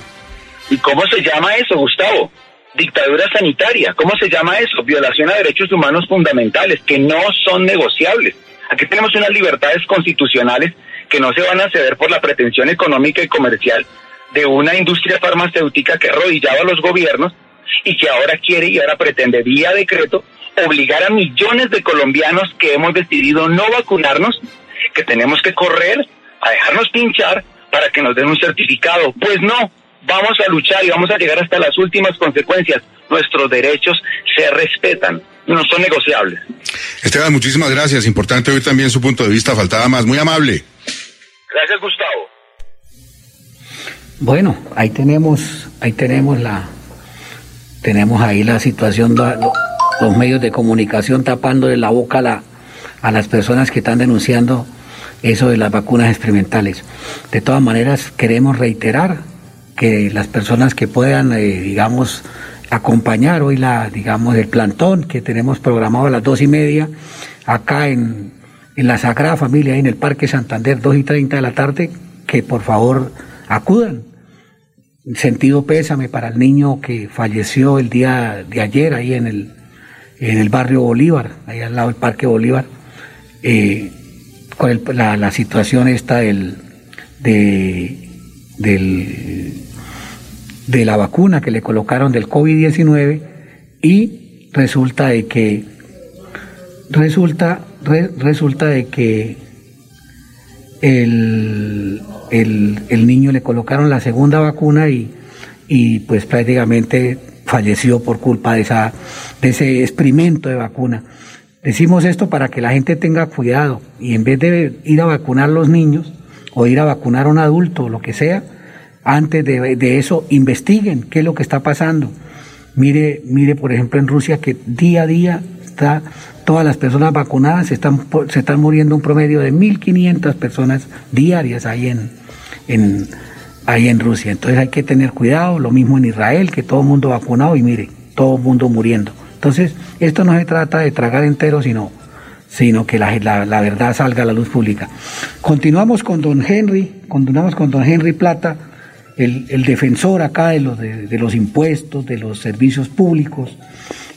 Speaker 34: ¿Y cómo se llama eso, Gustavo? Dictadura sanitaria. ¿Cómo se llama eso? Violación a derechos humanos fundamentales que no son negociables. Aquí tenemos unas libertades constitucionales que no se van a ceder por la pretensión económica y comercial de una industria farmacéutica que arrodillaba a los gobiernos y que ahora quiere y ahora pretende vía decreto obligar a millones de colombianos que hemos decidido no vacunarnos, que tenemos que correr a dejarnos pinchar para que nos den un certificado. Pues no, vamos a luchar y vamos a llegar hasta las últimas consecuencias. Nuestros derechos se respetan, no son negociables.
Speaker 35: Esteban, muchísimas gracias. Importante oír también su punto de vista. Faltaba más. Muy amable.
Speaker 34: Gracias, Gustavo.
Speaker 23: Bueno, ahí tenemos, ahí tenemos la, tenemos ahí la situación, los medios de comunicación tapándole la boca a, la, a las personas que están denunciando eso de las vacunas experimentales. De todas maneras, queremos reiterar que las personas que puedan, eh, digamos, acompañar hoy la, digamos, el plantón que tenemos programado a las dos y media acá en, en la Sagrada Familia, en el Parque Santander, dos y treinta de la tarde, que por favor acudan. Sentido pésame para el niño que falleció el día de ayer ahí en el, en el barrio Bolívar, ahí al lado del Parque Bolívar, eh, con la, la, situación esta del, de, del, de la vacuna que le colocaron del COVID-19 y resulta de que resulta, resulta de que el, el, niño le colocaron la segunda vacuna y, y pues prácticamente falleció por culpa de, esa, de ese experimento de vacuna. Decimos esto para que la gente tenga cuidado y en vez de ir a vacunar a los niños o ir a vacunar a un adulto o lo que sea, antes de, eso investiguen qué es lo que está pasando. Mire, mire, por ejemplo, en Rusia que día a día está todas las personas vacunadas se están, se están muriendo un promedio de 1.500 personas diarias ahí en, en, ahí en Rusia. Entonces hay que tener cuidado, lo mismo en Israel, que todo el mundo vacunado y mire, todo el mundo muriendo. Entonces, esto no se trata de tragar entero, sino, sino que la, la, verdad salga a la luz pública. Continuamos con don Henry, continuamos con don Henry Plata, el, el defensor acá de los, de, los impuestos, de los servicios públicos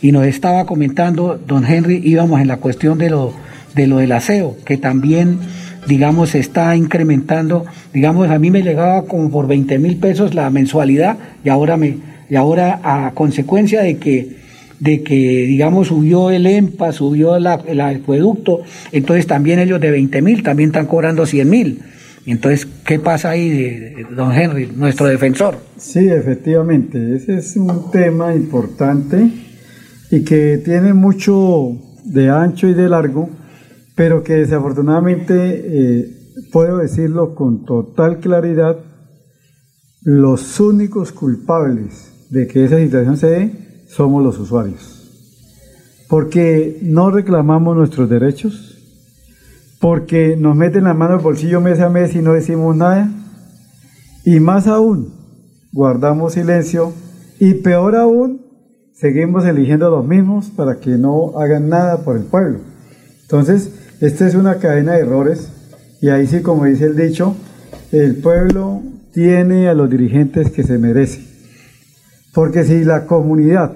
Speaker 23: y nos estaba comentando, don Henry, íbamos en la cuestión de lo, de lo del aseo, que también, digamos, se está incrementando, digamos, a mí me llegaba como por 20 mil pesos la mensualidad y ahora me, y ahora a consecuencia de que, de que, digamos, subió el EMPA, subió el acueducto, entonces también ellos de 20 mil también están cobrando 100 mil. Entonces, ¿qué pasa ahí, don Henry, nuestro defensor?
Speaker 36: Sí, efectivamente, ese es un tema importante y que tiene mucho de ancho y de largo, pero que desafortunadamente, eh, puedo decirlo con total claridad, los únicos culpables de que esa situación se dé somos los usuarios. Porque no reclamamos nuestros derechos, porque nos meten la mano al bolsillo mes a mes y no decimos nada, y más aún, guardamos silencio, y peor aún, seguimos eligiendo a los mismos para que no hagan nada por el pueblo. Entonces, esta es una cadena de errores y ahí sí, como dice el dicho, el pueblo tiene a los dirigentes que se merece. Porque si la comunidad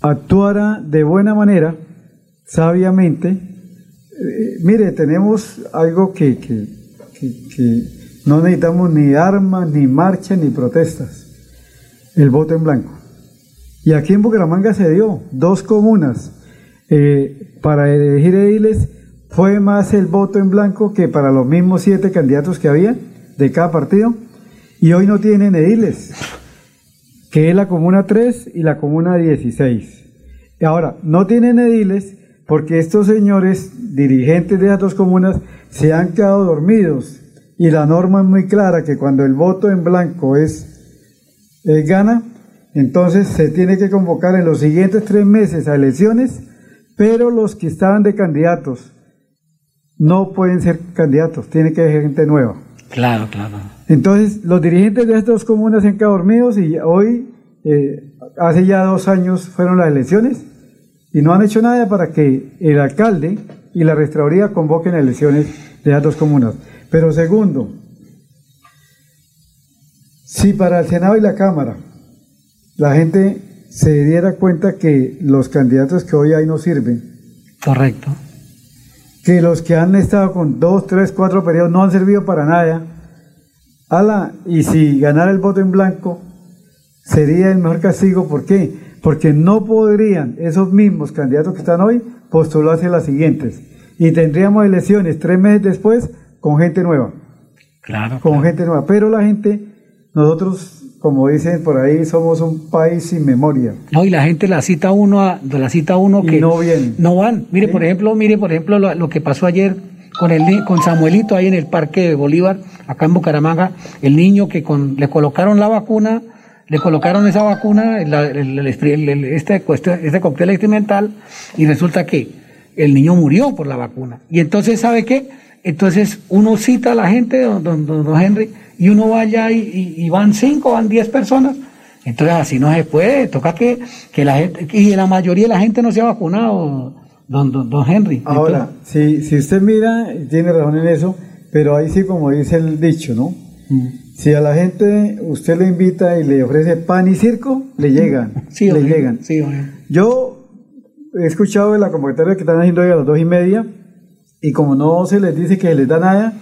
Speaker 36: actuara de buena manera, sabiamente, eh, mire, tenemos algo que, que, que no necesitamos ni armas, ni marchas, ni protestas, el voto en blanco. Y aquí en Bucaramanga se dio dos comunas. Eh, para elegir ediles fue más el voto en blanco que para los mismos siete candidatos que había de cada partido. Y hoy no tienen ediles, que es la comuna 3 y la comuna 16. Y ahora, no tienen ediles porque estos señores dirigentes de esas dos comunas se han quedado dormidos. Y la norma es muy clara que cuando el voto en blanco es, es gana, entonces se tiene que convocar en los siguientes tres meses a elecciones, pero los que estaban de candidatos no pueden ser candidatos, tiene que ser gente nueva.
Speaker 23: Claro, claro.
Speaker 36: Entonces los dirigentes de estas dos comunas se han quedado dormidos y hoy, eh, hace ya dos años fueron las elecciones y no han hecho nada para que el alcalde y la registraduría convoquen elecciones de las dos comunas. Pero segundo, si para el Senado y la Cámara la gente se diera cuenta que los candidatos que hoy hay no sirven.
Speaker 23: Correcto.
Speaker 36: Que los que han estado con dos, tres, cuatro periodos no han servido para nada. ala, y si ganara el voto en blanco, sería el mejor castigo. ¿Por qué? Porque no podrían esos mismos candidatos que están hoy postularse las siguientes. Y tendríamos elecciones tres meses después con gente nueva.
Speaker 23: Claro.
Speaker 36: Con gente nueva. Pero la gente, nosotros, como dicen por ahí, somos un país sin memoria.
Speaker 23: No, y la gente la cita uno, a, la cita uno
Speaker 36: Y
Speaker 23: que
Speaker 36: no vienen.
Speaker 23: no van. Mire, por ejemplo, mire, por ejemplo, lo, lo que pasó ayer con el con Samuelito ahí en el Parque de Bolívar, acá en Bucaramanga, el niño que con, le colocaron la vacuna, le colocaron esa vacuna, el, el- este, este cóctel experimental, y resulta que el niño murió por la vacuna. Y entonces, ¿sabe qué? Entonces uno cita a la gente, don, don- don- don Henry, y uno va allá y, y- y van cinco, van diez personas. Entonces así no se puede, toca que, que la gente, y la mayoría de la gente no se ha vacunado, don, don, don Henry.
Speaker 36: Ahora, si, si usted mira, tiene razón en eso, pero ahí sí como dice el dicho, ¿no? Si a la gente usted le invita y le ofrece pan y circo, le llegan,
Speaker 23: Sí,
Speaker 36: le llegan.
Speaker 23: sí.
Speaker 36: Yo he escuchado de la convocatoria que están haciendo hoy a las dos y media, y como no se les dice que se les da nada,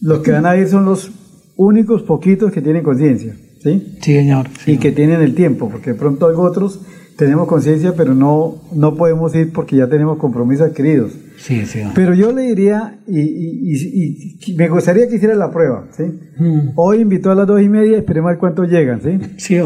Speaker 36: los que van a ir son los únicos poquitos que tienen conciencia, ¿sí?
Speaker 23: Sí, señor.
Speaker 36: y que tienen el tiempo, porque de pronto hay otros tenemos conciencia, pero no, no podemos ir porque ya tenemos compromisos adquiridos.
Speaker 23: Sí, sí.
Speaker 36: Pero yo le diría, y, y- y- y me gustaría que hiciera la prueba, ¿sí?
Speaker 23: Mm.
Speaker 36: Hoy invitó a las dos y media, esperemos a ver cuántos llegan, ¿sí?
Speaker 23: Sí.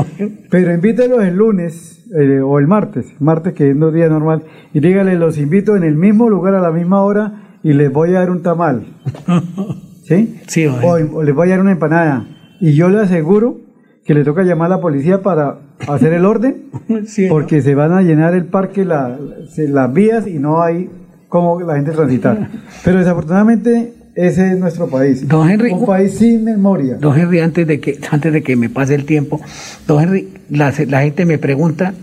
Speaker 36: Pero invítelos el lunes eh, o el martes, martes que es un día normal, y dígale, los invito en el mismo lugar a la misma hora y les voy a dar un tamal, ¿sí?
Speaker 23: Sí,
Speaker 36: o les voy a dar una empanada. Y yo le aseguro que le toca llamar a la policía para hacer el orden,
Speaker 23: Sí,
Speaker 36: porque se van a llenar el parque, la- las vías y no hay cómo la gente transitar. Pero desafortunadamente ese es nuestro país.
Speaker 23: Don Henry,
Speaker 36: un país sin memoria.
Speaker 23: Don Henry, antes de que, antes de que me pase el tiempo, don Henry, la, la gente me pregunta,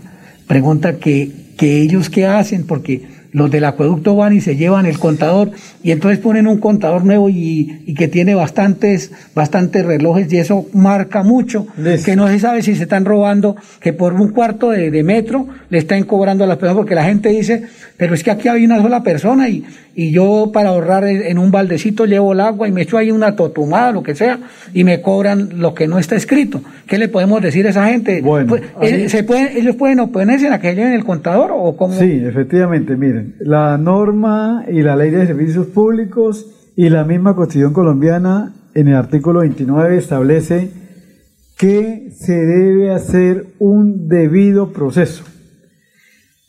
Speaker 23: pregunta que, que ellos qué hacen, porque los del acueducto van y se llevan el contador y entonces ponen un contador nuevo y, y que tiene bastantes, bastantes relojes y eso marca mucho, que no se sabe si se están robando, que por un cuarto de, de metro le están cobrando a las personas, porque la gente dice, pero es que aquí hay una sola persona y, y yo para ahorrar en un baldecito llevo el agua y me echo ahí una totumada, lo que sea, y me cobran lo que no está escrito. ¿Qué le podemos decir a esa gente? Pues, eh, ¿se pueden, ¿Ellos pueden oponerse a que lleven el contador o cómo?
Speaker 36: Sí, efectivamente, miren, la norma y la ley de servicios públicos y la misma constitución colombiana en el artículo 29 establece que se debe hacer un debido proceso,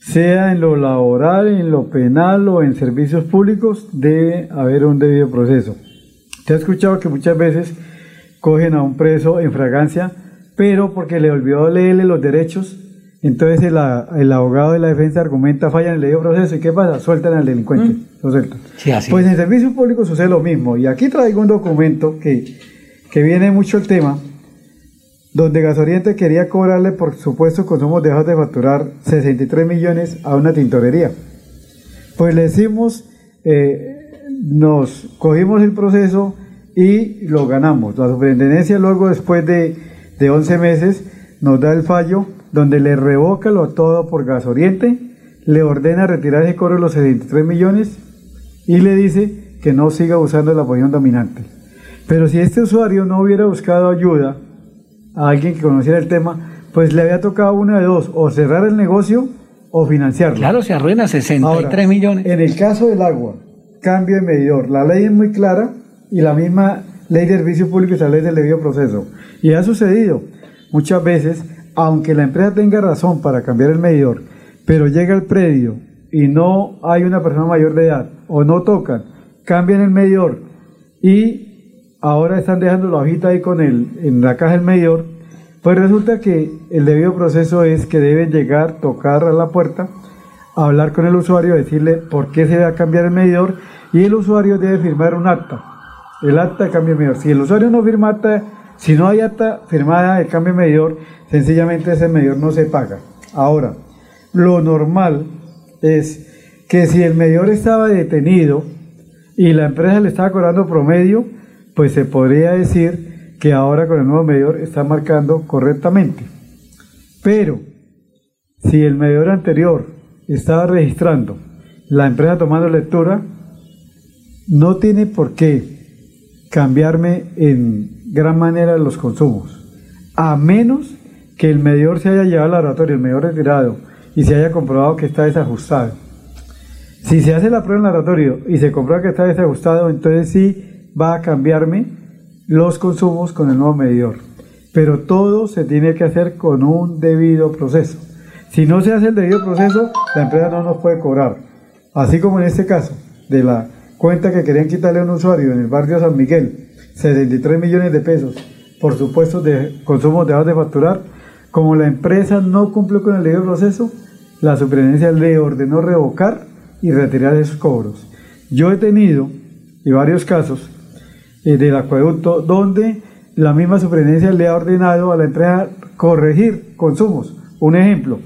Speaker 36: sea en lo laboral, en lo penal o en servicios públicos, debe haber un debido proceso. Te ha escuchado que muchas veces cogen a un preso en fragancia, pero porque le olvidó leerle los derechos, entonces el, el abogado de la defensa argumenta, falla en el debido proceso, ¿y qué pasa? Sueltan al delincuente, lo sueltan.
Speaker 23: Sí, así.
Speaker 36: Pues en servicios públicos sucede lo mismo, y aquí traigo un documento que, que viene mucho el tema, donde Gasoriente quería cobrarle por supuesto consumos dejados de facturar 63 millones a una tintorería. Pues le decimos, eh, nos cogimos el proceso y lo ganamos. La superintendencia luego, después de, de 11 meses, nos da el fallo donde le revoca lo todo por Gasoriente, le ordena retirar ese cobro de los 63 millones y le dice que no siga usando la posición dominante. Pero si este usuario no hubiera buscado ayuda a alguien que conociera el tema, pues le había tocado una de dos, o cerrar el negocio o financiarlo.
Speaker 23: Claro, se arruina 63
Speaker 36: Ahora,
Speaker 23: millones.
Speaker 36: En el caso del agua, cambio de medidor. La ley es muy clara y la misma ley de servicio público establece el debido proceso. Y ha sucedido muchas veces, aunque la empresa tenga razón para cambiar el medidor, pero llega el predio y no hay una persona mayor de edad o no tocan, cambian el medidor y ahora están dejando la hojita ahí con el, en la caja del medidor, pues resulta que el debido proceso es que deben llegar, tocar a la puerta, hablar con el usuario, decirle por qué se va a cambiar el medidor y el usuario debe firmar un acta, el acta de cambio de medidor. Si el usuario no firma acta, si no hay acta firmada de cambio de medidor, sencillamente ese medidor no se paga. Ahora, lo normal es que si el medidor estaba detenido y la empresa le estaba cobrando promedio, pues se podría decir que ahora con el nuevo medidor está marcando correctamente. Pero si el medidor anterior estaba registrando, la empresa tomando lectura, no tiene por qué cambiarme en gran manera los consumos, a menos que el medidor se haya llevado al laboratorio, el medidor retirado, y se haya comprobado que está desajustado. Si se hace la prueba en el laboratorio y se comprueba que está desajustado, entonces sí va a cambiarme los consumos con el nuevo medidor. Pero todo se tiene que hacer con un debido proceso. Si no se hace el debido proceso, la empresa no nos puede cobrar. Así como en este caso, de la cuenta que querían quitarle a un usuario en el barrio San Miguel, 73 millones de pesos por supuestos de consumos de de facturar, como la empresa no cumplió con el debido proceso, la superintendencia le ordenó revocar y retirar esos cobros. Yo he tenido y varios casos eh, del acueducto donde la misma superintendencia le ha ordenado a la empresa corregir consumos. Un ejemplo,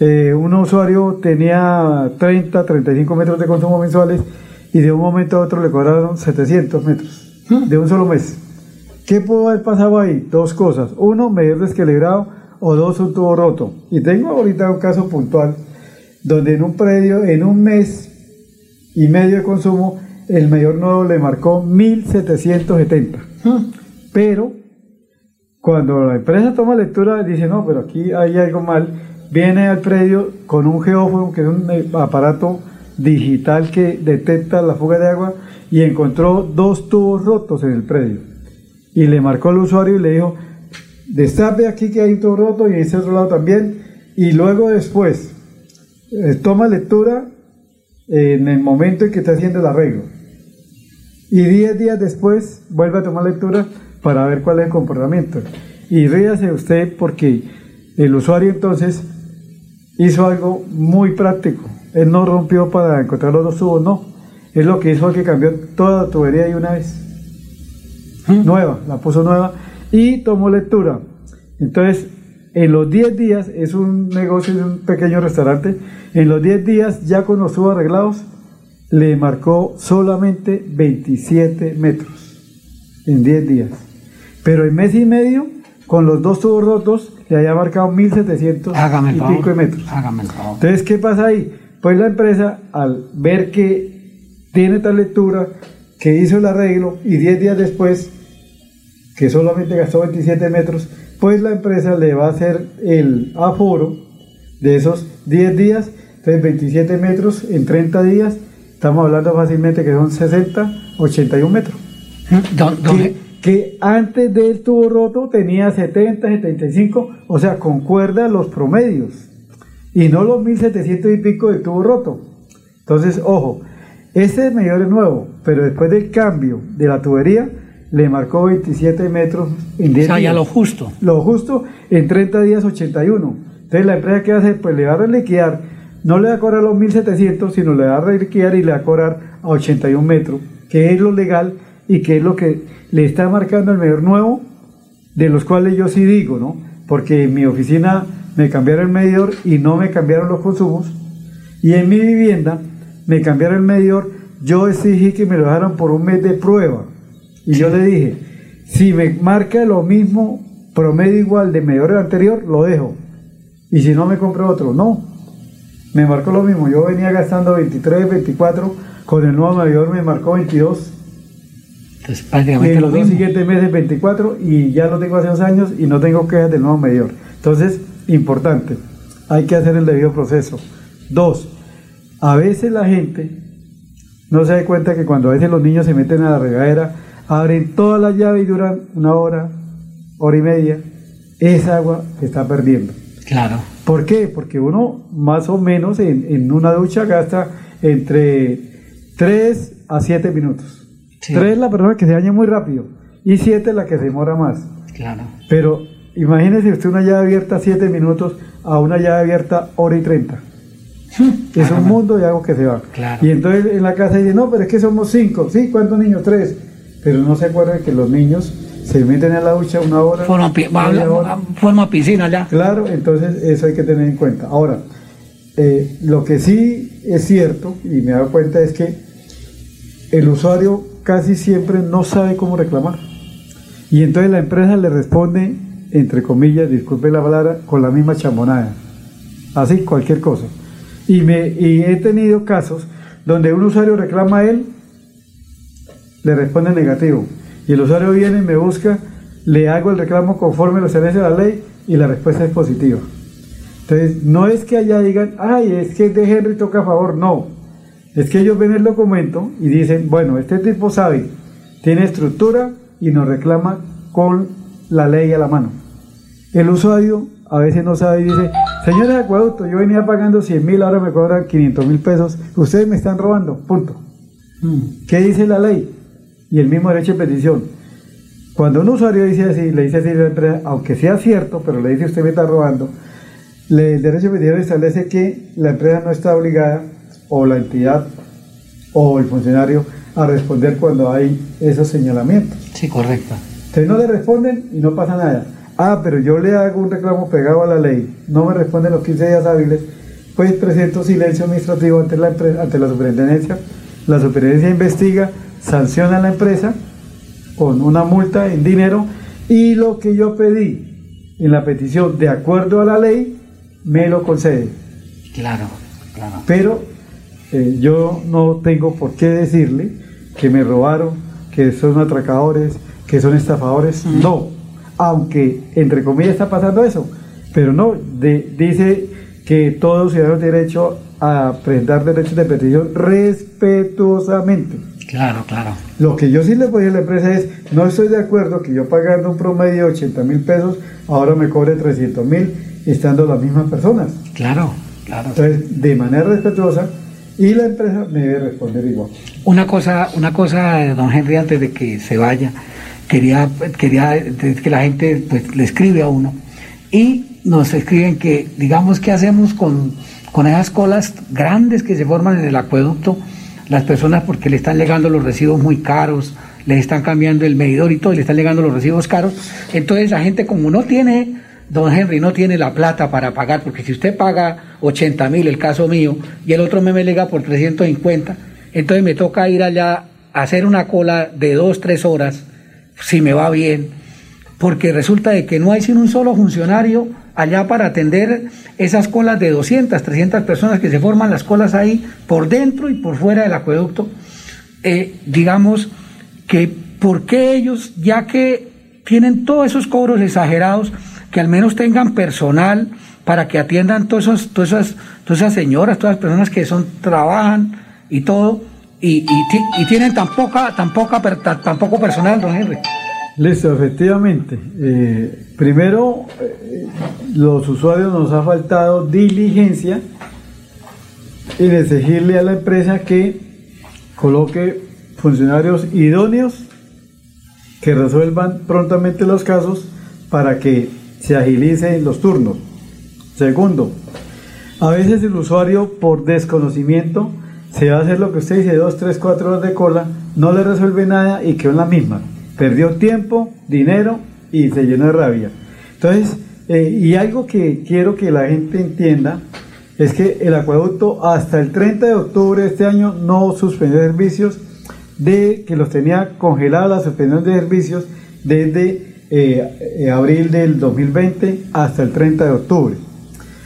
Speaker 36: eh, un usuario tenía 30, 35 metros de consumo mensuales y de un momento a otro le cobraron 700 metros de un solo mes. ¿Qué pudo haber pasado ahí? Dos cosas. Uno, medio descalibrado o dos, un tubo roto. Y tengo ahorita un caso puntual donde en un predio, en un mes y medio de consumo, el mayor nuevo le marcó 1770. Pero cuando la empresa toma lectura, dice, no, pero aquí hay algo mal, viene al predio con un geófono, que es un eh, aparato digital que detecta la fuga de agua, y encontró dos tubos rotos en el predio. Y le marcó al usuario y le dijo, destape aquí que hay un tubo roto y en ese otro lado también. Y luego después, eh, toma lectura en el momento en que está haciendo el arreglo. Y 10 días después vuelve a tomar lectura para ver cuál es el comportamiento. Y ríase usted porque el usuario entonces hizo algo muy práctico. Él no rompió para encontrar los dos tubos, no. Él lo que hizo que cambió toda la tubería de una vez. Nueva, la puso nueva y tomó lectura. Entonces, en los 10 días, es un negocio de un pequeño restaurante, en los 10 días ya con los tubos arreglados, le marcó solamente 27 metros en 10 días. Pero en mes y medio, con los dos tubos rotos, le había marcado 1700
Speaker 23: Hágame
Speaker 36: y
Speaker 23: favor.
Speaker 36: pico de metros.
Speaker 23: Hágame el favor.
Speaker 36: Entonces, ¿qué pasa ahí? Pues la empresa, al ver que tiene tal lectura, que hizo el arreglo y 10 días después, que solamente gastó 27 metros, pues la empresa le va a hacer el aforo de esos 10 días, entonces 27 metros en 30 días, estamos hablando fácilmente que son 60, 81 metros. Que, que antes del tubo roto tenía 70, 75, o sea, concuerda los promedios y no los 1700 y pico del tubo roto. Entonces, ojo, este medidor es nuevo, pero después del cambio de la tubería le marcó 27 metros en 10
Speaker 23: O sea, ya
Speaker 36: días.
Speaker 23: lo justo.
Speaker 36: Lo justo en 30 días 81. Entonces la empresa que hace, pues le va a reliquear, no le va a cobrar los 1700, sino le va a reliquear y le va a cobrar a 81 metros, que es lo legal y que es lo que le está marcando el medidor nuevo, de los cuales yo sí digo, ¿no? Porque en mi oficina me cambiaron el medidor y no me cambiaron los consumos, y en mi vivienda me cambiaron el medidor, yo exigí que me lo dejaran por un mes de prueba. Y yo le dije, si me marca lo mismo, promedio igual de medidor anterior, lo dejo. Y si no, me compro otro. No, me marcó lo mismo. Yo venía gastando 23, 24, con el nuevo medidor me marcó 22.
Speaker 23: Entonces, prácticamente
Speaker 36: en
Speaker 23: lo
Speaker 36: los dos siguientes meses 24 y ya lo tengo hace dos años y no tengo quejas del nuevo medidor. Entonces, importante, hay que hacer el debido proceso. Dos, a veces la gente no se da cuenta que cuando a veces los niños se meten a la regadera, abren toda la llave y duran una hora, hora y media, esa agua se está perdiendo.
Speaker 23: Claro.
Speaker 36: ¿Por qué? Porque uno más o menos en, en una ducha gasta entre 3 a 7 minutos.
Speaker 23: Sí.
Speaker 36: 3 la persona que se baña muy rápido y 7 la que se demora más.
Speaker 23: Claro.
Speaker 36: Pero imagínese usted una llave abierta 7 minutos a una llave abierta hora y 30. Es un mundo de agua que se va.
Speaker 23: Claro.
Speaker 36: Y entonces en la casa dice, no, pero es que somos 5. Sí, ¿cuántos niños? 3. Pero no se acuerdan que los niños se meten a la ducha una hora.
Speaker 23: Forma,
Speaker 36: hora.
Speaker 23: forma piscina ya.
Speaker 36: Claro, entonces eso hay que tener en cuenta. Ahora, eh, lo que sí es cierto, y me he dado cuenta, es que el usuario casi siempre no sabe cómo reclamar. Y entonces la empresa le responde, entre comillas, disculpe la palabra, con la misma chambonada. Así, cualquier cosa. Y, me, y he tenido casos donde un usuario reclama a él, le responde negativo. y el usuario viene y me busca, le hago el reclamo conforme lo establece la ley y la respuesta es positiva. Entonces, no es que allá digan, ay, es que de Henry toca a favor, no. Es que ellos ven el documento y dicen, bueno, este tipo sabe, tiene estructura y nos reclama con la ley a la mano. El usuario a veces no sabe y dice, señor de acueducto, yo venía pagando 100 mil, ahora me cobran 500 mil pesos, ustedes me están robando, punto. Mm. ¿Qué dice la ley? Y el mismo derecho de petición. Cuando un usuario dice así, le dice así a la empresa, aunque sea cierto, pero le dice usted me está robando, el derecho de petición establece que la empresa no está obligada, o la entidad, o el funcionario, a responder cuando hay esos señalamientos.
Speaker 23: Sí, correcto.
Speaker 36: Entonces no le responden y no pasa nada. Ah, pero yo le hago un reclamo pegado a la ley, no me responden los 15 días hábiles, pues presento silencio administrativo ante la, ante la superintendencia. La superintendencia investiga, sanciona a la empresa con una multa en dinero y lo que yo pedí en la petición de acuerdo a la ley me lo concede.
Speaker 23: Claro, claro.
Speaker 36: Pero eh, yo no tengo por qué decirle que me robaron, que son atracadores, que son estafadores. No, aunque entre comillas está pasando eso, pero no, dice que todos ciudadanos tienen derecho a presentar derechos de petición respetuosamente.
Speaker 23: Claro, claro.
Speaker 36: Lo que yo sí le voy a la empresa es, no estoy de acuerdo que yo pagando un promedio de 80 mil pesos, ahora me cobre 300 mil, estando las mismas personas.
Speaker 23: Claro, claro.
Speaker 36: Entonces, de manera respetuosa, y la empresa me debe responder igual.
Speaker 23: Una cosa, una cosa, don Henry, antes de que se vaya, quería, quería que la gente pues, le escribe a uno y nos escriben que, digamos, ¿qué hacemos con, con esas colas grandes que se forman en el acueducto? Las personas porque le están llegando los residuos muy caros, le están cambiando el medidor y todo, y le están llegando los residuos caros. Entonces la gente como no tiene, don Henry, no tiene la plata para pagar, porque si usted paga 80 mil, el caso mío, y el otro me me lega por 350, entonces me toca ir allá a hacer una cola de dos, tres horas si me va bien, porque resulta de que no hay sino un solo funcionario allá para atender esas colas de 200, 300 personas que se forman las colas ahí por dentro y por fuera del acueducto. Eh, digamos que, ¿por qué ellos, ya que tienen todos esos cobros exagerados, que al menos tengan personal para que atiendan todas esas, todas esas, todas esas señoras, todas las personas que son, trabajan y todo, y, tienen tan poca, tan poca, tan, poco personal, don Henry.
Speaker 36: Listo, efectivamente. Eh, primero, eh, los usuarios nos ha faltado diligencia en exigirle a la empresa que coloque funcionarios idóneos que resuelvan prontamente los casos para que se agilicen los turnos. Segundo, a veces el usuario por desconocimiento se va a hacer lo que usted dice, dos, tres, cuatro horas de cola, no le resuelve nada y quedó en la misma. Perdió tiempo, dinero y se llenó de rabia. Entonces, eh, y algo que quiero que la gente entienda es que el acueducto hasta el 30 de octubre de este año no suspendió servicios de que los tenía congelados la suspensión de servicios desde eh, eh, abril del 2020 hasta el 30 de octubre.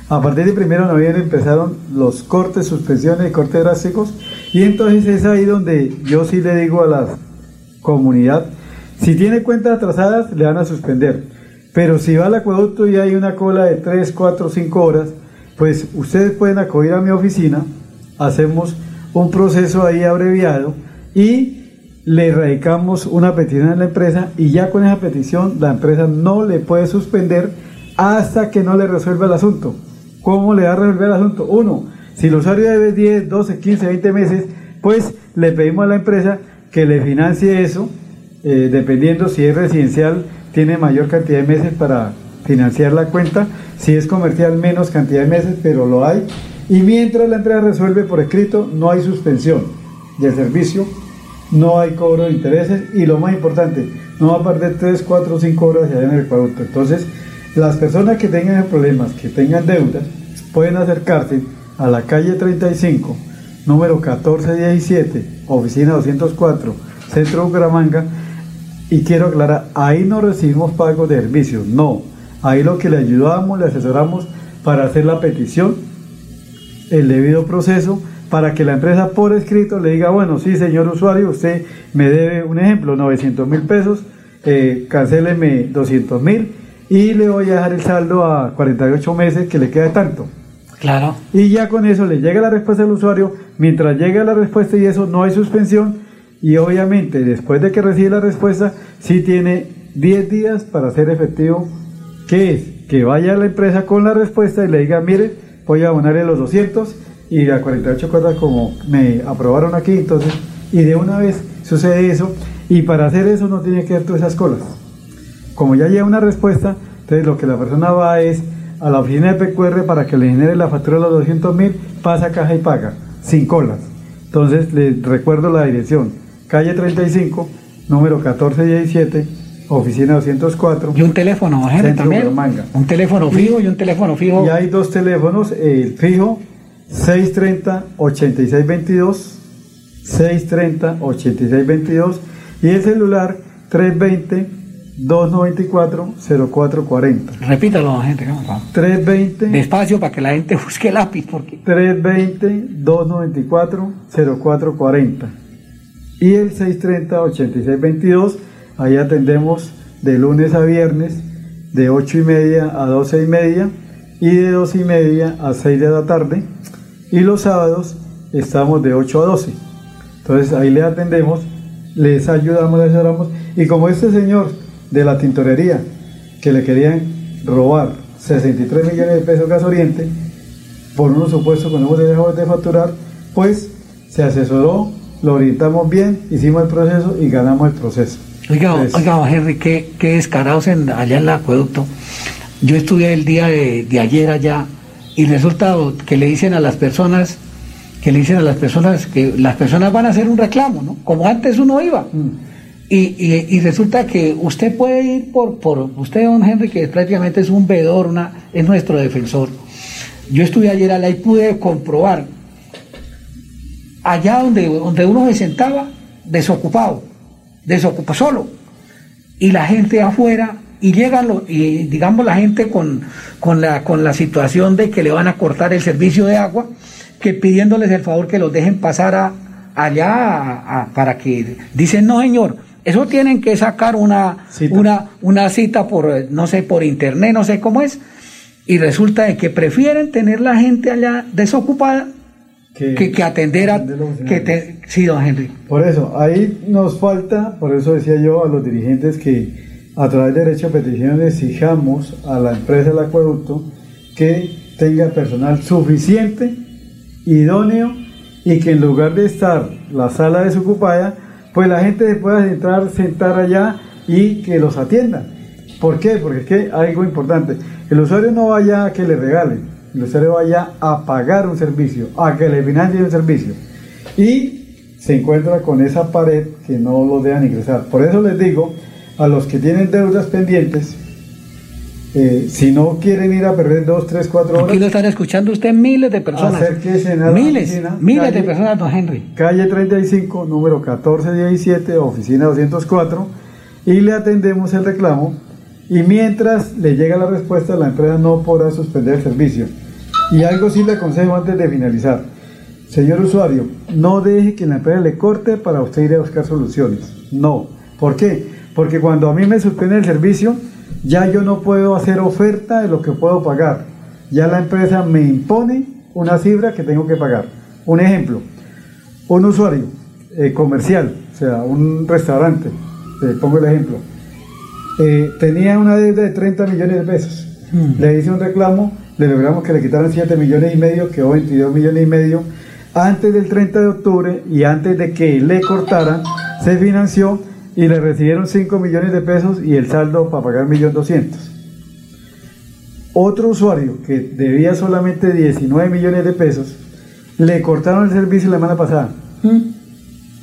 Speaker 36: A partir del 1 de noviembre empezaron los cortes, suspensiones cortes drásticos y entonces es ahí donde yo sí le digo a la comunidad, si tiene cuentas atrasadas le van a suspender, pero si va al acueducto y hay una cola de 3, 4, 5 horas, pues ustedes pueden acudir a mi oficina, hacemos un proceso ahí abreviado y le radicamos una petición a la empresa y ya con esa petición la empresa no le puede suspender hasta que no le resuelva el asunto. ¿Cómo le va a resolver el asunto? Uno, si el usuario debe 10, 12, 15, 20 meses, pues le pedimos a la empresa que le financie eso, eh, dependiendo si es residencial, tiene mayor cantidad de meses para financiar la cuenta, si es comercial, menos cantidad de meses, pero lo hay. Y mientras la empresa resuelve por escrito, no hay suspensión del servicio, no hay cobro de intereses y lo más importante, no va a perder 3, 4, 5 horas allá en el producto. Entonces, las personas que tengan problemas, que tengan deudas, pueden acercarse a la calle 35, número 1417, oficina 204, Centro Bucaramanga. Y quiero aclarar, ahí no recibimos pagos de servicios, no. Ahí lo que le ayudamos, le asesoramos para hacer la petición, el debido proceso, para que la empresa por escrito le diga, bueno, sí, señor usuario, usted me debe un ejemplo, 900 mil pesos, eh, cancéleme 200 mil y le voy a dejar el saldo a 48 meses que le queda tanto.
Speaker 23: Claro.
Speaker 36: Y ya con eso le llega la respuesta al usuario, mientras llega la respuesta y eso no hay suspensión y obviamente después de que recibe la respuesta sí tiene 10 días para hacer efectivo, que es que vaya a la empresa con la respuesta y le diga, mire, voy a abonarle los 200 y a 48 cuotas como me aprobaron aquí, entonces, y de una vez sucede eso y para hacer eso no tiene que ver todas esas colas. Como ya llega una respuesta, entonces lo que la persona va es a la oficina de PQR para que le genere la factura de los 200 mil, pasa caja y paga, sin colas. Entonces les recuerdo la dirección, calle 35, número 1417, oficina 204.
Speaker 23: Y un teléfono, gente,
Speaker 36: Centro
Speaker 23: también.
Speaker 36: Bucaramanga.
Speaker 23: Un teléfono fijo y un teléfono fijo.
Speaker 36: Y hay dos teléfonos, el fijo 630-8622, 630-8622 y el celular 320-294-0440.
Speaker 23: Repítalo, gente. vamos, vamos.
Speaker 36: 320
Speaker 23: Despacio para que la gente busque lápiz, porque
Speaker 36: 320-294-0440 y el 630-8622, ahí atendemos de lunes a viernes de 8 y media a 12 y media y de 2 y media a 6 de la tarde y los sábados estamos de 8 a 12. Entonces ahí le atendemos, les ayudamos, les ayudamos y como este señor de la tintorería que le querían robar 63 millones de pesos gas oriente por unos supuestos que no hemos dejado de facturar, pues se asesoró, lo orientamos bien, hicimos el proceso y ganamos el proceso.
Speaker 23: Oiga,
Speaker 36: Entonces,
Speaker 23: oiga, don Henry, qué, qué descarados en, allá en el acueducto. Yo estuve el día de, de ayer allá y resulta que le dicen a las personas, que le dicen a las personas que las personas van a hacer un reclamo, ¿no? Como antes uno iba. Y, y- y resulta que usted puede ir por, por usted, don Henry, que prácticamente es un veedor, una, es nuestro defensor. Yo estuve ayer allá y pude comprobar allá donde, donde uno se sentaba, desocupado, desocupado solo, y la gente afuera, y llegan, los- y digamos la gente con, con, la, con la situación de que le van a cortar el servicio de agua, que pidiéndoles el favor que los dejen pasar a, allá a- a- para que dicen, no señor, eso tienen que sacar una una, una cita por, no sé, por internet, no sé cómo es, y resulta de que prefieren tener la gente allá desocupada que, que atender a... Que te, sí, don Henry.
Speaker 36: Por eso, ahí nos falta, por eso decía yo a los dirigentes que a través de derecho de peticiones exijamos a la empresa del acueducto que tenga personal suficiente, idóneo y que en lugar de estar la sala desocupada, pues la gente se pueda entrar, sentar allá y que los atiendan. ¿Por qué? Porque es que algo importante, el usuario no vaya a que le regalen, el usuario vaya a pagar un servicio, a que le financien un servicio. Y se encuentra con esa pared que no lo dejan ingresar. Por eso les digo a los que tienen deudas pendientes, eh, si no quieren ir a perder dos, tres, cuatro horas,
Speaker 23: Aquí lo están escuchando usted miles de personas.
Speaker 36: Acérquese a la
Speaker 23: miles,
Speaker 36: oficina,
Speaker 23: miles de personas, don Henry.
Speaker 36: calle 35, número 1417, oficina 204, y le atendemos el reclamo. Y mientras le llega la respuesta, la empresa no podrá suspender el servicio. Y algo sí le aconsejo antes de finalizar. Señor usuario, no deje que la empresa le corte para usted ir a buscar soluciones. No. ¿Por qué? Porque cuando a mí me suspende el servicio, ya yo no puedo hacer oferta de lo que puedo pagar. Ya la empresa me impone una cifra que tengo que pagar. Un ejemplo, un usuario eh, comercial, o sea, un restaurante, eh, pongo el ejemplo, eh, tenía una deuda de 30 millones de pesos. Le hice un reclamo, le logramos que le quitaran 7 millones y medio, quedó 22 millones y medio. Antes del 30 de octubre y antes de que le cortaran, se financió y le recibieron 5 millones de pesos y el saldo para pagar 1.200.000. Otro usuario que debía solamente 19 millones de pesos, le cortaron el servicio la semana pasada.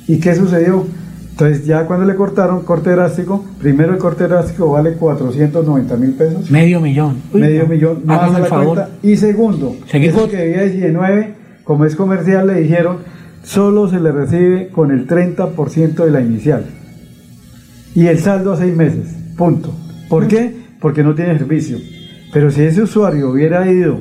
Speaker 36: ¿Y qué sucedió? Entonces ya cuando le cortaron corte drástico, primero el corte drástico vale 490 mil pesos.
Speaker 23: Medio millón. Uy,
Speaker 36: medio
Speaker 23: no.
Speaker 36: millón a
Speaker 23: el
Speaker 36: la
Speaker 23: favor.
Speaker 36: cuenta. Y segundo, eso que debía 19, como es comercial, le dijeron, solo se le recibe con el 30% de la inicial. Y el saldo a seis meses, punto. ¿Por qué? Porque no tiene servicio. Pero si ese usuario hubiera ido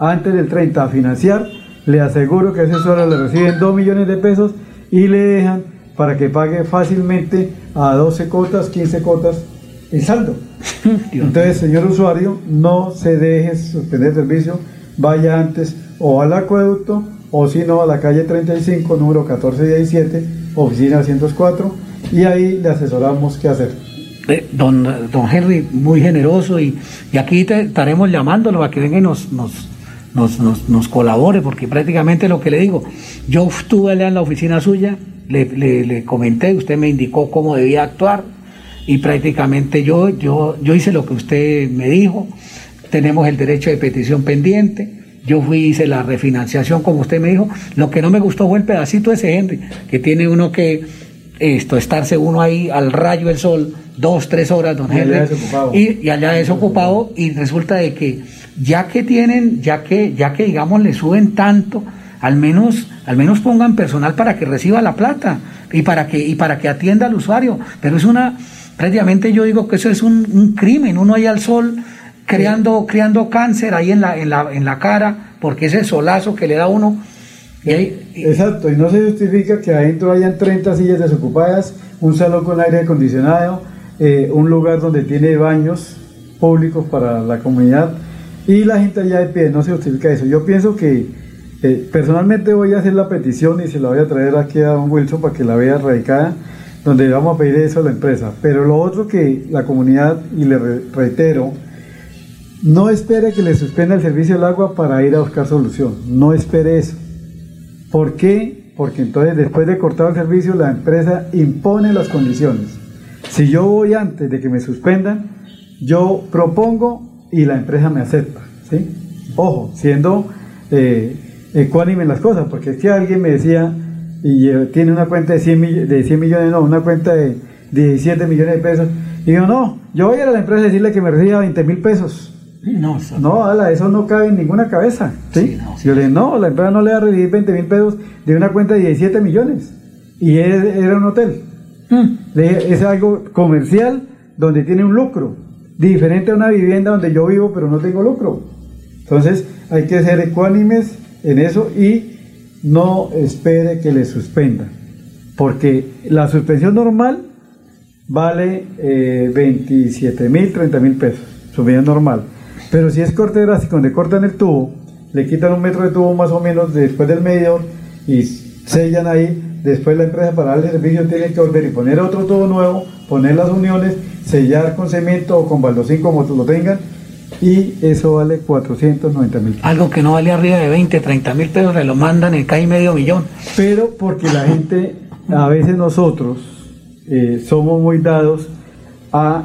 Speaker 36: antes del 30 a financiar, le aseguro que a ese usuario le reciben 2 millones de pesos y le dejan para que pague fácilmente a 12 cotas, 15 cotas el saldo. Entonces, señor usuario, no se deje suspender el servicio, vaya antes o al acueducto o si no a la calle 35, número 1417, oficina 104, y ahí le asesoramos qué hacer.
Speaker 23: Eh, don, don Henry, muy generoso y, y aquí te, estaremos llamándolo a que venga y nos, nos, nos, nos, nos colabore, porque prácticamente lo que le digo, yo estuve allá en la oficina suya, le, le, le comenté, usted me indicó cómo debía actuar y prácticamente yo, yo, yo hice lo que usted me dijo, tenemos el derecho de petición pendiente, yo fui hice la refinanciación como usted me dijo, lo que no me gustó fue el pedacito ese Henry, que tiene uno que esto, estarse uno ahí al rayo del sol dos, tres horas, don Henry,
Speaker 36: desocupado.
Speaker 23: y, y allá desocupado, y resulta de que ya que tienen, ya que, ya que digamos le suben tanto, al menos, al menos pongan personal para que reciba la plata y para que, y para que atienda al usuario. Pero es una, prácticamente yo digo que eso es un, crimen, uno ahí al sol creando, creando cáncer ahí en la, en la, en la cara, porque ese solazo que le da uno.
Speaker 36: Exacto, y no se justifica que adentro hayan 30 sillas desocupadas, un salón con aire acondicionado, eh, un lugar donde tiene baños públicos para la comunidad y la gente allá de pie, no se justifica eso. Yo pienso que eh, personalmente voy a hacer la petición y se la voy a traer aquí a don Wilson para que la vea radicada, donde vamos a pedir eso a la empresa. Pero lo otro que la comunidad, y le re- reitero, no espere que le suspenda el servicio del agua para ir a buscar solución. No espere eso. ¿Por qué? Porque entonces después de cortar el servicio la empresa impone las condiciones. Si yo voy antes de que me suspendan, yo propongo y la empresa me acepta. ¿sí? Ojo, siendo eh, ecuánime en las cosas, porque es que alguien me decía, y eh, tiene una cuenta de 100, mill- de 100 millones, no, una cuenta de 17 millones de pesos, y yo no, yo voy a ir a la empresa a decirle que me reciba 20 mil pesos.
Speaker 23: no, eso-
Speaker 36: No, ala, eso no cabe en ninguna cabeza. ¿sí? Yo le dije, no, la empresa no le va a recibir 20 mil pesos de una cuenta de 17 millones. Y era un hotel. Le dije, es algo comercial donde tiene un lucro. Diferente a una vivienda donde yo vivo pero no tengo lucro. Entonces hay que ser ecuánimes en eso y no espere que le suspendan. Porque la suspensión normal vale eh, 27 mil, 30 mil pesos, suspensión normal. Pero si es corte drástico, donde cortan el tubo, le quitan un metro de tubo más o menos después del medidor y sellan ahí, después la empresa para darle servicio tiene que volver y poner otro tubo nuevo, poner las uniones, sellar con cemento o con baldosín como lo tengan y eso vale 490 mil.
Speaker 23: algo que no vale arriba de 20, 30 mil pesos, le lo mandan en cae medio millón.
Speaker 36: Pero porque la gente, a veces nosotros eh, somos muy dados a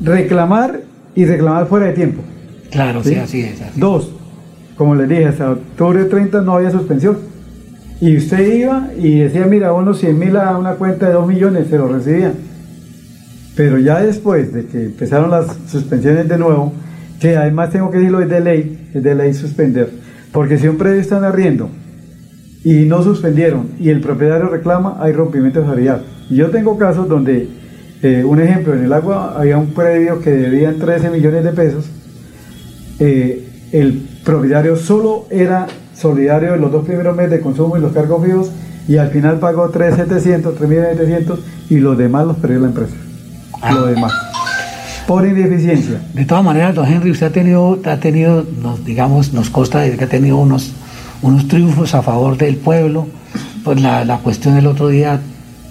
Speaker 36: reclamar y reclamar fuera de tiempo.
Speaker 23: Claro, sí, así es. así.
Speaker 36: Dos, como les dije, hasta octubre 30 no había suspensión. Y usted iba y decía, mira, unos 100 mil a una cuenta de 2 millones, se lo recibían. Pero ya después de que empezaron las suspensiones de nuevo, que además tengo que decirlo, es de ley, es de ley suspender. Porque si un predio está en arriendo y no suspendieron y el propietario reclama, hay rompimiento salarial. Yo tengo casos donde, eh, un ejemplo, en el agua había un predio que debían 13 millones de pesos, eh, el propietario solo era solidario en los dos primeros meses de consumo y los cargos fijos y al final pagó 3.700, 3.700 y los demás los perdió la empresa. Lo demás. Por ineficiencia.
Speaker 23: De todas maneras, don Henry, usted ha tenido, ha tenido nos, digamos, nos consta de que ha tenido unos, unos triunfos a favor del pueblo. Pues la, la cuestión del otro día,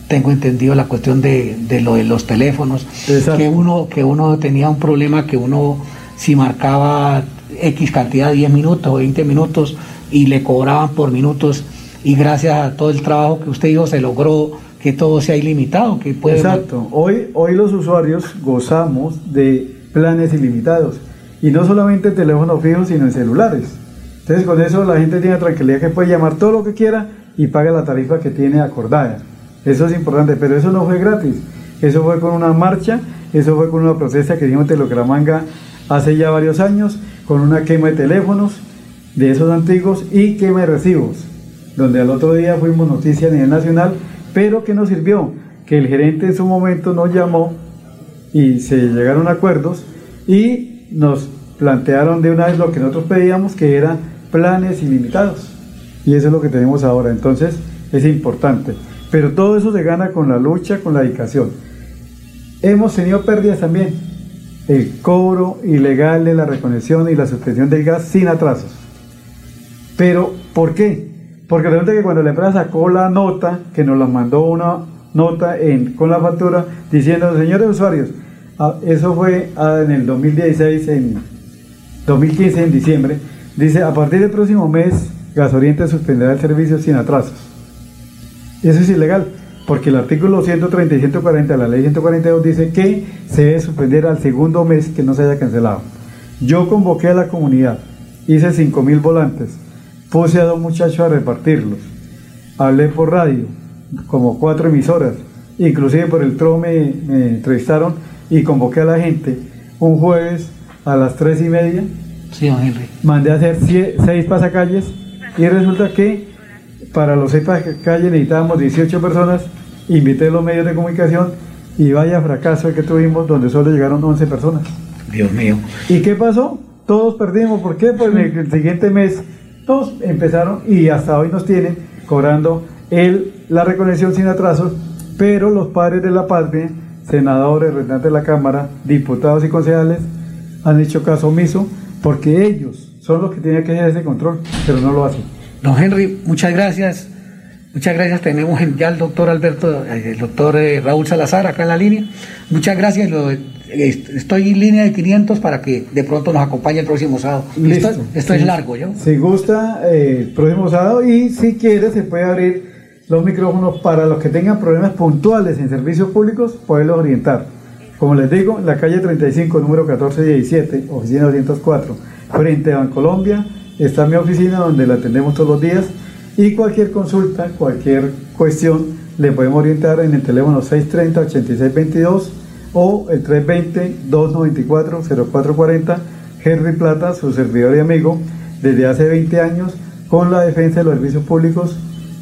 Speaker 23: tengo entendido la cuestión de, de lo de los teléfonos, que uno, que uno tenía un problema que uno si marcaba X cantidad, 10 minutos o 20 minutos, y le cobraban por minutos, y gracias a todo el trabajo que usted hizo se logró que todo sea ilimitado, que puede
Speaker 36: Exacto. Hoy, hoy los usuarios gozamos de planes ilimitados. Y no solamente en teléfonos fijos, sino en celulares. Entonces con eso la gente tiene tranquilidad que puede llamar todo lo que quiera y paga la tarifa que tiene acordada. Eso es importante, pero eso no fue gratis. Eso fue con una marcha, eso fue con una protesta que hicimos en Telecramanga hace ya varios años, con una quema de teléfonos de esos antiguos y quema de recibos, donde al otro día fuimos noticia a nivel nacional, pero que nos sirvió que el gerente en su momento nos llamó y se llegaron a acuerdos y nos plantearon de una vez lo que nosotros pedíamos, que eran planes ilimitados. Y eso es lo que tenemos ahora. Entonces, es importante. Pero todo eso se gana con la lucha, con la dedicación. Hemos tenido pérdidas también. El cobro ilegal de la reconexión y la suspensión del gas sin atrasos. Pero, ¿por qué? Porque resulta que cuando la empresa sacó la nota, que nos la mandó una nota en, con la factura, diciendo, señores usuarios, ah, eso fue ah, en el 2016, en 2015, en diciembre, dice, a partir del próximo mes, Gasoriente suspenderá el servicio sin atrasos. Eso es ilegal, porque el artículo 130 y 140 de la ley 142 dice que se debe suspender al segundo mes que no se haya cancelado. Yo convoqué a la comunidad, hice 5.000 volantes, puse a dos muchachos a repartirlos, hablé por radio, como cuatro emisoras, inclusive por el TRO me, me entrevistaron y convoqué a la gente un jueves a las tres y media.
Speaker 23: Sí, don Henry.
Speaker 36: Mandé a hacer seis pasacalles y resulta que para los seis pasacalles necesitábamos 18 personas, invité a los medios de comunicación y vaya fracaso el que tuvimos donde solo llegaron 11 personas.
Speaker 23: Dios mío.
Speaker 36: ¿Y qué pasó? Todos perdimos. ¿Por qué? Pues en el siguiente mes todos empezaron y hasta hoy nos tienen cobrando el, la reconexión sin atrasos, pero los padres de la patria, senadores, representantes de la Cámara, diputados y concejales, han hecho caso omiso porque ellos son los que tienen que ejercer ese control, pero no lo hacen.
Speaker 23: Don Henry, muchas gracias. Muchas gracias. Tenemos ya al doctor Alberto, eh, el doctor eh, Raúl Salazar acá en la línea. Muchas gracias. Lo- estoy en línea de 500 para que de pronto nos acompañe el próximo sábado. Esto, esto es largo, ¿yo?
Speaker 36: Si gusta, eh, el próximo sábado y si quiere se puede abrir los micrófonos para los que tengan problemas puntuales en servicios públicos, poderlos orientar. Como les digo, la calle 35, número 1417, oficina 204, frente a Bancolombia, está mi oficina donde la atendemos todos los días y cualquier consulta, cualquier cuestión, le podemos orientar en el teléfono 630-8622 o el 320-294-0440. Henry Plata, su servidor y amigo, desde hace 20 años, con la defensa de los servicios públicos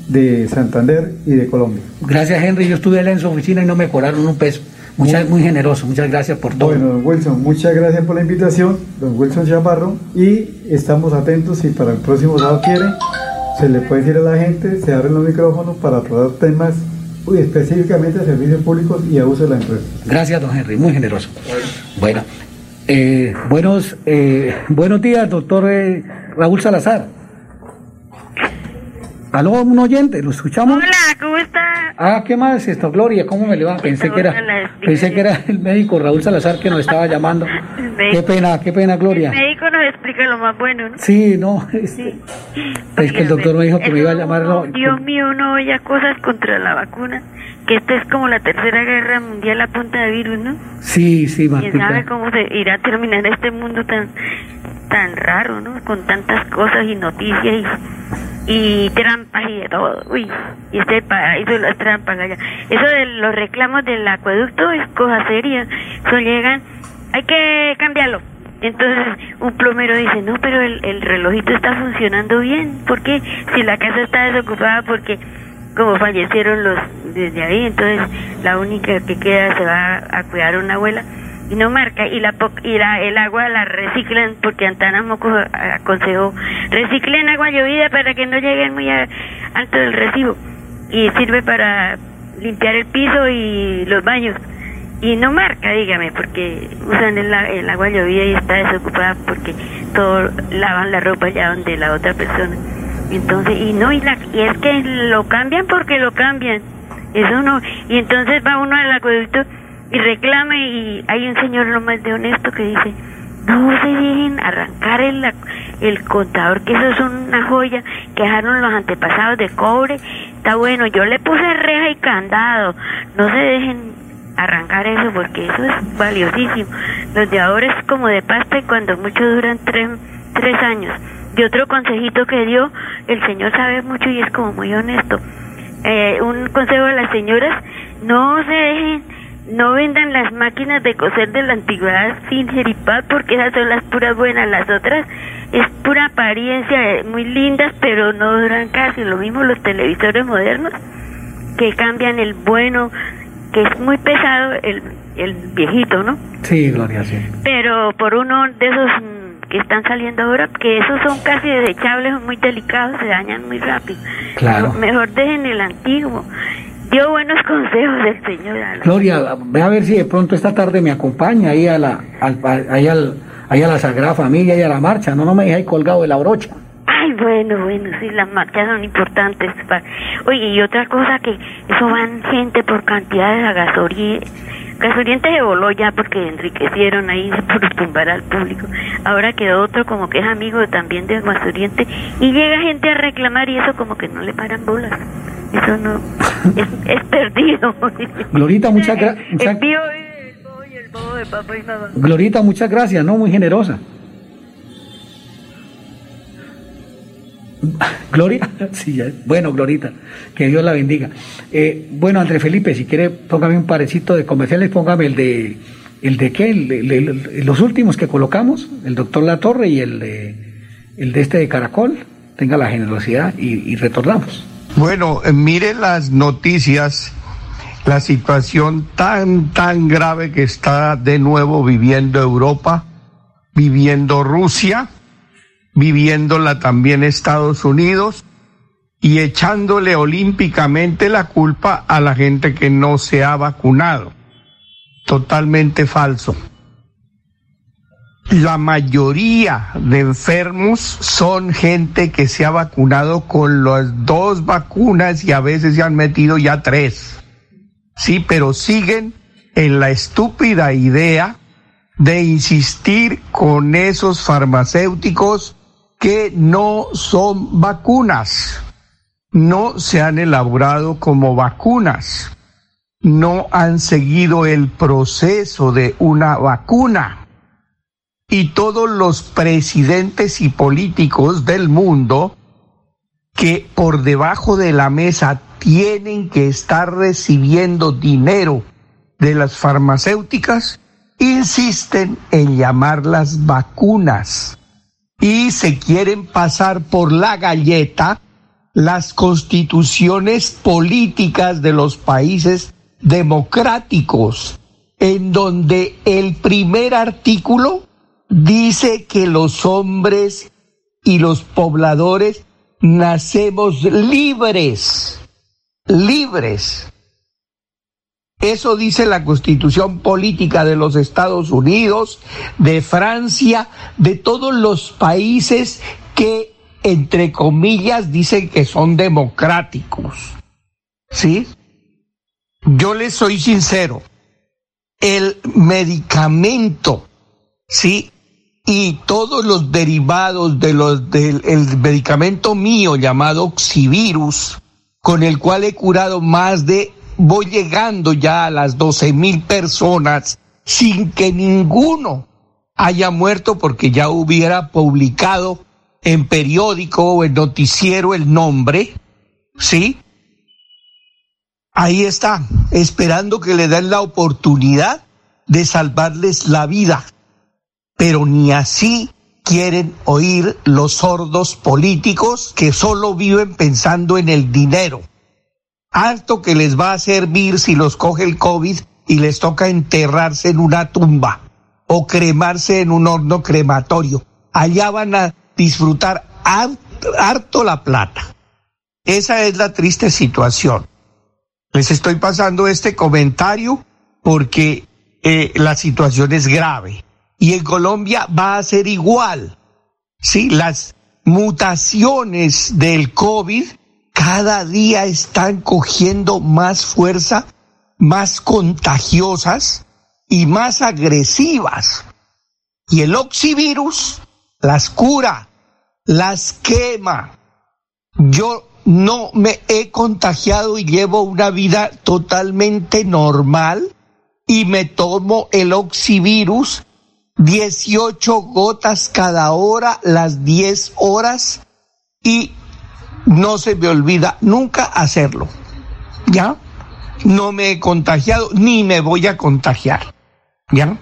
Speaker 36: de Santander y de Colombia.
Speaker 23: Gracias, Henry. Yo estuve en su oficina y no me cobraron un peso. Muchas, muy generoso. Muchas gracias por todo.
Speaker 36: Bueno, don Wilson, muchas gracias por la invitación, don Wilson Chaparro, y estamos atentos si para el próximo sábado quiere, se le puede decir a la gente, se abren los micrófonos para tratar temas uy, específicamente de servicios públicos y a uso de la empresa.
Speaker 23: Gracias, don Henry. Muy generoso. Bueno, eh, buenos, eh, buenos días, doctor eh, Raúl Salazar. Aló, un oyente, ¿lo escuchamos?
Speaker 38: Hola, ¿cómo está?
Speaker 23: Ah, ¿qué más esto, Gloria? ¿Cómo me le va? Pensé que era, pensé que era el médico Raúl Salazar que nos estaba llamando. Qué pena, qué pena, Gloria.
Speaker 38: El médico nos explica lo más bueno, ¿no?
Speaker 23: Sí, no, este, es que el doctor me dijo que me iba a llamar. no,
Speaker 38: Dios mío, no oía cosas contra la vacuna, que esta es como la tercera guerra mundial a punta de virus, ¿no?
Speaker 23: Sí, sí,
Speaker 38: ¿Quién sabe cómo se irá a terminar este mundo tan tan raro, ¿no? Con tantas cosas y noticias y, y trampas y de todo. Uy, y este paraíso las trampas allá. Eso de los reclamos del acueducto es cosa seria. Eso llegan, hay que cambiarlo. Entonces un plomero dice, no, pero el, el relojito está funcionando bien. ¿Por qué? Si la casa está desocupada porque como fallecieron los desde ahí, entonces la única que queda se va a cuidar una abuela y no marca y la y la, el agua la reciclan porque Antana Moco aconsejó reciclen agua llovida para que no lleguen muy a- alto del recibo. Y sirve para limpiar el piso y los baños. Y no marca dígame porque usan el, el agua llovida y está desocupada porque todo lavan la ropa ya donde la otra persona. Entonces y no y, la, y es que lo cambian porque lo cambian. Eso no. Y entonces va uno al acueducto y reclama y hay un señor lo más de honesto que dice no se dejen arrancar el, el contador que eso es una joya que dejaron los antepasados de cobre. Está bueno yo le puse reja y candado no se dejen arrancar eso porque eso es valiosísimo. Los de ahora es como de pasta y cuando mucho duran tres, tres años. Y otro consejito que dio el señor sabe mucho y es como muy honesto. Eh, un consejo a las señoras no se dejen no vendan las máquinas de coser de la antigüedad sin jeripaz porque esas son las puras buenas las otras es pura apariencia eh, muy lindas pero no duran casi lo mismo los televisores modernos que cambian el bueno que es muy pesado el, el viejito no
Speaker 23: Sí, Gloria, sí.
Speaker 38: pero por uno de esos mm, que están saliendo ahora, que esos son casi desechables, son muy delicados, se dañan muy rápido.
Speaker 23: Claro.
Speaker 38: Mejor dejen el antiguo. Dio buenos consejos del Señor. a
Speaker 23: Gloria, ve a ver si de pronto esta tarde me acompaña ahí a la, al, ahí al, ahí a la Sagrada Familia y a la marcha. No, no me ahí colgado de la brocha.
Speaker 38: Ay, bueno, bueno, sí, las marchas son importantes. Oye, y otra cosa que eso van gente por cantidades a gasoriente. Gasoriente se voló ya porque enriquecieron ahí por tumbar al público. Ahora quedó otro como que es amigo también de Gasoriente y llega gente a reclamar y eso como que no le paran bolas. Eso no, es, es perdido.
Speaker 23: Glorita, muchas gra-
Speaker 38: El el bobo y el bobo de papá y mamá.
Speaker 23: Glorita, muchas gracias, ¿no? Muy generosa. Glorita, sí, bueno, Glorita, que Dios la bendiga. Eh, bueno, André Felipe, si quiere, póngame un parecito de comerciales, póngame el de, el de qué, los últimos que colocamos, el doctor La Torre y el de, el de este de Caracol, tenga la generosidad y, y retornamos.
Speaker 1: Bueno, eh, mire las noticias, la situación tan, tan grave que está de nuevo viviendo Europa, viviendo Rusia, viviéndola también Estados Unidos y echándole olímpicamente la culpa a la gente que no se ha vacunado. Totalmente falso. La mayoría de enfermos son gente que se ha vacunado con las dos vacunas y a veces se han metido ya tres. Sí, pero siguen en la estúpida idea de insistir con esos farmacéuticos que no son vacunas. No se han elaborado como vacunas. No han seguido el proceso de una vacuna y todos los presidentes y políticos del mundo que por debajo de la mesa tienen que estar recibiendo dinero de las farmacéuticas, insisten en llamarlas vacunas y se quieren pasar por la galleta las constituciones políticas de los países democráticos, en donde el primer artículo dice que los hombres y los pobladores nacemos libres, libres. Eso dice la constitución política de los Estados Unidos, de Francia, de todos los países que, entre comillas, dicen que son democráticos. ¿Sí? Yo les soy sincero, el medicamento, ¿sí? Y todos los derivados de los, del el medicamento mío llamado Oxivirus, con el cual he curado más de, voy llegando ya a las 12 mil personas sin que ninguno haya muerto porque ya hubiera publicado en periódico o en noticiero el nombre, ¿sí? Ahí está, esperando que le den la oportunidad de salvarles la vida. Pero ni así quieren oír los sordos políticos que solo viven pensando en el dinero. Harto que les va a servir si los coge el COVID y les toca enterrarse en una tumba o cremarse en un horno crematorio. Allá van a disfrutar har- harto la plata. Esa es la triste situación. Les estoy pasando este comentario porque eh, la situación es grave. Y en Colombia va a ser igual. Sí, las mutaciones del COVID cada día están cogiendo más fuerza, más contagiosas y más agresivas. Y el oxivirus las cura, las quema. Yo no me he contagiado y llevo una vida totalmente normal y me tomo el oxivirus 18 gotas cada hora, las 10 horas y no se me olvida nunca hacerlo. ¿Ya? No me he contagiado ni me voy a contagiar. ¿Ya?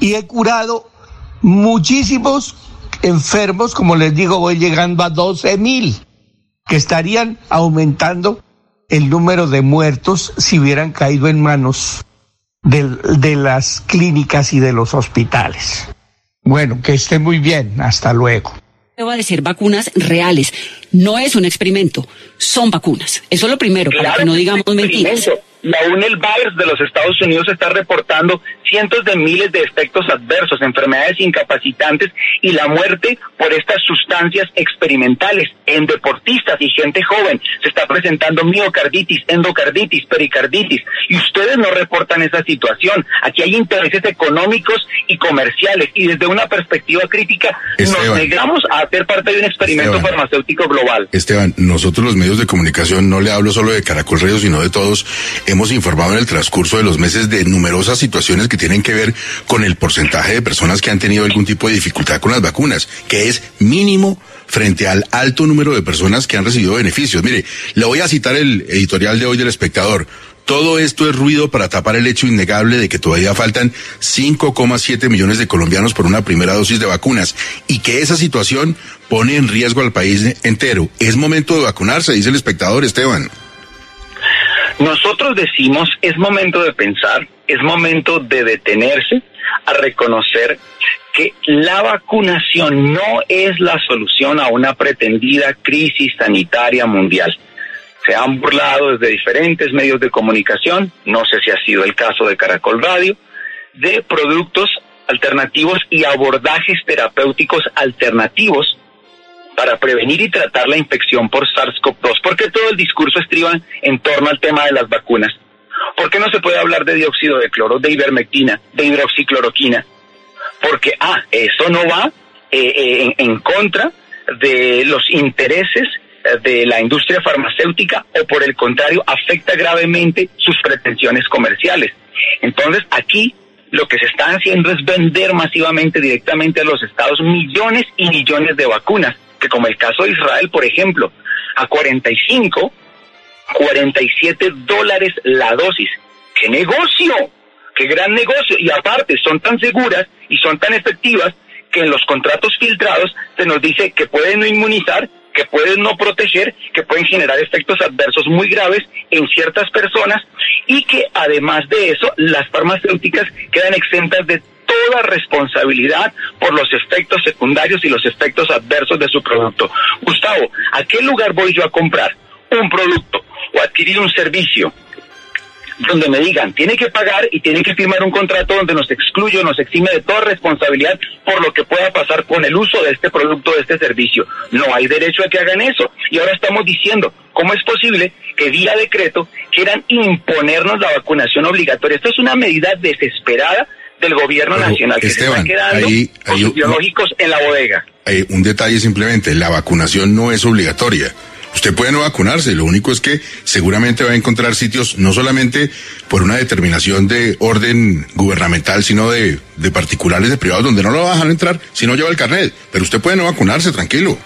Speaker 1: Y he curado muchísimos enfermos, como les digo, voy llegando a 12 mil, que estarían aumentando el número de muertos si hubieran caído en manos del- de las clínicas y de los hospitales. Bueno, que esté muy bien. Hasta luego.
Speaker 33: Vacunas reales. No es un experimento, son vacunas. Eso es lo primero, para que no digamos mentiras.
Speaker 34: La UNEL Virus de los Estados Unidos está reportando cientos de miles de efectos adversos, enfermedades incapacitantes y la muerte por estas sustancias experimentales en deportistas y gente joven. Se está presentando miocarditis, endocarditis, pericarditis y ustedes no reportan esa situación. Aquí hay intereses económicos y comerciales y desde una perspectiva crítica nos negamos a hacer parte de un experimento farmacéutico global.
Speaker 35: Esteban, nosotros los medios de comunicación, no le hablo solo de Caracol Radio, sino de todos, hemos informado en el transcurso de los meses de numerosas situaciones que tienen que ver con el porcentaje de personas que han tenido algún tipo de dificultad con las vacunas, que es mínimo frente al alto número de personas que han recibido beneficios. Mire, le voy a citar el editorial de hoy del espectador. Todo esto es ruido para tapar el hecho innegable de que todavía faltan 5,7 millones de colombianos por una primera dosis de vacunas y que esa situación pone en riesgo al país entero. Es momento de vacunarse, dice el espectador Esteban.
Speaker 34: Nosotros decimos, es momento de pensar, es momento de detenerse a reconocer que la vacunación no es la solución a una pretendida crisis sanitaria mundial. Se han burlado desde diferentes medios de comunicación, no sé si ha sido el caso de Caracol Radio, de productos alternativos y abordajes terapéuticos alternativos para prevenir y tratar la infección por SARS-CoV-2? ¿Por qué todo el discurso estriba en torno al tema de las vacunas? ¿Por qué no se puede hablar de dióxido de cloro, de ivermectina, de hidroxicloroquina? Porque, ah, eso no va eh, eh, en, contra de los intereses eh, de la industria farmacéutica o por el contrario afecta gravemente sus pretensiones comerciales. Entonces aquí lo que se está haciendo es vender masivamente directamente a los estados millones y millones de vacunas que como el caso de Israel, por ejemplo, a 45, 47 dólares la dosis. ¡Qué negocio! ¡Qué gran negocio! Y aparte, son tan seguras y son tan efectivas que en los contratos filtrados se nos dice que pueden no inmunizar, que pueden no proteger, que pueden generar efectos adversos muy graves en ciertas personas y que además de eso las farmacéuticas quedan exentas de toda responsabilidad por los efectos secundarios y los efectos adversos de su producto. Gustavo, ¿a qué lugar voy yo a comprar un producto o adquirir un servicio? donde me digan, tiene que pagar y tiene que firmar un contrato donde nos excluye o nos exime de toda responsabilidad por lo que pueda pasar con el uso de este producto, de este servicio. No hay derecho a que hagan eso. Y ahora estamos diciendo, ¿cómo es posible que vía decreto quieran imponernos la vacunación obligatoria? Esto es una medida desesperada del gobierno nacional que se está quedando biológicos en la bodega.
Speaker 35: Hay un detalle simplemente, la vacunación no es obligatoria. Usted puede no vacunarse, lo único es que seguramente va a encontrar sitios no solamente por una determinación de orden gubernamental, sino de, de particulares, de privados, donde no lo va a dejar entrar si no lleva el carnet. Pero usted puede no vacunarse, tranquilo.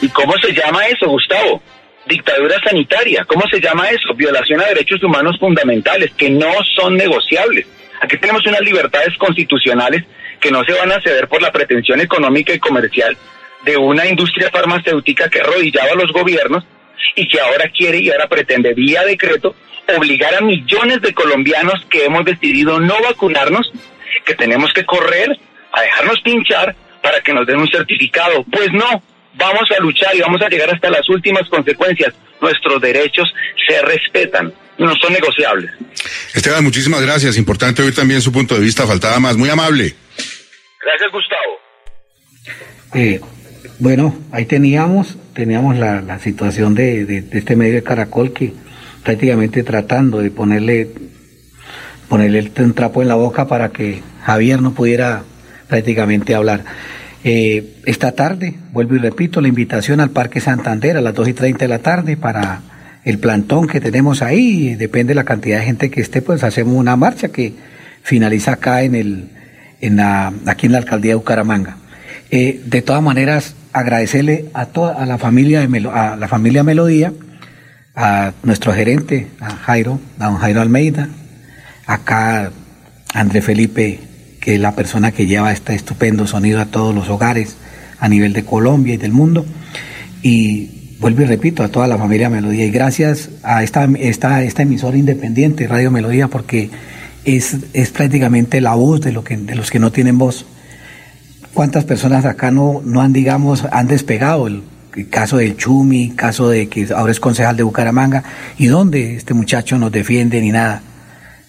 Speaker 34: ¿Y cómo se llama eso, Gustavo? Dictadura sanitaria. ¿Cómo se llama eso? Violación a derechos humanos fundamentales que no son negociables. Aquí tenemos unas libertades constitucionales que no se van a ceder por la pretensión económica y comercial de una industria farmacéutica que arrodillaba a los gobiernos y que ahora quiere y ahora pretende vía decreto obligar a millones de colombianos que hemos decidido no vacunarnos, que tenemos que correr a dejarnos pinchar para que nos den un certificado. Pues no, vamos a luchar y vamos a llegar hasta las últimas consecuencias. Nuestros derechos se respetan no son negociables.
Speaker 35: Esteban, muchísimas gracias. Importante oír también su punto de vista. Faltaba más. Muy amable.
Speaker 34: Gracias, Gustavo.
Speaker 23: Eh, bueno, ahí teníamos, teníamos la, situación de, este medio de Caracol que prácticamente tratando de ponerle, ponerle un trapo en la boca para que Javier no pudiera prácticamente hablar. Eh, esta tarde, vuelvo y repito, la invitación al Parque Santander a las 2 y 30 de la tarde para el plantón que tenemos ahí, depende de la cantidad de gente que esté, pues hacemos una marcha que finaliza acá en el, en la, aquí en la alcaldía de Bucaramanga. Eh, de todas maneras, agradecerle a toda a la familia de a la familia Melodía, a nuestro gerente, a Jairo, a don Jairo Almeida, acá André Felipe, que es la persona que lleva este estupendo sonido a todos los hogares a nivel de Colombia y del mundo. Y vuelvo y repito, a toda la familia Melodía y gracias a esta, esta, esta emisora independiente, Radio Melodía, porque es, es prácticamente la voz de, lo que, de los que no tienen voz. ¿Cuántas personas acá no, no han, digamos, han despegado? El, el caso del Chumi, caso de que ahora es concejal de Bucaramanga, ¿y dónde este muchacho nos defiende ni nada?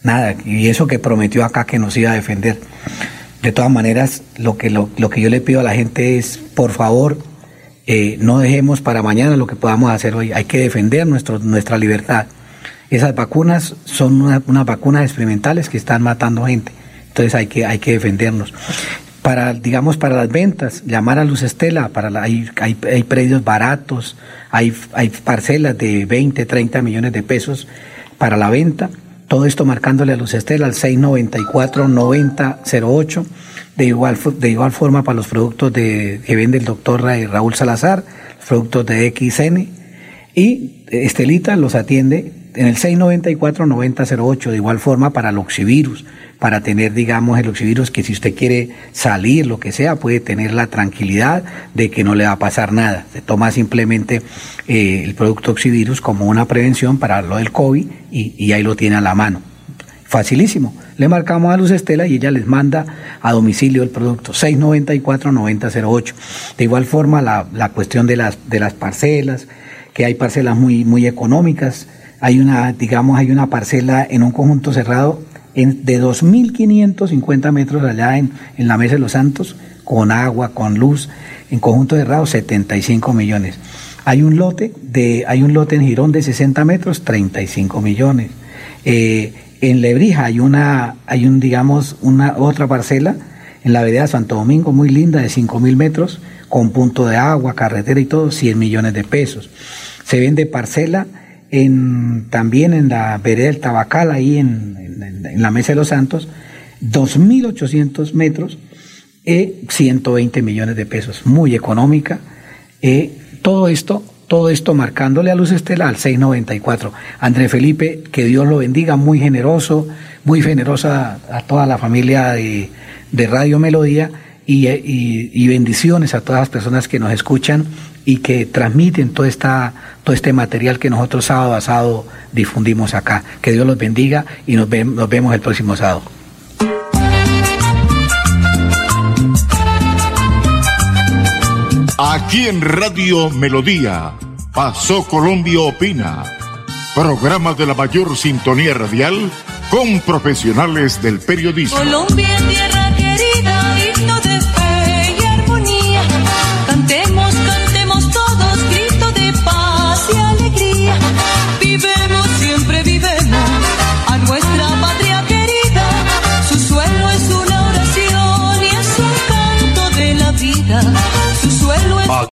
Speaker 23: Nada, y eso que prometió acá que nos iba a defender. De todas maneras, lo que, lo, lo que yo le pido a la gente es, por favor, eh, no dejemos para mañana lo que podamos hacer hoy. Hay que defender nuestro, nuestra libertad. Esas vacunas son una- unas vacunas experimentales que están matando gente. Entonces hay que, hay que defendernos. Para, digamos, para las ventas, llamar a Luz Estela, para la- hay, hay, hay predios baratos, hay, hay parcelas de 20, 30 millones de pesos para la venta. Todo esto marcándole a Luz Estela al 694-9008. De igual, de igual forma para los productos de, que vende el doctor Ra- Raúl Salazar, productos de XN. Y Estelita los atiende en el 694-9008, de igual forma para el oxivirus, para tener, digamos, el oxivirus que si usted quiere salir, lo que sea, puede tener la tranquilidad de que no le va a pasar nada. Se toma simplemente eh, el producto oxivirus como una prevención para lo del COVID y ahí lo tiene a la mano. Facilísimo. Le marcamos a Luz Estela y ella les manda a domicilio el producto. 694-9008. De igual forma, la, la cuestión de las, de las parcelas, que hay parcelas muy, muy económicas. Hay una, digamos, hay una parcela en un conjunto cerrado en, de 2.550 metros allá en, en la Mesa de los Santos, con agua, con luz, en conjunto cerrado, 75 millones. Hay un lote de, hay un lote en Girón de 60 metros, 35 millones. Eh, en Lebrija hay una, hay un, digamos, una otra parcela en la vereda Santo Domingo, muy linda, de 5 mil metros, con punto de agua, carretera y todo, 100 millones de pesos. Se vende parcela en, también en la vereda del Tabacal, ahí en, en- en la Mesa de los Santos, 2.800 metros, eh, 120 millones de pesos, muy económica. Eh, todo esto, todo esto marcándole a Luz Estela al 694. André Felipe, que Dios lo bendiga, muy generoso, muy generosa a toda la familia de, Radio Melodía y, bendiciones a todas las personas que nos escuchan y que transmiten todo, este material que nosotros sábado a sábado difundimos acá. Que Dios los bendiga y nos vemos el próximo sábado.
Speaker 3: Aquí en Radio Melodía, Pasó Colombia Opina, programa de la mayor sintonía radial con profesionales del periodismo.